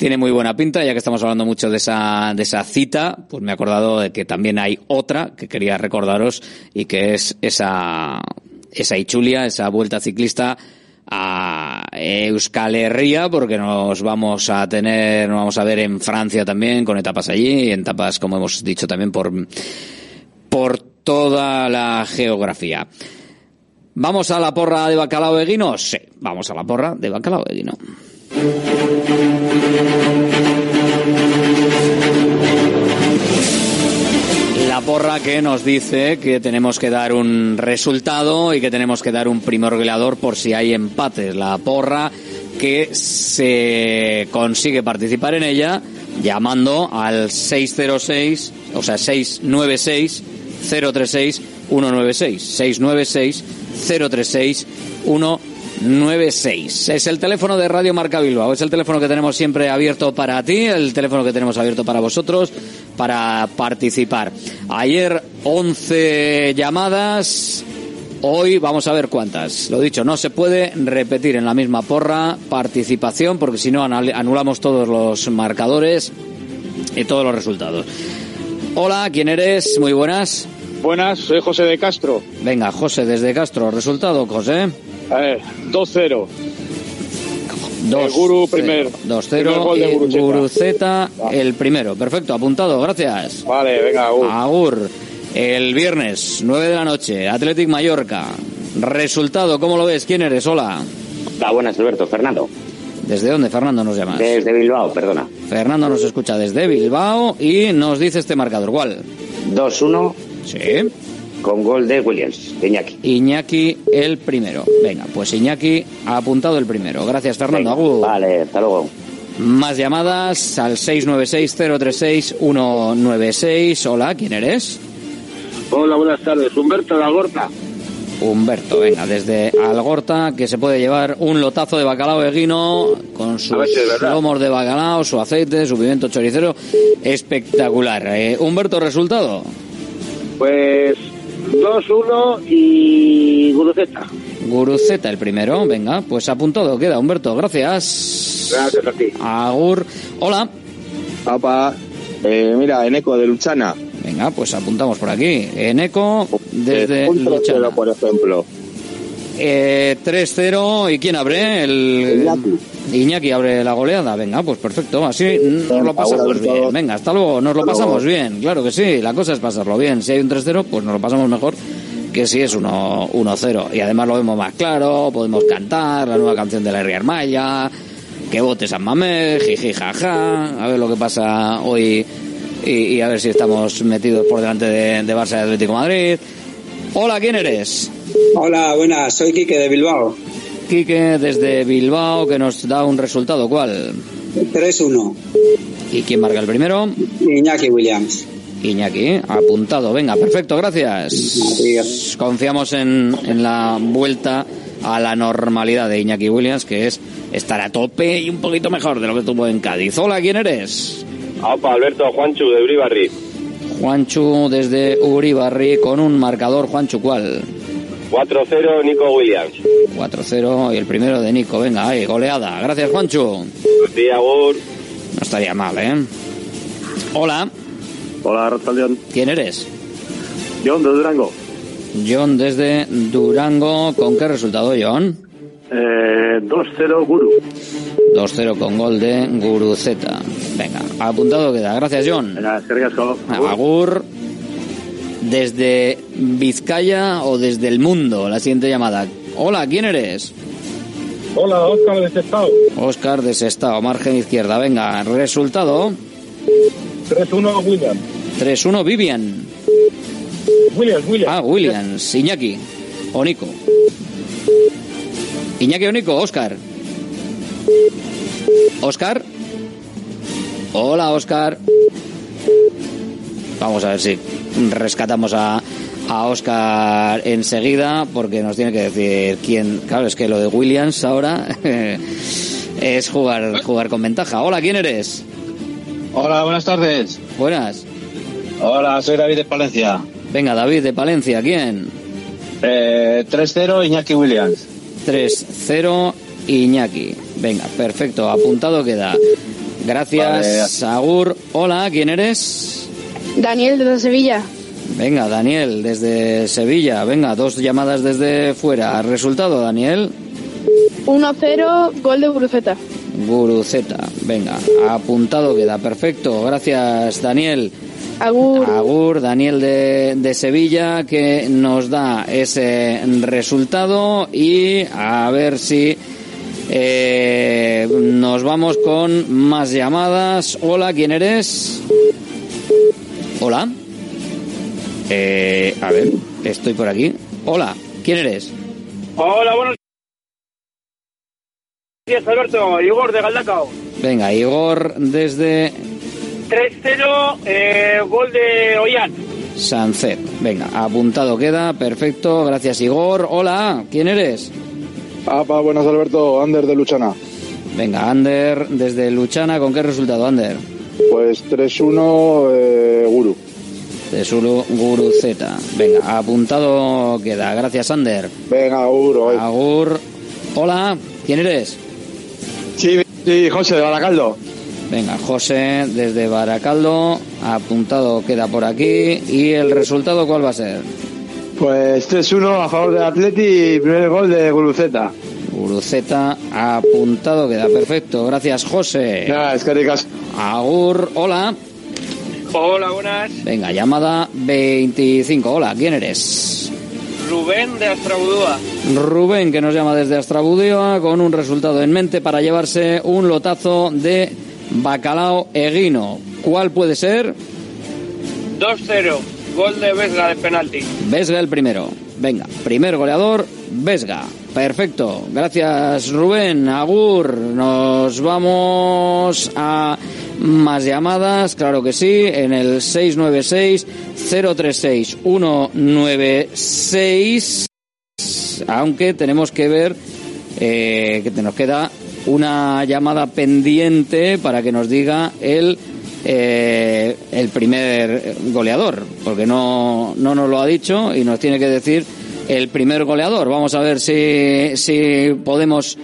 tiene muy buena pinta, ya que estamos hablando mucho de esa, de esa cita, pues me he acordado de que también hay otra que quería recordaros y que es esa, esa Ichulia, esa vuelta ciclista a Euskal Herria porque nos vamos a tener, nos vamos a ver en Francia también con etapas allí y en etapas como hemos dicho también por, por toda la geografía. ¿Vamos a la porra de bacalao de guino? Sí, vamos a la porra de bacalao de guino. La porra que nos dice que tenemos que dar un resultado y que tenemos que dar un primer goleador por si hay empates. La porra que se consigue participar en ella llamando al 606, o sea, 696 036 196 696 036 196 Es el teléfono de Radio Marca Bilbao, es el teléfono que tenemos siempre abierto para ti, el teléfono que tenemos abierto para vosotros para participar. Ayer 11 llamadas, hoy vamos a ver cuántas. Lo dicho, no se puede repetir en la misma porra participación porque si no anulamos todos los marcadores y todos los resultados. Hola, ¿quién eres? Muy buenas. Buenas, soy José de Castro. Venga, José, desde Castro. ¿Resultado, José? A ver, 2-0. Dos, El Guru primero. 2-0. Primer gol de Guruceta. Guruceta, el primero. Perfecto, apuntado, gracias. Vale, venga, Agur. Agur. El viernes, 9 de la noche, Athletic Mallorca. Resultado, ¿cómo lo ves? ¿Quién eres? Hola. Hola, buenas, Alberto. Fernando. ¿Desde dónde, Fernando, nos llamas? Desde Bilbao, perdona. Fernando nos escucha desde Bilbao y nos dice este marcador. ¿Cuál? 2-1. Sí. Con gol de Williams, de Iñaki. Iñaki el primero. Venga, pues Iñaki ha apuntado el primero. Gracias, Fernando. Vale, hasta luego. Más llamadas al 696-036-196. Hola, ¿quién eres? Hola, buenas tardes. Humberto de Algorta. Humberto, venga, desde Algorta, que se puede llevar un lotazo de bacalao de guino con sus lomos de bacalao, su aceite, su pimiento choricero. Espectacular. Eh, Humberto, resultado. Pues 2-1 y Guruceta. Guruceta el primero, venga, pues apuntado queda, Humberto, gracias. Gracias a ti. Agur. Hola. Papá, eh, mira, Eneco de Luchana. Venga, pues apuntamos por aquí. Eneco, desde un 3-0, Luchana. por ejemplo. Eh, 3-0. ¿Y quién abre? El... Iñaki. Iñaki abre la goleada. Venga, pues perfecto. Así nos lo pasamos bien. Venga, hasta luego. Nos lo pasamos bien. Claro que sí. La cosa es pasarlo bien. Si hay un 3-0, pues nos lo pasamos mejor que si es 1 1-0. Y además lo vemos más claro. Podemos cantar la nueva canción de la Rier Maya. Que vote San Mamés, jiji, jaja. A ver lo que pasa hoy y, y a ver si estamos metidos por delante de, de Barça y Atlético Madrid. Hola, ¿quién eres? Hola, buenas, soy Quique de Bilbao. Quique desde Bilbao que nos da un resultado. ¿Cuál? 3-1. ¿Y quién marca el primero? Iñaki Williams. Iñaki, apuntado. Venga, perfecto, gracias. Confiamos en, en la vuelta a la normalidad de Iñaki Williams, que es estar a tope y un poquito mejor de lo que tuvo en Cádiz. Hola, ¿quién eres? Opa, Alberto, Juanchu de Uribarri. Juanchu desde Uribarri con un marcador. Juanchu, ¿cuál? 4-0, Nico Williams. 4-0 y el primero de Nico. Venga, ahí, goleada. Gracias, Juanchu. Sí, Agur. No estaría mal, ¿eh? Hola. Hola, Ratzaldeón. ¿Quién eres? John de Durango. John desde Durango. ¿Con qué resultado, John? Eh, 2-0 Guru. 2-0 con gol de Guruceta. Venga, apuntado queda. Gracias, John. Venga, asko. Agur. Desde Vizcaya o desde el mundo. La siguiente llamada. Hola, ¿quién eres? Hola, Óscar de Sestao. Oscar de Sestao, margen izquierda. Venga, resultado. 3-1 William. 3-1 Vivian. Williams, Williams. Ah, Williams. Iñaki. O Nico. Iñaki o Nico, Oscar. Oscar. Hola, Oscar. Vamos a ver si rescatamos a, a Oscar enseguida, porque nos tiene que decir quién. Claro, es que lo de Williams ahora es jugar, jugar con ventaja. Hola, ¿quién eres? Hola, buenas tardes. Buenas. Hola, soy David de Palencia. Venga, David de Palencia, ¿quién? Eh, 3-0 Iñaki Williams. 3-0 Iñaki. Venga, perfecto, apuntado queda. Gracias, Agur. Hola, ¿quién eres? Daniel desde Sevilla. Venga, Daniel, desde Sevilla. Venga, dos llamadas desde fuera. ¿Resultado, Daniel? 1-0, gol de Guruceta. Guruceta. Venga, apuntado queda. Perfecto. Gracias, Daniel. Agur. Agur, Daniel de, de Sevilla, que nos da ese resultado y a ver si eh, nos vamos con más llamadas. Hola, ¿quién eres? Hola. Eh, a ver, estoy por aquí. Hola, ¿quién eres? Hola, buenos días, Alberto. Igor de Galdacao. Venga, Igor desde 3-0, eh, gol de Ollán. Sancet. Venga, apuntado queda, perfecto. Gracias, Igor. Hola, ¿quién eres? Apa, buenas Alberto, Ander de Luchana. Venga, Ander desde Luchana, ¿con qué resultado, Ander? Pues 3-1 eh, Guru. De Sulu Guru Z. Venga, apuntado queda. Gracias, Ander. Venga, Agur. Agur. Hola, ¿quién eres? Sí, sí, José de Baracaldo. Venga, José desde Baracaldo. Apuntado queda por aquí. ¿Y el resultado cuál va a ser? Pues 3-1 a favor del Atleti y primer gol de Guruceta. Guruceta apuntado queda. Perfecto. Gracias, José. Ya, es que Agur. Hola. Hola, buenas. Venga, llamada 25. Hola, ¿quién eres? Rubén de Astrabudúa. Rubén, que nos llama desde Astrabudioa con un resultado en mente para llevarse un lotazo de bacalao eguino. ¿Cuál puede ser? 2-0, gol de Vesga de penalti. Vesga el primero. Venga, primer goleador, Vesga. Perfecto. Gracias, Rubén. Agur. Nos vamos a más llamadas, claro que sí, en el 696-036-196. Aunque tenemos que ver eh, que nos queda una llamada pendiente para que nos diga el eh, el primer goleador, porque no, no nos lo ha dicho y nos tiene que decir el primer goleador. Vamos a ver si, si podemos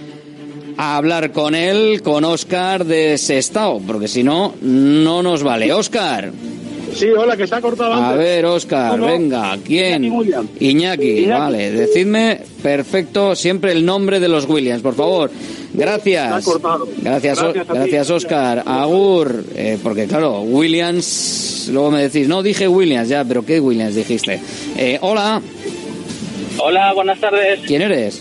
hablar con él, con Oscar de Sestao, porque si no, no nos vale. Oscar. Sí, hola, que se ha cortado A ver, Oscar, No, no. venga, ¿quién? Iñaki. Iñaki, Iñaki. vale. Decidme, perfecto, siempre el nombre de los Williams, por favor. Gracias. Se ha cortado. Gracias, o- Gracias gracias Oscar. Agur, eh, porque claro, Williams, luego me decís, no, dije Williams, ya, pero ¿qué Williams dijiste? Eh, hola, Hola, buenas tardes. ¿quién eres?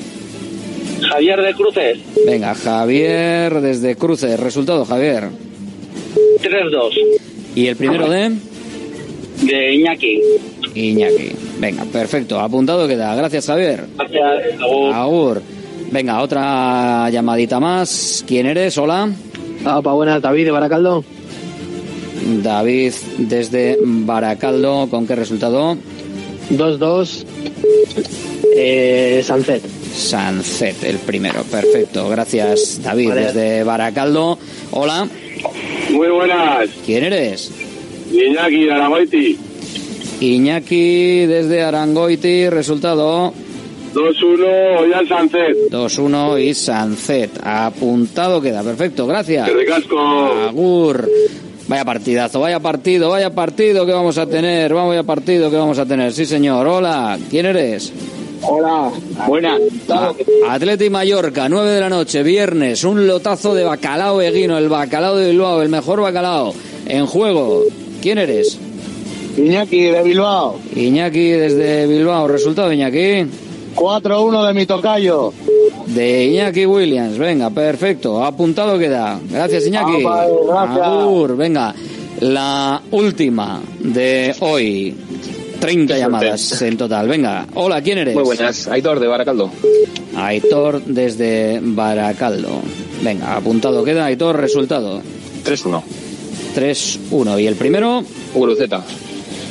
Javier de Cruces, Venga, Javier desde Cruces. Resultado, Javier. 3-2. ¿Y el primero de? De Iñaki. Iñaki. Venga, perfecto. Apuntado queda. Gracias, Javier. Gracias. Agur. Agur. Venga, otra llamadita más. ¿Quién eres? Hola. Opa, buenas, David de Baracaldo. David desde Baracaldo. ¿Con qué resultado? 2-2. Eh, Sancet. Sancet, el primero. Perfecto. Gracias, David Vale. desde Baracaldo. Hola. Muy buenas. ¿Quién eres? Iñaki de Aragoiti. Iñaki desde Arangoiti. Resultado 2-1, Ollán Sánchez. 2-1 y Sancet. Apuntado queda. Perfecto. Gracias. Que ricasco. Agur. Vaya partidazo, vaya partido, vaya partido que vamos a tener, vaya partido que vamos a tener. Sí, señor. Hola, ¿quién eres? Hola. Buenas. Atleti Mallorca, 9 de la noche, viernes, un lotazo de bacalao eguino, el bacalao de Bilbao, el mejor bacalao en juego. ¿Quién eres? Iñaki de Bilbao. Iñaki desde Bilbao, resultado Iñaki. 4-1 de mi tocayo. De Iñaki Williams, venga, perfecto, apuntado queda. Gracias Iñaki. Ah, vale, gracias. Agur, venga, la última de hoy. 30 llamadas en total, venga. Hola, ¿quién eres? Muy buenas, Aitor de Baracaldo. Aitor desde Baracaldo. Venga, apuntado queda, Aitor, resultado. 3-1. 3-1. ¿Y el primero? Guruceta.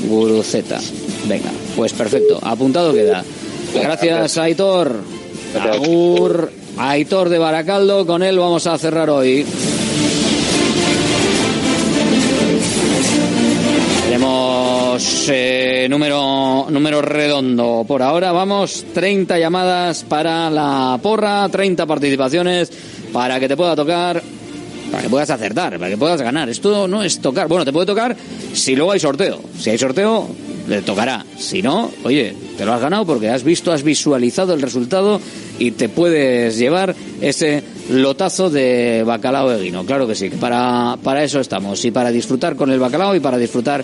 Guruceta. Venga, pues perfecto. Apuntado queda. Gracias, Aitor. Agur. Aitor de Baracaldo, con él vamos a cerrar hoy. Tenemos eh, número, número redondo. Por ahora vamos, 30 llamadas para la porra, 30 participaciones para que te pueda tocar, para que puedas acertar, para que puedas ganar. Esto no es tocar. Bueno, te puede tocar si luego hay sorteo. Si hay sorteo, le tocará. Si no, oye, te lo has ganado porque has visto, has visualizado el resultado y te puedes llevar ese lotazo de bacalao de guino. Claro que sí, para, para eso estamos. Y para disfrutar con el bacalao y para disfrutar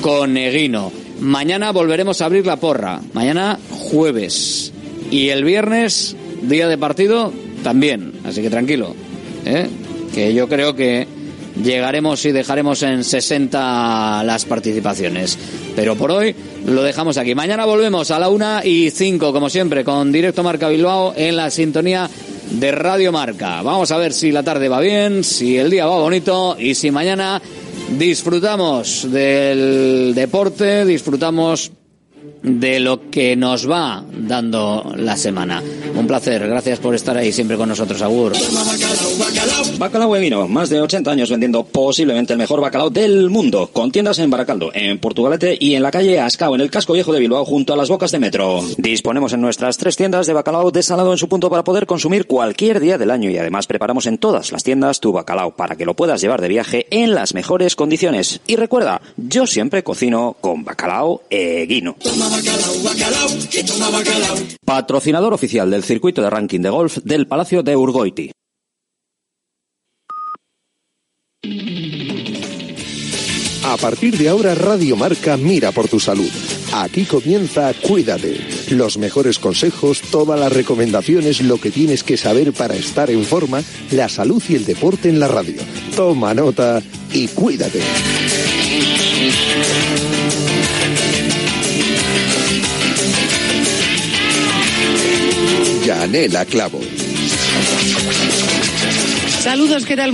con Eguino. Mañana volveremos a abrir la porra. Mañana jueves. Y el viernes, día de partido, también. Así que tranquilo. ¿eh? Que yo creo que llegaremos y dejaremos en 60 las participaciones. Pero por hoy lo dejamos aquí. Mañana volvemos a la 1 y 5, como siempre, con Directo Marca Bilbao en la sintonía de Radio Marca. Vamos a ver si la tarde va bien, si el día va bonito y si mañana disfrutamos del deporte, disfrutamos de lo que nos va dando la semana. Un placer, gracias por estar ahí siempre con nosotros, Agur. Bacalao de vino, más de 80 años vendiendo posiblemente el mejor bacalao del mundo, con tiendas en Baracaldo, en Portugalete y en la calle Ascao, en el casco viejo de Bilbao, junto a las bocas de metro. Disponemos en nuestras tres tiendas de bacalao desalado en su punto para poder consumir cualquier día del año y además preparamos en todas las tiendas tu bacalao para que lo puedas llevar de viaje en las mejores condiciones. Y recuerda, yo siempre cocino con bacalao eguino. Patrocinador oficial del circuito de ranking de golf del Palacio de Urgoiti. A partir de ahora, Radio Marca mira por tu salud. Aquí comienza Cuídate. Los mejores consejos, todas las recomendaciones, lo que tienes que saber para estar en forma, la salud y el deporte en la radio. Toma nota y cuídate. Yanela Clavo. Saludos, ¿qué tal?